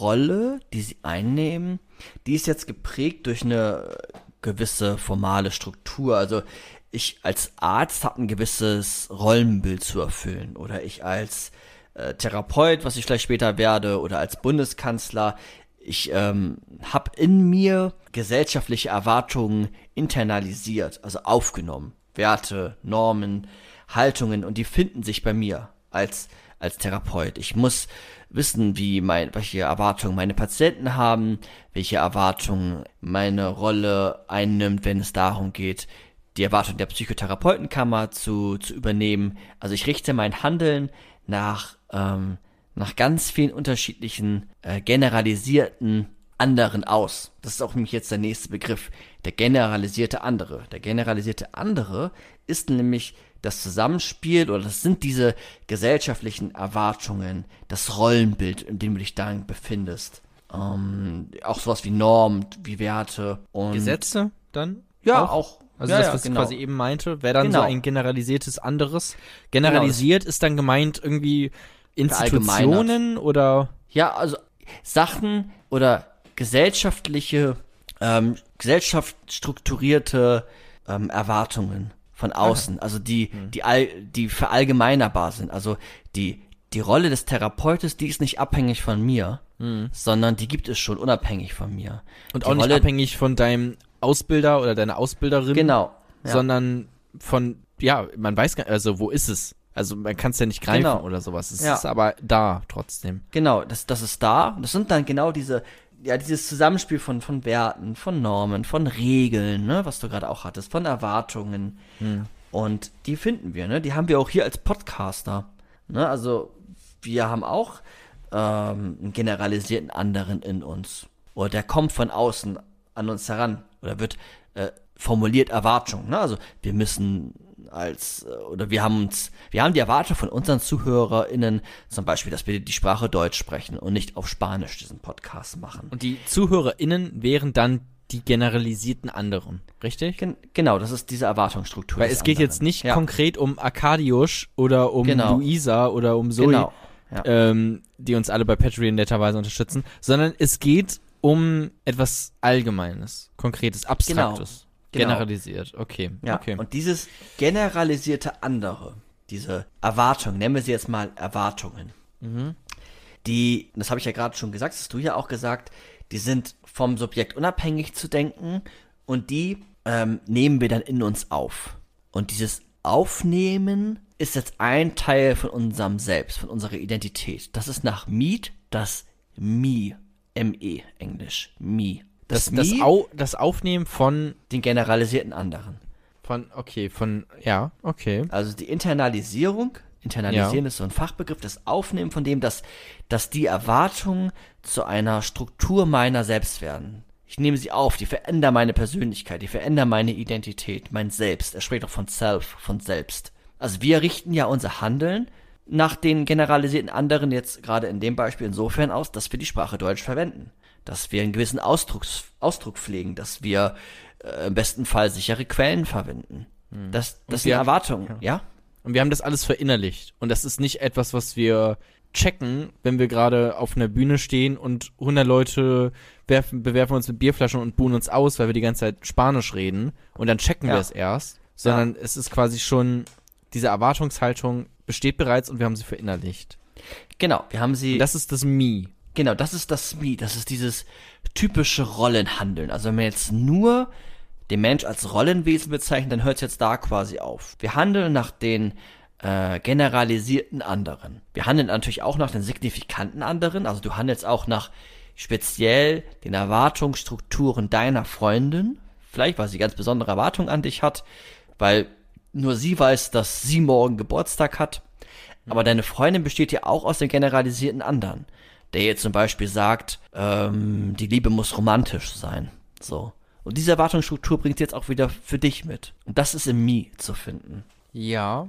Rolle, die sie einnehmen, die ist jetzt geprägt durch eine gewisse formale Struktur. Also ich als Arzt habe ein gewisses Rollenbild zu erfüllen oder ich als äh, Therapeut, was ich vielleicht später werde, oder als Bundeskanzler, ich ähm, habe in mir gesellschaftliche Erwartungen internalisiert, also aufgenommen. Werte, Normen, Haltungen und die finden sich bei mir als, als Therapeut. Ich muss wissen, wie mein, welche Erwartungen meine Patienten haben, welche Erwartungen meine Rolle einnimmt, wenn es darum geht, die Erwartung der Psychotherapeutenkammer zu, zu übernehmen. Also ich richte mein Handeln nach, ähm, nach ganz vielen unterschiedlichen äh, generalisierten anderen aus. Das ist auch nämlich jetzt der nächste Begriff, der generalisierte andere. Der generalisierte andere ist nämlich das Zusammenspiel oder das sind diese gesellschaftlichen Erwartungen, das Rollenbild, in dem du dich dann befindest. Ähm, auch sowas wie Normen, wie Werte und Gesetze dann? Ja, auch. Also ja, das, ja, was genau. ich quasi eben meinte, wäre dann Genau. so ein generalisiertes anderes. Generalisiert ist dann gemeint irgendwie Institutionen oder Ja, also Sachen oder gesellschaftliche, ähm, gesellschaftsstrukturierte ähm, Erwartungen von außen, also die, die, all, die verallgemeinerbar sind. Also die, die Rolle des Therapeutes, die ist nicht abhängig von mir, sondern die gibt es schon unabhängig von mir. und die auch nicht Rolle, abhängig von deinem Ausbilder oder deiner Ausbilderin, Genau. Ja. sondern von ja, man weiß gar also wo ist es? Also man kann es ja nicht greifen Genau. oder sowas. Es Ja. ist aber da trotzdem. Genau, das, das ist da. Das sind dann genau diese, ja, dieses Zusammenspiel von, von Werten, von Normen, von Regeln, ne, was du gerade auch hattest, von Erwartungen. Und die finden wir, ne? Die haben wir auch hier als Podcaster. Ne? Also wir haben auch ähm, einen generalisierten anderen in uns. Oder der kommt von außen an uns heran. Oder wird äh, formuliert Erwartungen. Ne? Also wir müssen als äh, oder wir haben uns, wir haben die Erwartung von unseren ZuhörerInnen zum Beispiel, dass wir die Sprache Deutsch sprechen und nicht auf Spanisch diesen Podcast machen. Und die ZuhörerInnen wären dann die generalisierten anderen, richtig? Gen genau, das ist diese Erwartungsstruktur. Weil es geht jetzt anderen. nicht ja, konkret um Arkadiusz oder um Genau. Luisa oder um Zoe, Genau. Ja. ähm, die uns alle bei Patreon netterweise unterstützen, sondern es geht um etwas Allgemeines, Konkretes, Abstraktes, Genau. generalisiert. Okay, Ja, okay. und dieses generalisierte andere, diese Erwartung, nennen wir sie jetzt mal Erwartungen, Mhm. die, das habe ich ja gerade schon gesagt, das hast du ja auch gesagt, die sind vom Subjekt unabhängig zu denken und die ähm, nehmen wir dann in uns auf. Und dieses Aufnehmen ist jetzt ein Teil von unserem Selbst, von unserer Identität. Das ist nach Mead das Me, M-E, Englisch, Me. das, Me, das, Au das Aufnehmen von, den generalisierten anderen. von, okay, von, ja, okay. Also die Internalisierung, internalisieren Ja. ist so ein Fachbegriff, das Aufnehmen von dem, dass, dass die Erwartungen zu einer Struktur meiner selbst werden. Ich nehme sie auf, die verändern meine Persönlichkeit, die verändern meine Identität, mein Selbst. Er spricht auch von Self, von Selbst. Also wir richten ja unser Handeln nach den generalisierten anderen jetzt gerade in dem Beispiel insofern aus, dass wir die Sprache Deutsch verwenden. Dass wir einen gewissen Ausdrucks, Ausdruck pflegen, dass wir äh, im besten Fall sichere Quellen verwenden. Das, das sind Erwartungen, ja? Und wir haben das alles verinnerlicht. Und das ist nicht etwas, was wir checken, wenn wir gerade auf einer Bühne stehen und 100 Leute werfen, bewerfen uns mit Bierflaschen und buhen uns aus, weil wir die ganze Zeit Spanisch reden. Und dann checken Ja. wir es erst. Sondern es ist quasi schon, diese Erwartungshaltung besteht bereits und wir haben sie verinnerlicht. Genau, wir haben sie. Und das ist das Me. Genau, das ist das Me, das ist dieses typische Rollenhandeln. Also wenn man jetzt nur den Mensch als Rollenwesen bezeichnet, dann hört es jetzt da quasi auf. Wir handeln nach den äh, generalisierten anderen. Wir handeln natürlich auch nach den signifikanten anderen. Also du handelst auch nach speziell den Erwartungsstrukturen deiner Freundin. Vielleicht, weil sie ganz besondere Erwartungen an dich hat, weil nur sie weiß, dass sie morgen Geburtstag hat. Aber deine Freundin besteht ja auch aus den generalisierten anderen. Der jetzt zum Beispiel sagt, ähm, die Liebe muss romantisch sein. So. Und diese Erwartungsstruktur bringt jetzt auch wieder für dich mit. Und das ist im Me zu finden. Ja,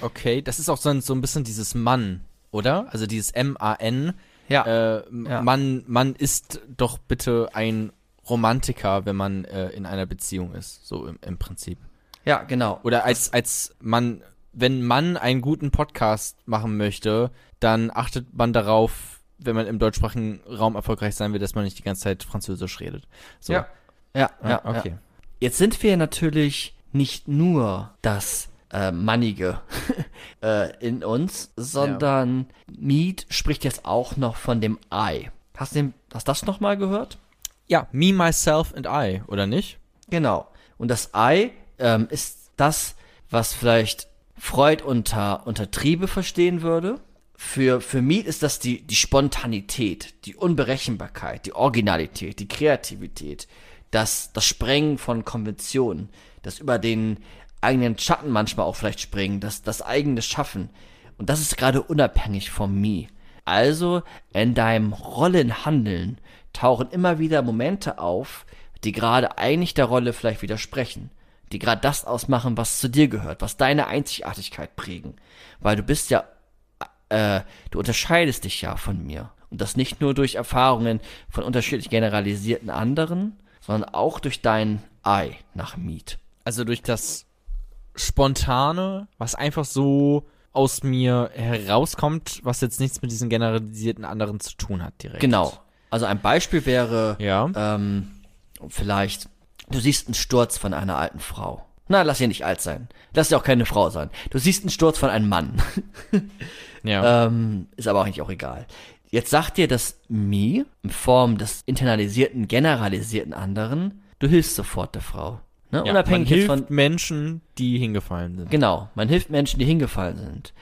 okay. Das ist auch so ein, so ein bisschen dieses Mann, oder? Also dieses M-A-N. Ja. Äh, Ja. Man, man ist doch bitte ein Romantiker, wenn man äh, in einer Beziehung ist, so im, im Prinzip. Ja, genau. Oder als, als man, wenn man einen guten Podcast machen möchte, dann achtet man darauf, wenn man im deutschsprachigen Raum erfolgreich sein will, dass man nicht die ganze Zeit Französisch redet. So. Ja. Ja, ja, Ja, okay. okay. Jetzt sind wir natürlich nicht nur das äh, Mannige [laughs] äh, in uns, sondern Mead spricht jetzt auch noch von dem I. Hast du den, hast das noch mal gehört? Ja, me, myself and I, oder nicht? Genau. Und das I ähm, ist das, was vielleicht Freud unter, unter Triebe verstehen würde. Für, für Mead ist das die, die Spontanität, die Unberechenbarkeit, die Originalität, die Kreativität, das, das Sprengen von Konventionen, das über den eigenen Schatten manchmal auch vielleicht springen, das, das eigene Schaffen. Und das ist gerade unabhängig vom Me. Also in deinem Rollenhandeln tauchen immer wieder Momente auf, die gerade eigentlich der Rolle vielleicht widersprechen, die gerade das ausmachen, was zu dir gehört, was deine Einzigartigkeit prägen. Weil du bist ja, äh, du unterscheidest dich ja von mir. Und das nicht nur durch Erfahrungen von unterschiedlich generalisierten anderen, sondern auch durch dein Ei nach Miet. Also durch das Spontane, was einfach so aus mir herauskommt, was jetzt nichts mit diesen generalisierten anderen zu tun hat direkt. Genau. Also ein Beispiel wäre Ja. ähm, vielleicht, du siehst einen Sturz von einer alten Frau. Na, lass sie nicht alt sein. Lass sie auch keine Frau sein. Du siehst einen Sturz von einem Mann. [laughs] Ja. ähm, ist aber eigentlich auch egal. Jetzt sagt dir das Me in Form des internalisierten, generalisierten anderen, du hilfst sofort der Frau. Ne? ja. Unabhängig man hilft von, Menschen, die hingefallen sind. Genau, man hilft Menschen, die hingefallen sind.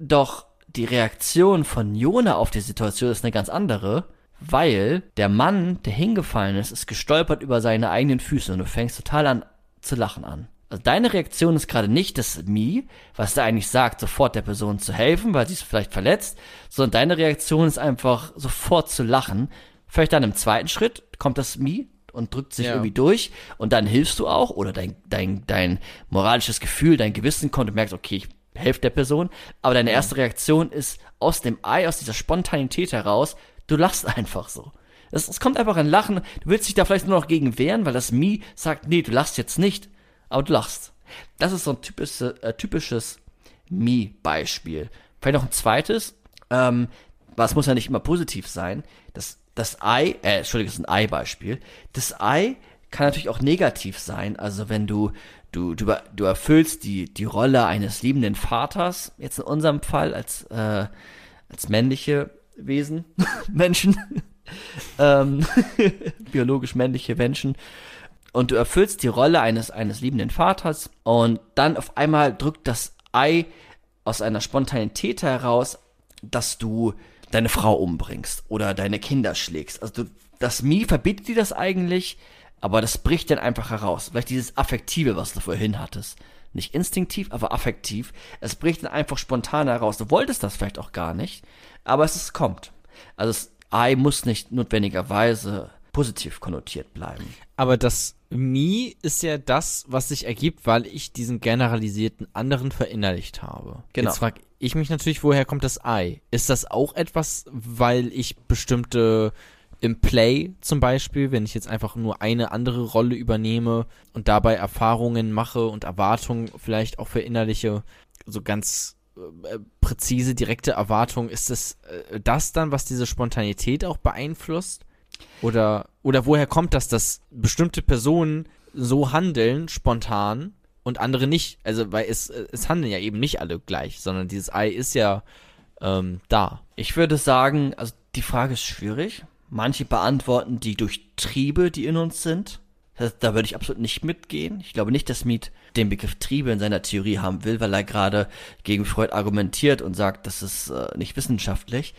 Doch die Reaktion von Jona auf die Situation ist eine ganz andere, weil der Mann, der hingefallen ist, ist gestolpert über seine eigenen Füße und du fängst total an zu lachen an. Also deine Reaktion ist gerade nicht das Me, was da eigentlich sagt, sofort der Person zu helfen, weil sie ist vielleicht verletzt, sondern deine Reaktion ist einfach sofort zu lachen. Vielleicht dann im zweiten Schritt kommt das Me und drückt sich Ja. irgendwie durch und dann hilfst du auch oder dein, dein, dein moralisches Gefühl, dein Gewissen kommt und merkst, okay, ich helfe der Person, aber deine erste Reaktion ist aus dem Ei, aus dieser Spontanität heraus, du lachst einfach so. Es, es kommt einfach ein Lachen, du willst dich da vielleicht nur noch gegen wehren, weil das Me sagt, nee, du lachst jetzt nicht, aber du lachst. Das ist so ein typische, äh, typisches Me-Beispiel. Vielleicht noch ein zweites, ähm, was muss ja nicht immer positiv sein. Das, das Ei, äh, Entschuldigung, das ist ein Ei-Beispiel. Das Ei kann natürlich auch negativ sein. Also wenn du, du, du, du erfüllst die, die Rolle eines liebenden Vaters, jetzt in unserem Fall als, äh, als männliche Wesen, [laughs] Menschen, ähm, [laughs] biologisch männliche Menschen, und du erfüllst die Rolle eines, eines liebenden Vaters und dann auf einmal drückt das Ei aus einer Spontanität heraus, dass du deine Frau umbringst oder deine Kinder schlägst. Also du, das Mi verbietet dir das eigentlich, aber das bricht dann einfach heraus. Vielleicht dieses Affektive, was du vorhin hattest. Nicht instinktiv, aber affektiv. Es bricht dann einfach spontan heraus. Du wolltest das vielleicht auch gar nicht, aber es ist, kommt. Also das Ei muss nicht notwendigerweise positiv konnotiert bleiben. Aber das Me ist ja das, was sich ergibt, weil ich diesen generalisierten anderen verinnerlicht habe. Genau. Jetzt frage ich mich natürlich, woher kommt das Ei? Ist das auch etwas, weil ich bestimmte im Play zum Beispiel, wenn ich jetzt einfach nur eine andere Rolle übernehme und dabei Erfahrungen mache und Erwartungen vielleicht auch verinnerliche, so ganz äh, präzise, direkte Erwartungen, ist es äh, das dann, was diese Spontanität auch beeinflusst? Oder, oder woher kommt das, dass bestimmte Personen so handeln, spontan, und andere nicht? Also, weil es, es handeln ja eben nicht alle gleich, sondern dieses Ei ist ja ähm, da. Ich würde sagen, also die Frage ist schwierig. Manche beantworten die durch Triebe, die in uns sind. Das, da würde ich absolut nicht mitgehen. Ich glaube nicht, dass Miet den Begriff Triebe in seiner Theorie haben will, weil er gerade gegen Freud argumentiert und sagt, das ist äh, nicht wissenschaftlich.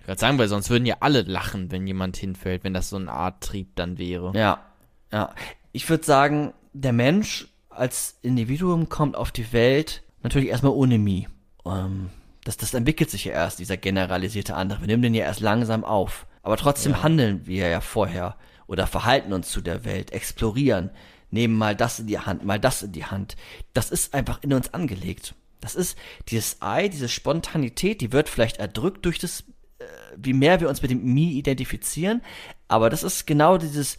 Ich würde sagen, weil sonst würden ja alle lachen, wenn jemand hinfällt, wenn das so eine Art Trieb dann wäre. Ja, ja. Ich würde sagen, der Mensch als Individuum kommt auf die Welt natürlich erstmal ohne Mi. Ähm, das, das entwickelt sich ja erst, dieser generalisierte andere. Wir nehmen den ja erst langsam auf. Aber trotzdem handeln wir ja vorher oder verhalten uns zu der Welt, explorieren, nehmen mal das in die Hand, mal das in die Hand. Das ist einfach in uns angelegt. Das ist dieses Ei, diese Spontanität, die wird vielleicht erdrückt durch das wie mehr wir uns mit dem Me identifizieren, aber das ist genau dieses,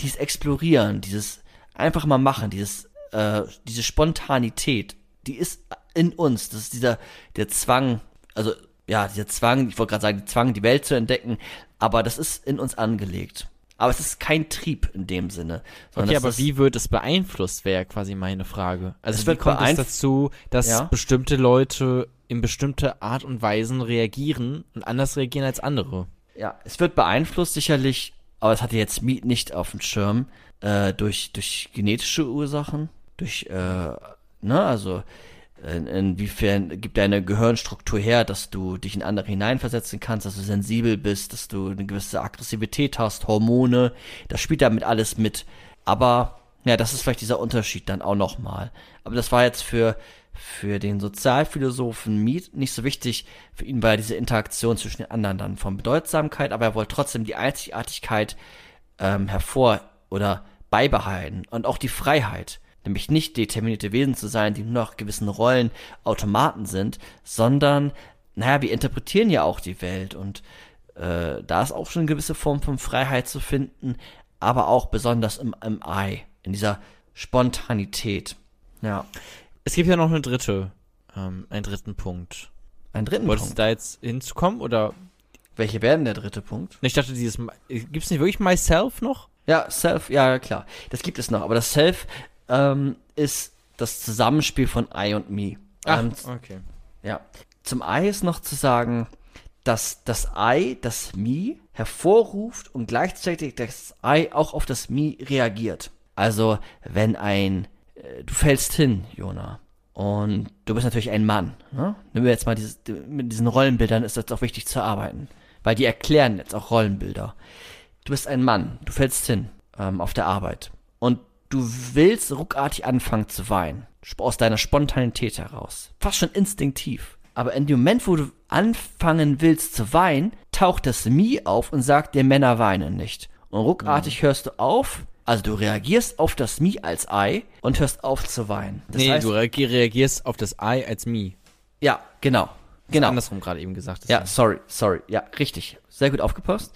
dieses Explorieren, dieses einfach mal machen, dieses, äh, diese Spontanität, die ist in uns, das ist dieser, der Zwang, also, ja, dieser Zwang, ich wollte gerade sagen, der Zwang, die Welt zu entdecken, aber das ist in uns angelegt. Aber es ist kein Trieb in dem Sinne. Okay, aber wie wird es beeinflusst, wäre quasi meine Frage. Also Es wie wird kommt es dazu, dass Ja. bestimmte Leute in bestimmte Art und Weisen reagieren und anders reagieren als andere? Ja, es wird beeinflusst sicherlich, aber das hatte jetzt Mead nicht auf dem Schirm, äh, durch, durch genetische Ursachen, durch, äh, ne, also in, inwiefern gibt deine Gehirnstruktur her, dass du dich in andere hineinversetzen kannst, dass du sensibel bist, dass du eine gewisse Aggressivität hast, Hormone, das spielt damit alles mit. Aber ja, das ist vielleicht dieser Unterschied dann auch nochmal. Aber das war jetzt für, für den Sozialphilosophen Mead nicht so wichtig. Für ihn war diese Interaktion zwischen den anderen dann von Bedeutsamkeit, aber er wollte trotzdem die Einzigartigkeit ähm, hervor oder beibehalten und auch die Freiheit. Nämlich nicht determinierte Wesen zu sein, die nur nach gewissen Rollen Automaten sind, sondern, naja, wir interpretieren ja auch die Welt und äh, da ist auch schon eine gewisse Form von Freiheit zu finden, aber auch besonders im, im Ei, in dieser Spontanität. Ja. Es gibt ja noch eine dritte, ähm, einen dritten Punkt. Einen dritten Wolltest Punkt. du da jetzt hinzukommen oder? Welche wäre denn der dritte Punkt? Ich dachte, dieses, gibt es nicht wirklich Myself noch? Ja, Self, ja klar. Das gibt es noch, aber das Self ähm, ist das Zusammenspiel von I und Me. Ähm, okay. Ja. Zum I ist noch zu sagen, dass das I, das Me, hervorruft und gleichzeitig das I auch auf das Me reagiert. Also, wenn ein, äh, du fällst hin, Jona, und du bist natürlich ein Mann, ne? Nehmen wir jetzt mal dieses, mit diesen Rollenbildern ist das auch wichtig zu arbeiten, weil die erklären jetzt auch Rollenbilder. Du bist ein Mann, du fällst hin ähm, auf der Arbeit du willst ruckartig anfangen zu weinen, aus deiner Spontanität heraus, fast schon instinktiv. Aber in dem Moment, wo du anfangen willst zu weinen, taucht das Mi auf und sagt, der Männer weinen nicht. Und ruckartig hörst du auf, also du reagierst auf das Mi als Ei und hörst auf zu weinen. Das nee, heißt, du reagi- reagierst auf das I als me. ja, genau, genau. Andersrum gerade eben gesagt. Ja, sorry, sorry. Ja, richtig. Sehr gut aufgepasst.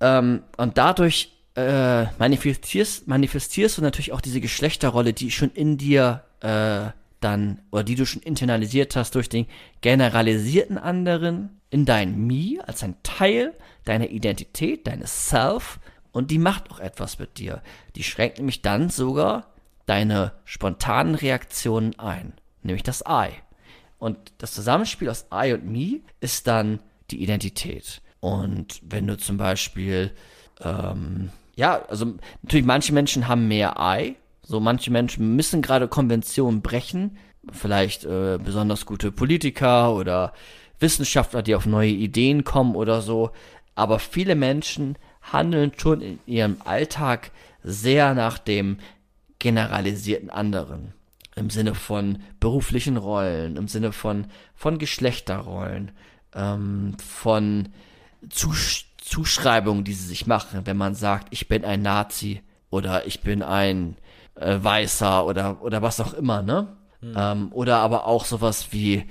Ähm, und dadurch äh, manifestierst, manifestierst du natürlich auch diese Geschlechterrolle, die schon in dir äh, dann, oder die du schon internalisiert hast durch den generalisierten anderen in dein Me als ein Teil deiner Identität, deines Self. Und die macht auch etwas mit dir. Die schränkt nämlich dann sogar deine spontanen Reaktionen ein. Nämlich das I. Und das Zusammenspiel aus I und Me ist dann die Identität. Und wenn du zum Beispiel, ähm, ja, also natürlich manche Menschen haben mehr I, so manche Menschen müssen gerade Konventionen brechen, vielleicht äh, besonders gute Politiker oder Wissenschaftler, die auf neue Ideen kommen oder so. Aber viele Menschen handeln schon in ihrem Alltag sehr nach dem generalisierten anderen. Im Sinne von beruflichen Rollen, im Sinne von, von Geschlechterrollen, ähm, von Zusch Zuschreibungen, die sie sich machen, wenn man sagt, ich bin ein Nazi oder ich bin ein äh, Weißer oder, oder was auch immer, ne? Ähm, oder aber auch sowas wie,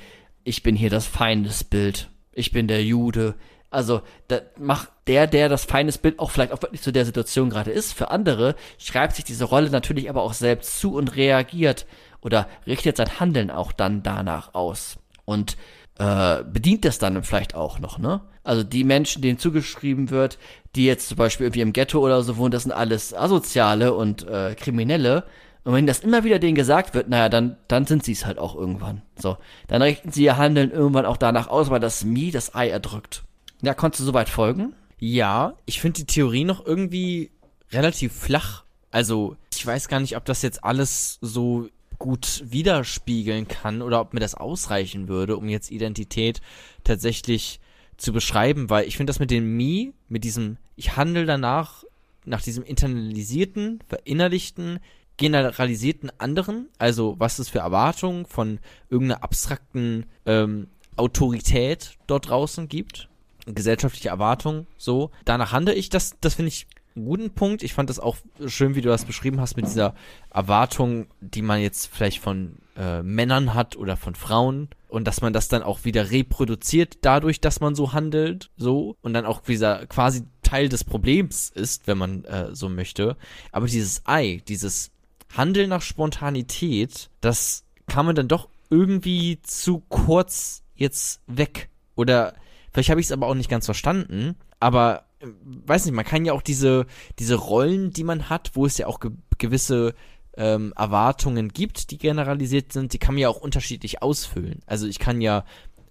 ich bin hier das Feindesbild, ich bin der Jude. Also, da macht der, der das Feindesbild auch vielleicht auch wirklich zu der Situation gerade ist, für andere schreibt sich diese Rolle natürlich aber auch selbst zu und reagiert oder richtet sein Handeln auch dann danach aus. Und äh, bedient das dann vielleicht auch noch, ne? Also die Menschen, denen zugeschrieben wird, die jetzt zum Beispiel irgendwie im Ghetto oder so wohnen, das sind alles Asoziale und äh, Kriminelle. Und wenn das immer wieder denen gesagt wird, naja, dann, dann sind sie es halt auch irgendwann. So, dann richten sie ihr Handeln irgendwann auch danach aus, weil das Mi das Ei erdrückt. Ja, konntest du soweit folgen? Ja, ich finde die Theorie noch irgendwie relativ flach. Also, ich weiß gar nicht, ob das jetzt alles so gut widerspiegeln kann oder ob mir das ausreichen würde, um jetzt Identität tatsächlich zu beschreiben, weil ich finde das mit dem Me, mit diesem, ich handle danach, nach diesem internalisierten, verinnerlichten, generalisierten anderen, also was es für Erwartungen von irgendeiner abstrakten ähm, Autorität dort draußen gibt, gesellschaftliche Erwartungen, so, danach handle ich, das, das finde ich einen guten Punkt. Ich fand das auch schön, wie du das beschrieben hast mit dieser Erwartung, die man jetzt vielleicht von äh, Männern hat oder von Frauen und dass man das dann auch wieder reproduziert dadurch, dass man so handelt, so und dann auch dieser quasi Teil des Problems ist, wenn man äh, so möchte. Aber dieses Ei, dieses Handeln nach Spontanität, das kann man dann doch irgendwie zu kurz jetzt weg oder vielleicht habe ich es aber auch nicht ganz verstanden, aber äh, weiß nicht, man kann ja auch diese, diese Rollen, die man hat, wo es ja auch ge gewisse ähm, Erwartungen gibt, die generalisiert sind, die kann man ja auch unterschiedlich ausfüllen. Also ich kann ja,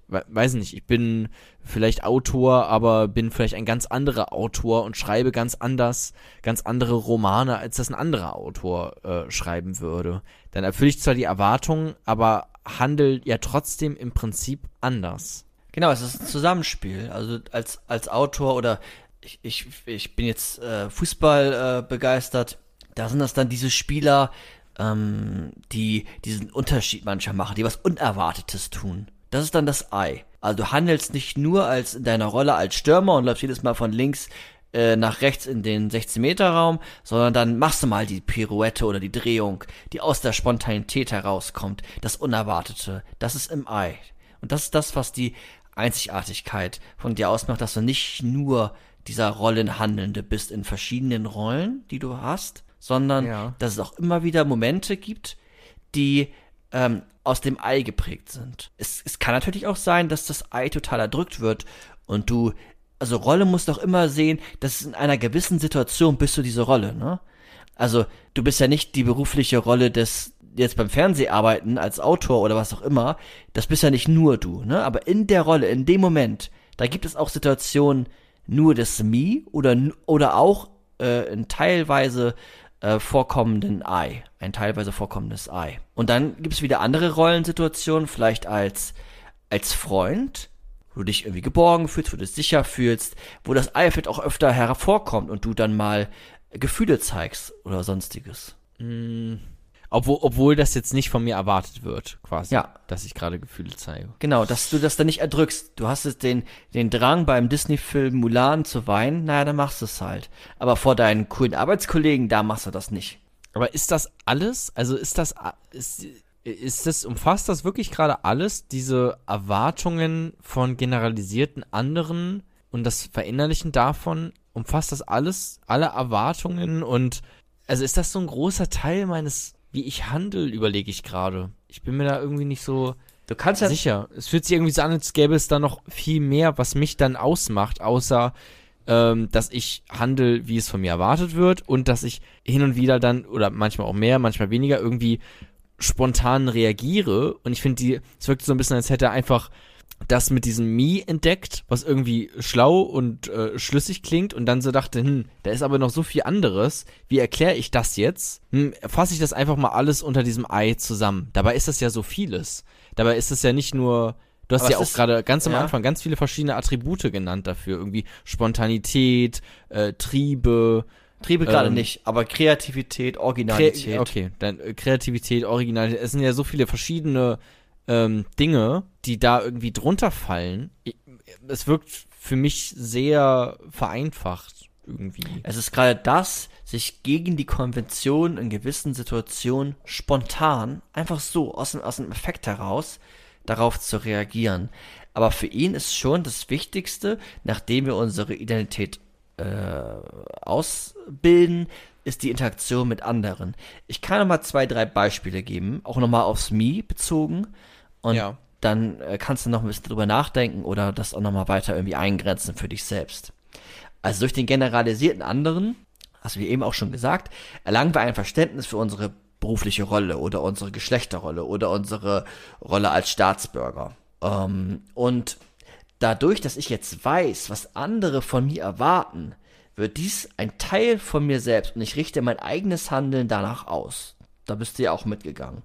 we weiß nicht, ich bin vielleicht Autor, aber bin vielleicht ein ganz anderer Autor und schreibe ganz anders, ganz andere Romane, als das ein anderer Autor äh, schreiben würde. Dann erfülle ich zwar die Erwartungen, aber handel ja trotzdem im Prinzip anders. Genau, es ist ein Zusammenspiel. Also als, als Autor oder ich, ich, ich bin jetzt äh, Fußball äh, begeistert, da sind das dann diese Spieler, ähm, die diesen Unterschied manchmal machen, die was Unerwartetes tun. Das ist dann das I. Also du handelst nicht nur als in deiner Rolle als Stürmer und läufst jedes Mal von links äh, nach rechts in den 16-Meter-Raum, sondern dann machst du mal die Pirouette oder die Drehung, die aus der Spontanität herauskommt, das Unerwartete. Das ist im I. Und das ist das, was die Einzigartigkeit von dir ausmacht, dass du nicht nur dieser Rollenhandelnde bist in verschiedenen Rollen, die du hast, sondern Ja. dass es auch immer wieder Momente gibt, die ähm, aus dem Ei geprägt sind. Es, es kann natürlich auch sein, dass das Ei total erdrückt wird und du, also Rolle musst doch immer sehen, dass in einer gewissen Situation bist du diese Rolle, ne? Also du bist ja nicht die berufliche Rolle des jetzt beim Fernseharbeiten als Autor oder was auch immer, das bist ja nicht nur du, ne? Aber in der Rolle, in dem Moment, da gibt es auch Situationen nur des Me oder oder auch äh, in teilweise äh, vorkommenden I, ein teilweise vorkommendes I. Und dann gibt es wieder andere Rollensituationen, vielleicht als als Freund, wo du dich irgendwie geborgen fühlst, wo du dich sicher fühlst, wo das I vielleicht auch öfter hervorkommt und du dann mal Gefühle zeigst oder sonstiges. Obwohl, obwohl das jetzt nicht von mir erwartet wird, quasi. Ja. Dass ich gerade Gefühle zeige. Genau, dass du das dann nicht erdrückst. Du hast jetzt den, den Drang beim Disney-Film Mulan zu weinen, naja, dann machst du es halt. Aber vor deinen coolen Arbeitskollegen, da machst du das nicht. Aber ist das alles? Also ist das, ist, ist das, umfasst das wirklich gerade alles, diese Erwartungen von generalisierten anderen und das Verinnerlichen davon? Umfasst das alles, alle Erwartungen und, also ist das so ein großer Teil meines, wie ich handle, überlege ich gerade. Ich bin mir da irgendwie nicht so Du kannst ja, sicher. Es fühlt sich irgendwie so an, als gäbe es da noch viel mehr, was mich dann ausmacht, außer ähm, dass ich handle, wie es von mir erwartet wird und dass ich hin und wieder dann, oder manchmal auch mehr, manchmal weniger, irgendwie spontan reagiere. Und ich finde, die, es wirkt so ein bisschen, als hätte er einfach das mit diesem Me entdeckt, was irgendwie schlau und äh, schlüssig klingt und dann so dachte, hm, da ist aber noch so viel anderes. Wie erkläre ich das jetzt? Hm, fasse ich das einfach mal alles unter diesem Ei zusammen. Dabei ist das ja so vieles. Dabei ist es ja nicht nur, du hast Aber ja auch gerade ganz am ja. Anfang ganz viele verschiedene Attribute genannt dafür. Irgendwie Spontanität, äh, Triebe, Triebe gerade ähm, nicht, aber Kreativität, Kre Originalität. okay, dann äh, Kreativität, Originalität. Es sind ja so viele verschiedene ähm, Dinge, die da irgendwie drunter fallen. Es wirkt für mich sehr vereinfacht irgendwie. Es ist gerade das, sich gegen die Konvention in gewissen Situationen spontan, einfach so, aus dem, aus dem Effekt heraus, darauf zu reagieren. Aber für ihn ist schon das Wichtigste, nachdem wir unsere Identität äh, ausbilden, ist die Interaktion mit anderen. Ich kann noch mal zwei, drei Beispiele geben, auch noch mal aufs Me bezogen. Und Ja. dann äh, kannst du noch ein bisschen drüber nachdenken oder das auch noch mal weiter irgendwie eingrenzen für dich selbst. Also durch den generalisierten anderen, hast du wie eben auch schon gesagt, erlangen wir ein Verständnis für unsere berufliche Rolle oder unsere Geschlechterrolle oder unsere Rolle als Staatsbürger. Ähm, und dadurch, dass ich jetzt weiß, was andere von mir erwarten, wird dies ein Teil von mir selbst und ich richte mein eigenes Handeln danach aus. Da bist du ja auch mitgegangen.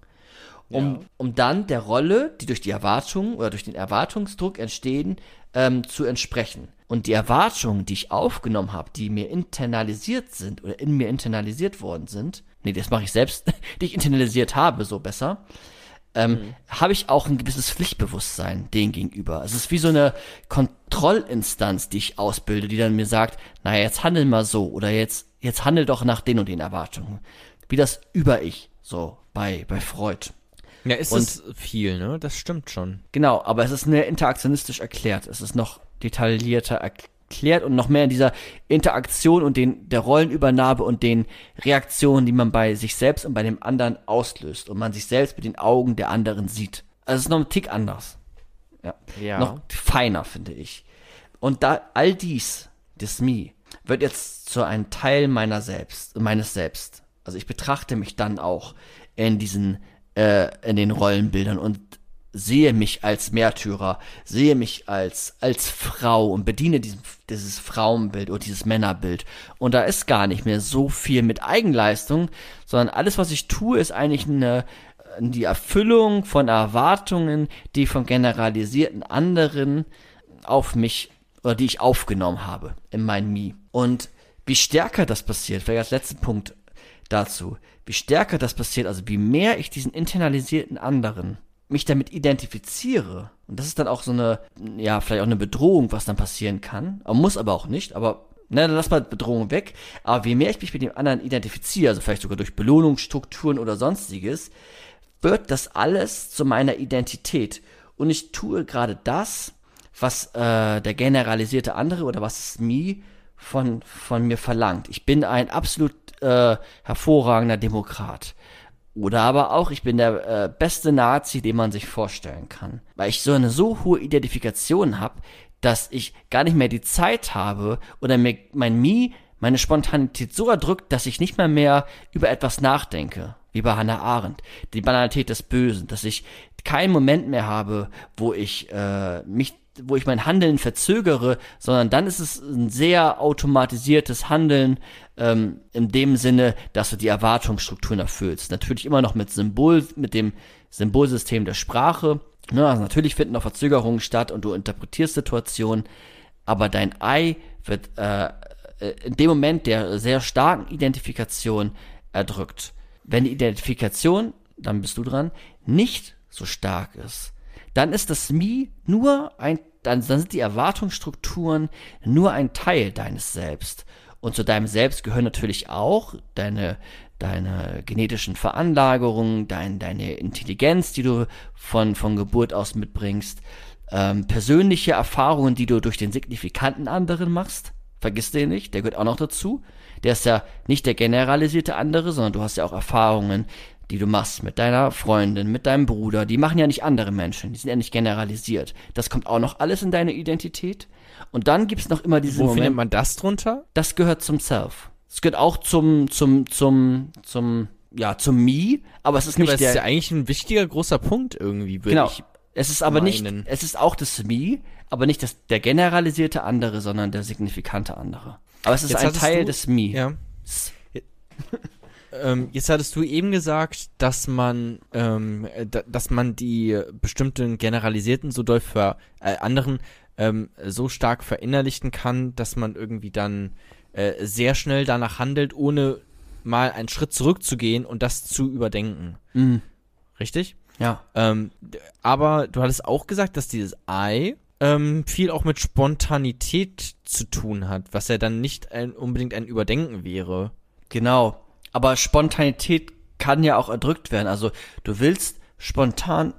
Um, um dann der Rolle, die durch die Erwartung oder durch den Erwartungsdruck entstehen, ähm, zu entsprechen. Und die Erwartungen, die ich aufgenommen habe, die mir internalisiert sind oder in mir internalisiert worden sind, nee, das mache ich selbst, [laughs] die ich internalisiert habe, so besser, ähm, habe ich auch ein gewisses Pflichtbewusstsein denen gegenüber. Es ist wie so eine Kontrollinstanz, die ich ausbilde, die dann mir sagt, naja, jetzt handel mal so oder jetzt, jetzt handel doch nach den und den Erwartungen. Wie das Über-Ich, so bei, bei Freud. Ja, ist Und- es viel, ne? Das stimmt schon. Genau, aber es ist mehr interaktionistisch erklärt. Es ist noch detaillierter erklärt und noch mehr in dieser Interaktion und den, der Rollenübernahme und den Reaktionen, die man bei sich selbst und bei dem anderen auslöst und man sich selbst mit den Augen der anderen sieht. Also es ist noch ein Tick anders. Ja. Ja. Noch feiner, finde ich. Und da all dies, das Me, wird jetzt zu einem Teil meiner selbst, meines Selbst. Also ich betrachte mich dann auch in diesen, äh, in den Rollenbildern und sehe mich als Märtyrer, sehe mich als, als Frau und bediene diesen, dieses Frauenbild oder dieses Männerbild. Und da ist gar nicht mehr so viel mit Eigenleistung, sondern alles, was ich tue, ist eigentlich eine, die Erfüllung von Erwartungen, die von generalisierten anderen auf mich oder die ich aufgenommen habe in mein Me. Und wie stärker das passiert, vielleicht als letzten Punkt, dazu, wie stärker das passiert, also wie mehr ich diesen internalisierten anderen mich damit identifiziere, und das ist dann auch so eine, ja, vielleicht auch eine Bedrohung, was dann passieren kann, muss aber auch nicht, aber Ne, dann lass mal Bedrohung weg. Aber je mehr ich mich mit dem anderen identifiziere, also vielleicht sogar durch Belohnungsstrukturen oder sonstiges, wird das alles zu meiner Identität. Und ich tue gerade das, was äh, der generalisierte andere oder was es mir von, von mir verlangt. Ich bin ein absolut äh, hervorragender Demokrat. Oder aber auch, ich bin der äh, beste Nazi, den man sich vorstellen kann. Weil ich so eine so hohe Identifikation habe, dass ich gar nicht mehr die Zeit habe oder mir mein Mi, meine Spontanität so erdrückt, dass ich nicht mehr mehr über etwas nachdenke, wie bei Hannah Arendt, die Banalität des Bösen, dass ich keinen Moment mehr habe, wo ich äh, mich wo ich mein Handeln verzögere, sondern dann ist es ein sehr automatisiertes Handeln ähm, in dem Sinne, dass du die Erwartungsstrukturen erfüllst. Natürlich immer noch mit Symbol, mit dem Symbolsystem der Sprache, Ne, also natürlich finden auch Verzögerungen statt und du interpretierst Situationen, aber dein Ei wird äh, äh, in dem Moment der sehr starken Identifikation erdrückt. Wenn die Identifikation, dann bist du dran, nicht so stark ist, dann ist das Mi nur ein, dann, dann sind die Erwartungsstrukturen nur ein Teil deines Selbst. Und zu deinem Selbst gehören natürlich auch deine deine genetischen Veranlagerungen, dein, deine Intelligenz, die du von, von Geburt aus mitbringst, ähm, persönliche Erfahrungen, die du durch den signifikanten anderen machst. Vergiss den nicht, der gehört auch noch dazu. Der ist ja nicht der generalisierte andere, sondern du hast ja auch Erfahrungen, die du machst mit deiner Freundin, mit deinem Bruder. Die machen ja nicht andere Menschen, die sind ja nicht generalisiert. Das kommt auch noch alles in deine Identität. Und dann gibt's noch immer diese Wo Moment, findet man das drunter? das gehört zum Self. Es gehört auch zum, zum, zum, zum, ja, zum Me, aber es ist nicht Aber das der, ist ja eigentlich ein wichtiger großer Punkt irgendwie, würde genau. ich. Es ist aber meinen. nicht, es ist auch das Me, aber nicht das, der generalisierte andere, sondern der signifikante andere. Aber es ist Jetzt ein Teil du- des Me. Ja. Ähm, jetzt hattest du eben gesagt, dass man, ähm, äh, da, dass man die bestimmten generalisierten so doll für äh, anderen ähm, so stark verinnerlichen kann, dass man irgendwie dann äh, sehr schnell danach handelt, ohne mal einen Schritt zurückzugehen und das zu überdenken. Mhm. Richtig? Ja. Ähm, aber du hattest auch gesagt, dass dieses Ei ähm, viel auch mit Spontanität zu tun hat, was ja dann nicht ein, unbedingt ein Überdenken wäre. Genau. Aber Spontanität kann ja auch erdrückt werden. Also du willst spontan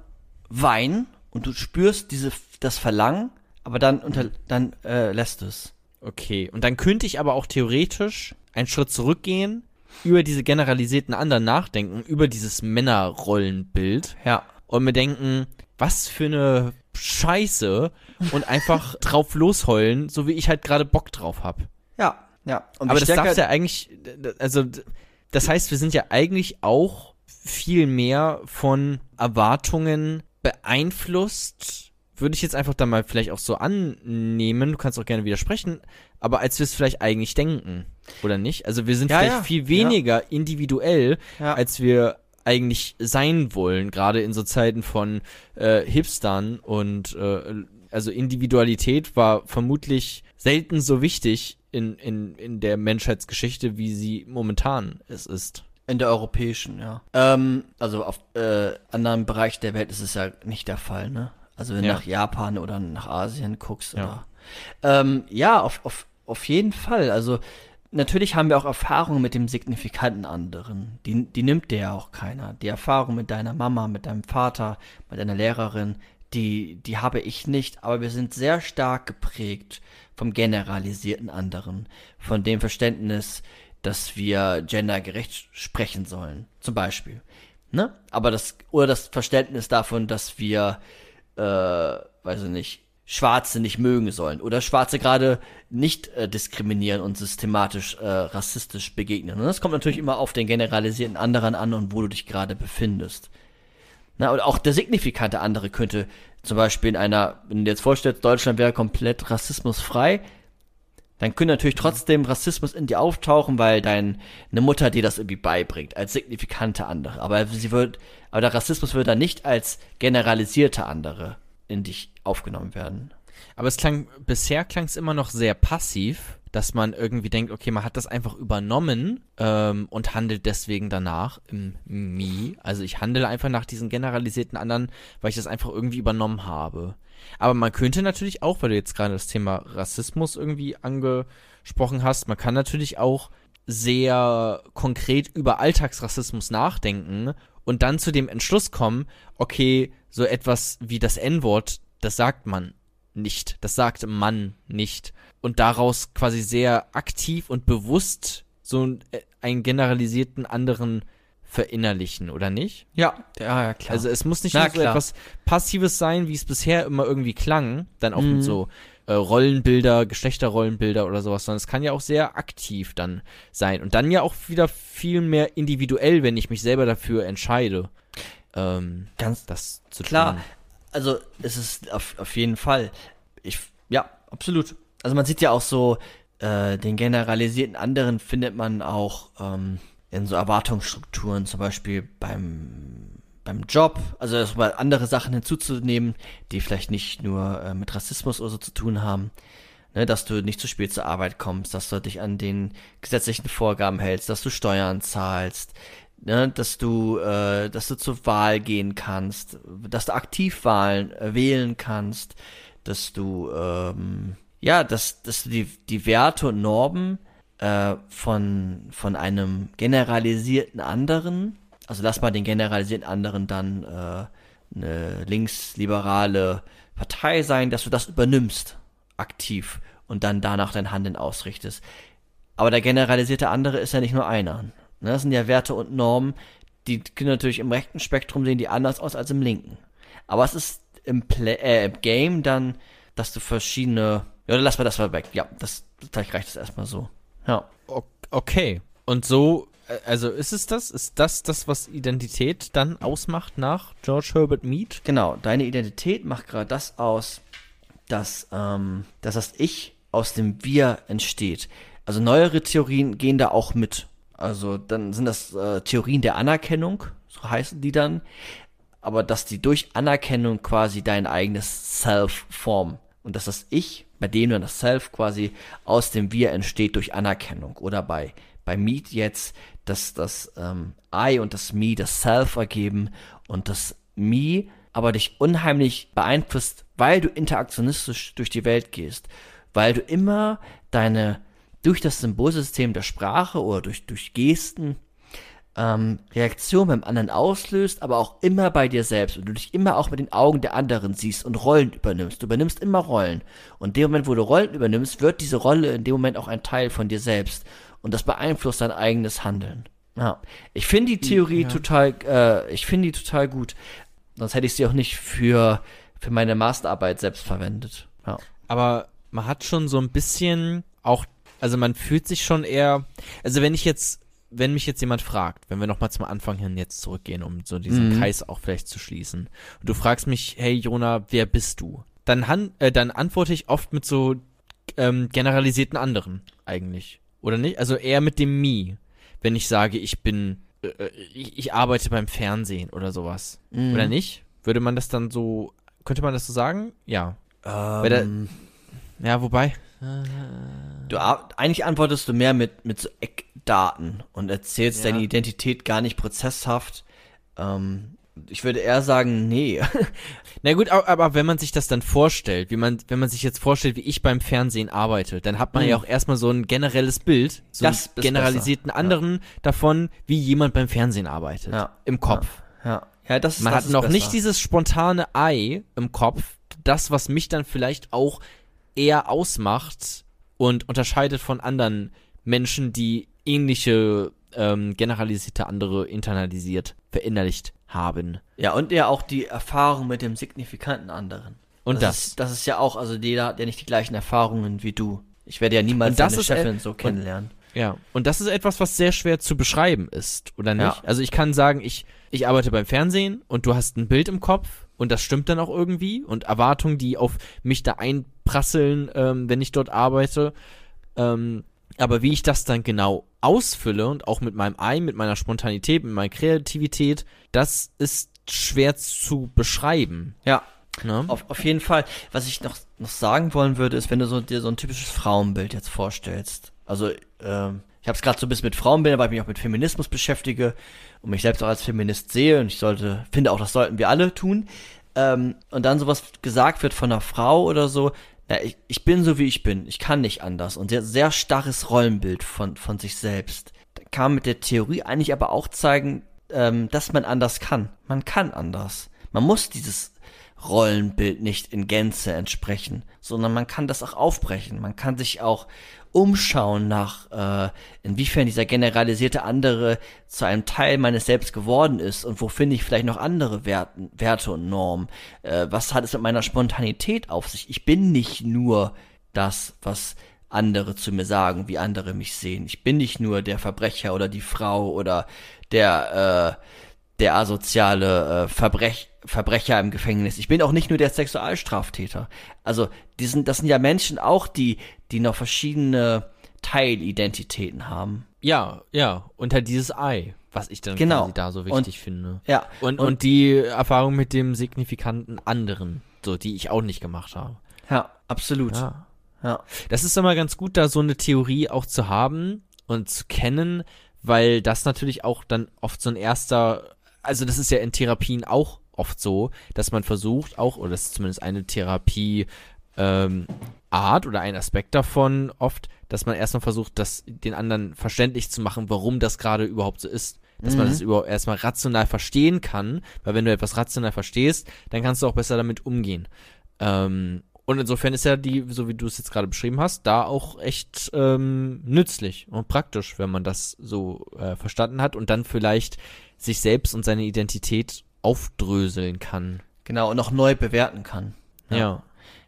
weinen und du spürst diese, das Verlangen, aber dann unter, dann äh, lässt es. Okay, und dann könnte ich aber auch theoretisch einen Schritt zurückgehen, über diese generalisierten anderen nachdenken, über dieses Männerrollenbild Ja. und mir denken, was für eine Scheiße und einfach [laughs] drauf losheulen, so wie ich halt gerade Bock drauf hab. Ja. Ja. Und aber das darfst ja eigentlich, d- also das heißt, wir sind ja eigentlich auch viel mehr von Erwartungen beeinflusst, würde ich jetzt einfach dann mal vielleicht auch so annehmen, du kannst auch gerne widersprechen, aber als wir es vielleicht eigentlich denken, oder nicht? Also wir sind Ja, vielleicht ja, viel weniger individuell, Ja. als wir eigentlich sein wollen, gerade in so Zeiten von äh, Hipstern und äh, also Individualität war vermutlich selten so wichtig in, in, in der Menschheitsgeschichte, wie sie momentan es ist. In der europäischen, ja. Ähm, also auf äh, anderen Bereich der Welt ist es ja nicht der Fall, ne? Also wenn du Ja. nach Japan oder nach Asien guckst, Ja. oder. Ähm, ja, auf, auf, auf jeden Fall. Also natürlich haben wir auch Erfahrungen mit dem signifikanten anderen. Die, die nimmt dir ja auch keiner. Die Erfahrung mit deiner Mama, mit deinem Vater, mit deiner Lehrerin, die, die habe ich nicht, aber wir sind sehr stark geprägt vom generalisierten anderen, von dem Verständnis, dass wir gendergerecht sprechen sollen, zum Beispiel. Ne? Aber das, oder das Verständnis davon, dass wir, äh, weiß ich nicht, Schwarze nicht mögen sollen oder Schwarze gerade nicht äh, diskriminieren und systematisch äh, rassistisch begegnen. Und das kommt natürlich immer auf den generalisierten anderen an und wo du dich gerade befindest. Na, und auch der signifikante andere könnte zum Beispiel in einer, wenn du dir jetzt vorstellst, Deutschland wäre komplett rassismusfrei, dann könnte natürlich trotzdem Rassismus in dir auftauchen, weil deine Mutter dir das irgendwie beibringt, als signifikante andere. Aber sie wird, aber der Rassismus würde dann nicht als generalisierte andere in dich aufgenommen werden. Aber es klang, bisher klang es immer noch sehr passiv. Dass man irgendwie denkt, okay, man hat das einfach übernommen ähm, und handelt deswegen danach im Me. Also ich handle einfach nach diesen generalisierten anderen, weil ich das einfach irgendwie übernommen habe. Aber man könnte natürlich auch, weil du jetzt gerade das Thema Rassismus irgendwie angesprochen hast, man kann natürlich auch sehr konkret über Alltagsrassismus nachdenken und dann zu dem Entschluss kommen, okay, so etwas wie das N-Wort, das sagt man nicht, das sagt man nicht. Und daraus quasi sehr aktiv und bewusst so äh, einen generalisierten anderen verinnerlichen, oder nicht? Ja, ja, ja, klar. Also es muss nicht Na, nur so klar. etwas Passives sein, wie es bisher immer irgendwie klang, dann auch Mhm. mit so äh, Rollenbilder, Geschlechterrollenbilder oder sowas, sondern es kann ja auch sehr aktiv dann sein und dann ja auch wieder viel mehr individuell, wenn ich mich selber dafür entscheide, ähm, Ganz das zu Klar, tun. Also es ist auf, auf jeden Fall. Ich, ja, absolut. Also man sieht ja auch so, äh, den generalisierten anderen findet man auch ähm, in so Erwartungsstrukturen, zum Beispiel beim, beim Job, also erstmal andere Sachen hinzuzunehmen, die vielleicht nicht nur äh, mit Rassismus oder so zu tun haben. Ne, dass du nicht zu spät zur Arbeit kommst, dass du dich an den gesetzlichen Vorgaben hältst, dass du Steuern zahlst, ne, dass du, äh, dass du zur Wahl gehen kannst, dass du aktiv Wahlen äh, wählen kannst, dass du, ähm, ja, dass, dass du die, die Werte und Normen äh, von, von einem generalisierten anderen, also lass mal den generalisierten anderen dann äh, eine linksliberale Partei sein, dass du das übernimmst, aktiv, und dann danach dein Handeln ausrichtest. Aber der generalisierte andere ist ja nicht nur einer. Ne, Das sind ja Werte und Normen, die können natürlich im rechten Spektrum sehen die anders aus als im linken. Aber es ist im, Play, äh, im Game dann, dass du verschiedene. Ja, dann lass mal das mal weg. Ja, das vielleicht reicht das erstmal so. Ja. Okay. Und so, äh, also ist es das? Ist das das, was Identität dann ausmacht nach George Herbert Mead? Genau, deine Identität macht gerade das aus, dass, ähm, dass das Ich aus dem Wir entsteht. Also neuere Theorien gehen da auch mit. Also dann sind das äh, Theorien der Anerkennung, so heißen die dann. Aber dass die durch Anerkennung quasi dein eigenes Self formen. Und dass das Ich, bei dem dann das Self quasi aus dem Wir entsteht durch Anerkennung. Oder bei, bei Meet jetzt, dass das ähm, I und das Me das Self ergeben und das Me aber dich unheimlich beeinflusst, weil du interaktionistisch durch die Welt gehst. Weil du immer deine, durch das Symbolsystem der Sprache oder durch, durch Gesten, ähm, Reaktion beim anderen auslöst, aber auch immer bei dir selbst und du dich immer auch mit den Augen der anderen siehst und Rollen übernimmst. Du übernimmst immer Rollen. Und in dem Moment, wo du Rollen übernimmst, wird diese Rolle in dem Moment auch ein Teil von dir selbst. Und das beeinflusst dein eigenes Handeln. Ja. Ich finde die Theorie total, äh, ich finde die total gut. Sonst hätte ich sie auch nicht für, für meine Masterarbeit selbst verwendet. Ja. Aber man hat schon so ein bisschen auch, also man fühlt sich schon eher, also wenn ich jetzt, wenn mich jetzt jemand fragt, wenn wir nochmal zum Anfang hin jetzt zurückgehen, um so diesen Mhm. Kreis auch vielleicht zu schließen, und du fragst mich, hey Jona, wer bist du? Dann, han äh, dann antworte ich oft mit so ähm, generalisierten anderen eigentlich. Oder nicht? Also eher mit dem Me, wenn ich sage, ich bin, äh, äh, ich, ich arbeite beim Fernsehen oder sowas. Mhm. Oder nicht? Würde man das dann so, könnte man das so sagen? Ja. Weil da- Ähm, Ja, wobei. Du, eigentlich antwortest du mehr mit, mit so Eckdaten und erzählst Ja. deine Identität gar nicht prozesshaft. Ähm, ich würde eher sagen, nee. [laughs] Na gut, aber, aber wenn man sich das dann vorstellt, wie man, wenn man sich jetzt vorstellt, wie ich beim Fernsehen arbeite, dann hat man Mhm. ja auch erstmal so ein generelles Bild, so Das einen generalisierten besser, anderen davon, wie jemand beim Fernsehen arbeitet. Ja. Im Kopf. ja. ja, das ist Man das hat ist noch besser. nicht dieses spontane Ei im Kopf, das, was mich dann vielleicht auch eher ausmacht und unterscheidet von anderen Menschen, die ähnliche ähm, generalisierte andere internalisiert, verinnerlicht haben. Ja, und ja auch die Erfahrung mit dem signifikanten anderen. Und das. Ist, das ist ja auch, also jeder hat ja nicht die gleichen Erfahrungen wie du. Ich werde ja niemals Und das deine Chefin so und- kennenlernen. Ja, und das ist etwas, was sehr schwer zu beschreiben ist, oder nicht? Ja. Also ich kann sagen, ich, ich arbeite beim Fernsehen und du hast ein Bild im Kopf und das stimmt dann auch irgendwie und Erwartungen, die auf mich da einprasseln, ähm, wenn ich dort arbeite. Ähm, aber wie ich das dann genau ausfülle und auch mit meinem Ei, mit meiner Spontanität, mit meiner Kreativität, das ist schwer zu beschreiben. Ja, Ne? Auf, auf jeden Fall. Was ich noch, noch sagen wollen würde, ist, wenn du so, dir so ein typisches Frauenbild jetzt vorstellst. Also, ähm, ich habe es gerade so ein bisschen mit Frauenbildern, weil ich mich auch mit Feminismus beschäftige und mich selbst auch als Feminist sehe und ich sollte, finde auch, das sollten wir alle tun. Ähm, und dann sowas gesagt wird von einer Frau oder so, na, ich, ich bin so wie ich bin, ich kann nicht anders und sehr, sehr starres Rollenbild von, von sich selbst. Da kann mit der Theorie eigentlich aber auch zeigen, ähm, dass man anders kann. Man kann anders. Man muss dieses Rollenbild nicht in Gänze entsprechen, sondern man kann das auch aufbrechen. Man kann sich auch umschauen nach, äh, inwiefern dieser generalisierte andere zu einem Teil meines Selbst geworden ist und wo finde ich vielleicht noch andere Werten, Werte und Normen. Äh, was hat es mit meiner Spontanität auf sich? Ich bin nicht nur das, was andere zu mir sagen, wie andere mich sehen. Ich bin nicht nur der Verbrecher oder die Frau oder der, äh, der asoziale äh, Verbrech Verbrecher im Gefängnis. Ich bin auch nicht nur der Sexualstraftäter. Also, die sind, das sind ja Menschen auch, die, die noch verschiedene Teilidentitäten haben. Ja, ja, unter dieses Ei, was ich dann Genau. quasi da so wichtig Und- finde. Ja. Und, und, die Erfahrung mit dem signifikanten anderen, so, die ich auch nicht gemacht habe. Ja, absolut. Ja. Ja. Das ist immer ganz gut, da so eine Theorie auch zu haben und zu kennen, weil das natürlich auch dann oft so ein erster, also das ist ja in Therapien auch oft so, dass man versucht auch, oder das ist zumindest eine Therapie, ähm, Art oder ein Aspekt davon oft, dass man erstmal versucht, das den anderen verständlich zu machen, warum das gerade überhaupt so ist. Dass man Mhm. das überhaupt erstmal rational verstehen kann, weil wenn du etwas rational verstehst, dann kannst du auch besser damit umgehen. Ähm, und insofern ist ja die, so wie du es jetzt gerade beschrieben hast, da auch echt ähm, nützlich und praktisch, wenn man das so äh, verstanden hat und dann vielleicht sich selbst und seine Identität aufdröseln kann. Genau, und noch neu bewerten kann. Ja.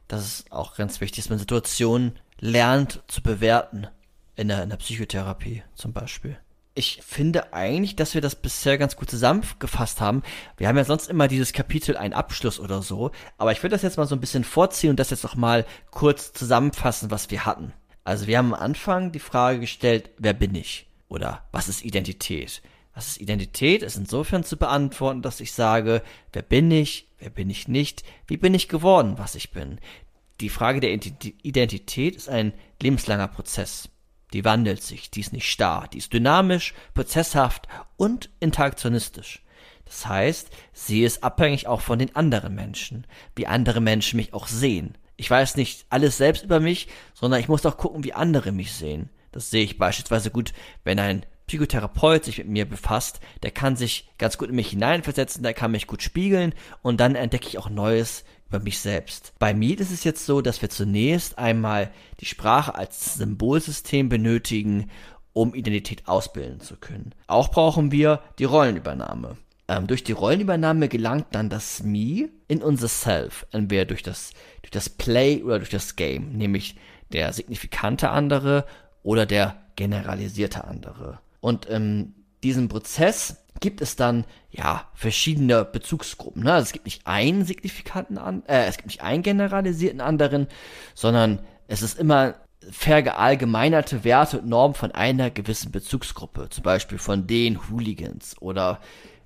Das ist auch ganz wichtig, dass man Situationen lernt zu bewerten. In der, in der Psychotherapie zum Beispiel. Ich finde eigentlich, dass wir das bisher ganz gut zusammengefasst haben. Wir haben ja sonst immer dieses Kapitel ein Abschluss oder so. Aber ich würde das jetzt mal so ein bisschen vorziehen und das jetzt noch mal kurz zusammenfassen, was wir hatten. Also wir haben am Anfang die Frage gestellt, wer bin ich? Oder was ist Identität? Was ist Identität? Ist insofern zu beantworten, dass ich sage, wer bin ich? Wer bin ich nicht? Wie bin ich geworden, was ich bin? Die Frage der Identi- Identität ist ein lebenslanger Prozess. Die wandelt sich, die ist nicht starr, die ist dynamisch, prozesshaft und interaktionistisch. Das heißt, sie ist abhängig auch von den anderen Menschen, wie andere Menschen mich auch sehen. Ich weiß nicht alles selbst über mich, sondern ich muss auch gucken, wie andere mich sehen. Das sehe ich beispielsweise gut, wenn ein Psychotherapeut sich mit mir befasst, der kann sich ganz gut in mich hineinversetzen, der kann mich gut spiegeln und dann entdecke ich auch Neues über mich selbst. Bei mir ist es jetzt so, dass wir zunächst einmal die Sprache als Symbolsystem benötigen, um Identität ausbilden zu können. Auch brauchen wir die Rollenübernahme. Ähm, durch die Rollenübernahme gelangt dann das Me in unser Self, entweder durch das, durch das Play oder durch das Game, nämlich der signifikante andere oder der generalisierte andere. Und in diesem Prozess gibt es dann ja verschiedene Bezugsgruppen. Ne? Also es gibt nicht einen signifikanten, an, äh, es gibt nicht einen generalisierten anderen, sondern es ist immer verallgemeinerte Werte und Normen von einer gewissen Bezugsgruppe, zum Beispiel von den Hooligans oder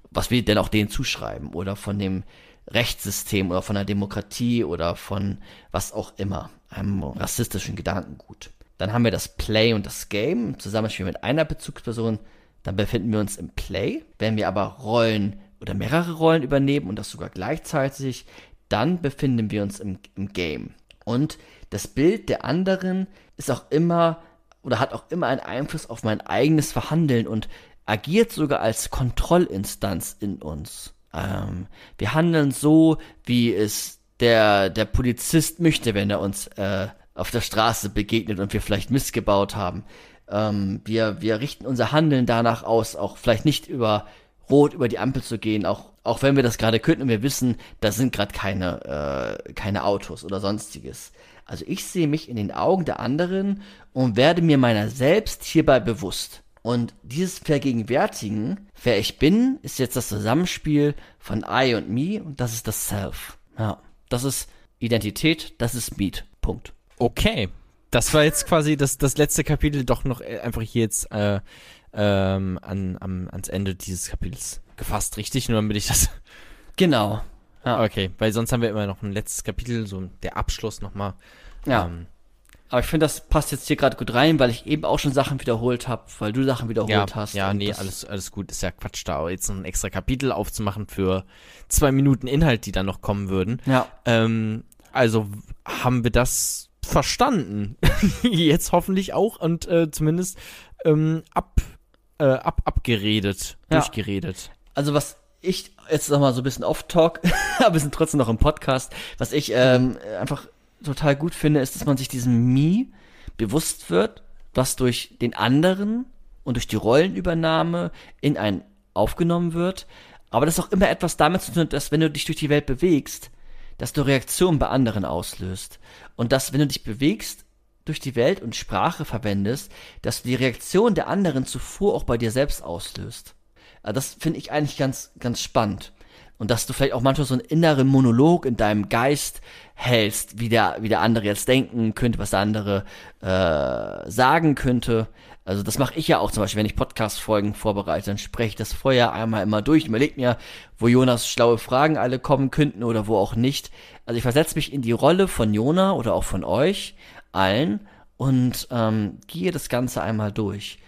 was wir denn auch denen zuschreiben oder von dem Rechtssystem oder von der Demokratie oder von was auch immer, einem rassistischen Gedankengut. Dann haben wir das Play und das Game Zusammenspiel mit einer Bezugsperson. Dann befinden wir uns im Play. Wenn wir aber Rollen oder mehrere Rollen übernehmen und das sogar gleichzeitig, dann befinden wir uns im, im Game. Und das Bild der anderen ist auch immer oder hat auch immer einen Einfluss auf mein eigenes Verhandeln und agiert sogar als Kontrollinstanz in uns. Ähm, wir handeln so, wie es der, der Polizist möchte, wenn er uns äh, auf der Straße begegnet und wir vielleicht missgebaut haben. Ähm, wir, wir richten unser Handeln danach aus, auch vielleicht nicht über Rot über die Ampel zu gehen, auch, auch wenn wir das gerade könnten und wir wissen, da sind gerade keine, äh, keine Autos oder sonstiges. Also ich sehe mich in den Augen der anderen und werde mir meiner selbst hierbei bewusst. Und dieses Vergegenwärtigen, wer ich bin, ist jetzt das Zusammenspiel von I und Me und das ist das Self. Ja, das ist Identität, das ist Meet. Punkt. Okay. Das war jetzt quasi das, das letzte Kapitel doch noch äh, einfach hier jetzt äh, ähm, an, am, ans Ende dieses Kapitels gefasst, richtig? Nur damit ich das. [laughs] Genau. Ja. Okay, weil sonst haben wir immer noch ein letztes Kapitel, so der Abschluss nochmal. Ja. Ähm, Aber ich finde, das passt jetzt hier gerade gut rein, weil ich eben auch schon Sachen wiederholt habe, weil du Sachen wiederholt ja, hast. ja, nee, alles, alles gut, ist ja Quatsch da, jetzt noch ein extra Kapitel aufzumachen für zwei Minuten Inhalt, die dann noch kommen würden. Ja, Ähm, also haben wir das verstanden. [laughs] Jetzt hoffentlich auch und äh, zumindest ähm, ab, äh, ab, abgeredet, Ja. durchgeredet. also was ich jetzt noch mal so ein bisschen off-talk, [laughs] aber wir sind trotzdem noch im Podcast, was ich ähm, einfach total gut finde, ist, dass man sich diesem Me bewusst wird, was durch den anderen und durch die Rollenübernahme in einen aufgenommen wird. Aber das auch immer etwas damit zu tun hat, dass wenn du dich durch die Welt bewegst, dass du Reaktionen bei anderen auslöst. Und dass, wenn du dich bewegst durch die Welt und Sprache verwendest, dass du die Reaktion der anderen zuvor auch bei dir selbst auslöst. Also das finde ich eigentlich ganz, ganz spannend. Und dass du vielleicht auch manchmal so einen inneren Monolog in deinem Geist hältst, wie der, wie der andere jetzt denken könnte, was der andere äh, sagen könnte. Also das mache ich ja auch zum Beispiel, wenn ich Podcast-Folgen vorbereite, dann spreche ich das vorher einmal immer durch, überlege mir, wo Jonas schlaue Fragen alle kommen könnten oder wo auch nicht. Also ich versetze mich in die Rolle von Jona oder auch von euch allen und ähm, gehe das Ganze einmal durch.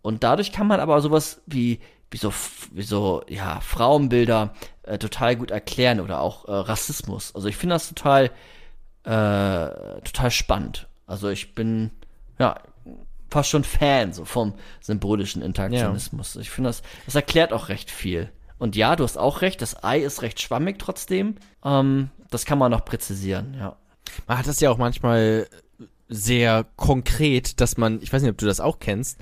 Und dadurch kann man aber sowas wie, wie so, wie so, ja, Frauenbilder äh, total gut erklären oder auch äh, Rassismus. Also ich finde das total, äh, total spannend. Also ich bin, ja, fast schon Fan so vom symbolischen Interaktionismus. Ich finde das, das erklärt auch recht viel. Und ja, du hast auch recht, das Ei ist recht schwammig trotzdem. Ähm, das kann man noch präzisieren, ja. Man hat das ja auch manchmal sehr konkret, dass man, ich weiß nicht, ob du das auch kennst,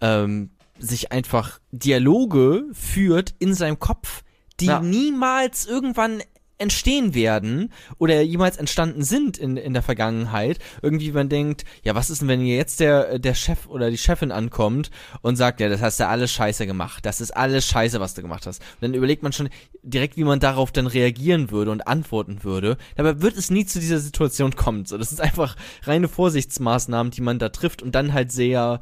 ähm, sich einfach Dialoge führt in seinem Kopf, die Ja. niemals irgendwann entstehen werden oder jemals entstanden sind in, in der Vergangenheit. Irgendwie man denkt, ja, was ist denn, wenn jetzt der, der Chef oder die Chefin ankommt und sagt, ja, das hast du alles scheiße gemacht. Das ist alles scheiße, was du gemacht hast. Und dann überlegt man schon direkt, wie man darauf dann reagieren würde und antworten würde. Dabei wird es nie zu dieser Situation kommen. So, das ist einfach reine Vorsichtsmaßnahmen, die man da trifft und dann halt sehr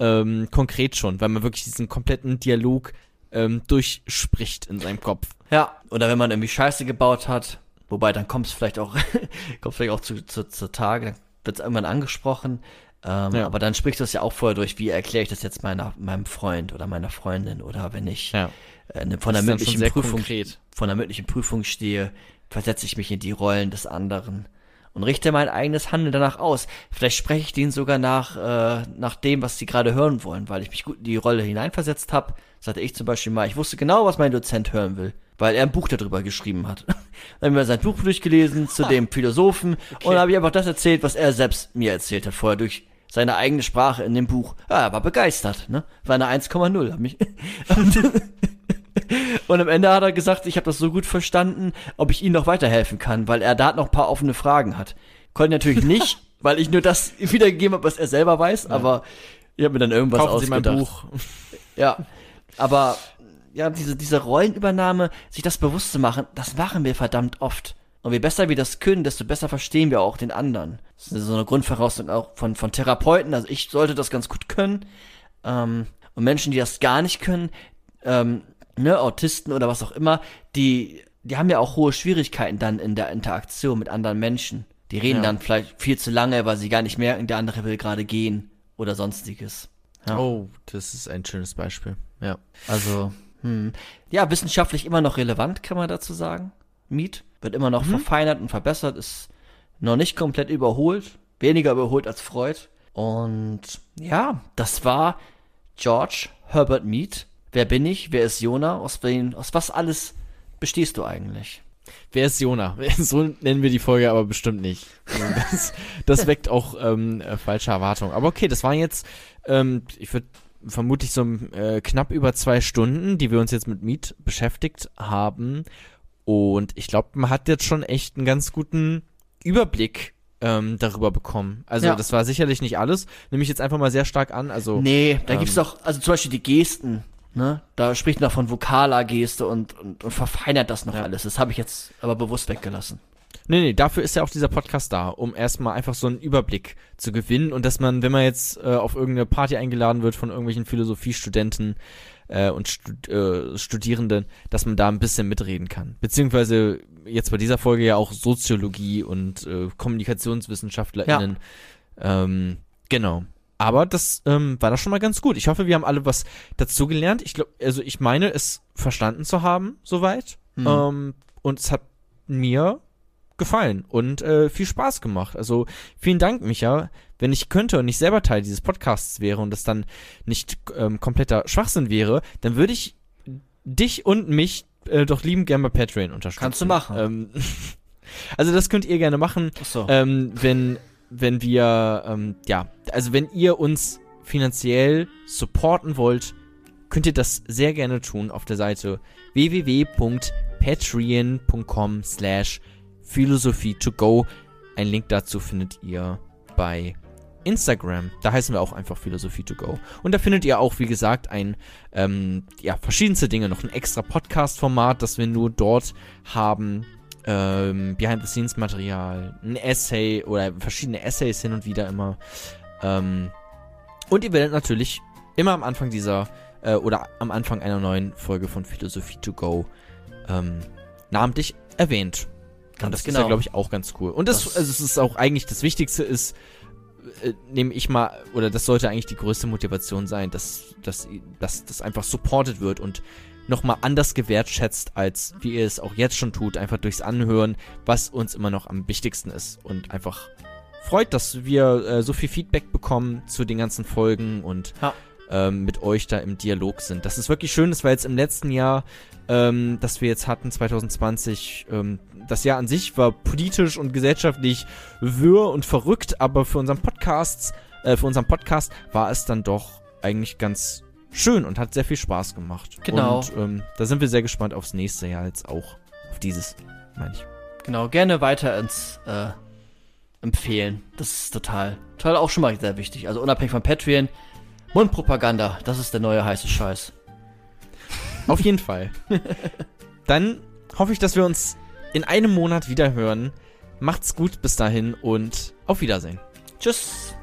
ähm, konkret schon, weil man wirklich diesen kompletten Dialog ähm, durchspricht in seinem Kopf. Ja, oder wenn man irgendwie Scheiße gebaut hat, wobei dann kommt es vielleicht auch, [laughs] kommt vielleicht auch zu, zu, zu Tage, dann wird es irgendwann angesprochen. Ähm, Ja. Aber dann sprichst du es ja auch vorher durch, wie erkläre ich das jetzt meiner, meinem Freund oder meiner Freundin oder wenn ich Ja. äh, ne- von der mündlichen Prüfung konkret. von der mündlichen Prüfung stehe, versetze ich mich in die Rollen des anderen und richte mein eigenes Handeln danach aus. Vielleicht spreche ich denen sogar nach, äh, nach dem, was sie gerade hören wollen, weil ich mich gut in die Rolle hineinversetzt habe. Das hatte ich zum Beispiel mal. Ich wusste genau, was mein Dozent hören will, weil er ein Buch darüber geschrieben hat. [laughs] dann haben wir sein Buch durchgelesen zu dem Philosophen und dann habe ich einfach das erzählt, was er selbst mir erzählt hat vorher durch seine eigene Sprache in dem Buch. Ja, er war begeistert, ne? War eine 1,0. Hab mich [laughs] [laughs] Und am Ende hat er gesagt, ich habe das so gut verstanden, ob ich ihm noch weiterhelfen kann, weil er da noch ein paar offene Fragen hat. Konnte natürlich nicht, weil ich nur das wiedergegeben habe, was er selber weiß, aber ich habe mir dann irgendwas Kaufen Sie mein ausgedacht. Buch. Ja, aber ja, diese, diese Rollenübernahme, sich das bewusst zu machen, das machen wir verdammt oft. Und je besser wir das können, desto besser verstehen wir auch den anderen. Das ist so eine Grundvoraussetzung auch von, von Therapeuten. Also ich sollte das ganz gut können. Ähm, und Menschen, die das gar nicht können, ähm, ne, Autisten oder was auch immer, die, die haben ja auch hohe Schwierigkeiten dann in der Interaktion mit anderen Menschen. Die reden Ja. dann vielleicht viel zu lange, weil sie gar nicht merken, der andere will gerade gehen oder sonstiges. Ja. Oh, das ist ein schönes Beispiel. Ja. Also, hm. ja, wissenschaftlich immer noch relevant, kann man dazu sagen. Meat wird immer noch verfeinert und verbessert, ist noch nicht komplett überholt, weniger überholt als Freud. Und ja, das war George Herbert Mead. Wer bin ich? Wer ist Jona? Aus, wen, aus was alles bestehst du eigentlich? Wer ist Jona? [laughs] So nennen wir die Folge aber bestimmt nicht. Das, das weckt auch ähm, äh, falsche Erwartungen. Aber okay, das waren jetzt, ähm, ich würde vermutlich so äh, knapp über zwei Stunden, die wir uns jetzt mit Meet beschäftigt haben. Und ich glaube, man hat jetzt schon echt einen ganz guten Überblick ähm, darüber bekommen. Also Ja. das war sicherlich nicht alles. Nehme ich jetzt einfach mal sehr stark an. Also Nee, da ähm, gibt's doch, also zum Beispiel die Gesten, ne? Da spricht man von vokaler Geste und, und, und verfeinert das noch Ja. alles. Das habe ich jetzt aber bewusst weggelassen. Nee, nee, dafür ist ja auch dieser Podcast da, um erstmal einfach so einen Überblick zu gewinnen und dass man, wenn man jetzt äh, auf irgendeine Party eingeladen wird von irgendwelchen Philosophiestudenten äh, und Stud äh, Studierenden, dass man da ein bisschen mitreden kann. Beziehungsweise jetzt bei dieser Folge ja auch Soziologie und äh, KommunikationswissenschaftlerInnen. Ähm, genau. Aber das ähm, war doch schon mal ganz gut. Ich hoffe, wir haben alle was dazu gelernt. Ich glaube, also ich meine, es verstanden zu haben, soweit. Hm. Ähm, und es hat mir gefallen und äh, viel Spaß gemacht. Also vielen Dank, Micha. Wenn ich könnte und nicht selber Teil dieses Podcasts wäre und das dann nicht ähm, kompletter Schwachsinn wäre, dann würde ich dich und mich äh, doch lieben gern bei Patreon unterstützen. Kannst du machen. Ähm, [laughs] also das könnt ihr gerne machen, Ach so. ähm, wenn wenn wir ähm, ja, also wenn ihr uns finanziell supporten wollt, könnt ihr das sehr gerne tun auf der Seite www.patreon.com slash philosophie to go. Ein Link dazu findet ihr bei Instagram. Da heißen wir auch einfach Philosophie to go. Und da findet ihr auch, wie gesagt, ein, ähm, ja, verschiedenste Dinge. Noch ein extra Podcast-Format, das wir nur dort haben. Ähm, Behind-the-Scenes-Material, ein Essay oder verschiedene Essays hin und wieder immer. Ähm, und ihr werdet natürlich immer am Anfang dieser äh, oder am Anfang einer neuen Folge von Philosophie to go ähm, namentlich erwähnt. Ganz und das ist genau. ja, glaube ich, auch ganz cool. Und das, Das- also es ist auch eigentlich das Wichtigste ist, äh, nehme ich mal, oder das sollte eigentlich die größte Motivation sein, dass, dass, dass das einfach supported wird und nochmal anders gewertschätzt, als wie ihr es auch jetzt schon tut, einfach durchs Anhören, was uns immer noch am wichtigsten ist und einfach freut, dass wir äh, so viel Feedback bekommen zu den ganzen Folgen und Ja. ähm, mit euch da im Dialog sind. Das ist wirklich schön, das war jetzt im letzten Jahr, ähm, das wir jetzt hatten, 2020, ähm, das Jahr an sich war politisch und gesellschaftlich wirr und verrückt, aber für unseren Podcasts, äh, für unseren Podcast war es dann doch eigentlich ganz schön und hat sehr viel Spaß gemacht. Genau. Und ähm, da sind wir sehr gespannt aufs nächste Jahr jetzt auch. Auf dieses, meine ich. Genau, gerne weiter ins äh, empfehlen. Das ist total, total auch schon mal sehr wichtig. Also unabhängig von Patreon, Mundpropaganda, das ist der neue heiße Scheiß. Auf jeden Fall. [laughs] Dann hoffe ich, dass wir uns in einem Monat wieder hören. Macht's gut bis dahin und auf Wiedersehen. Tschüss.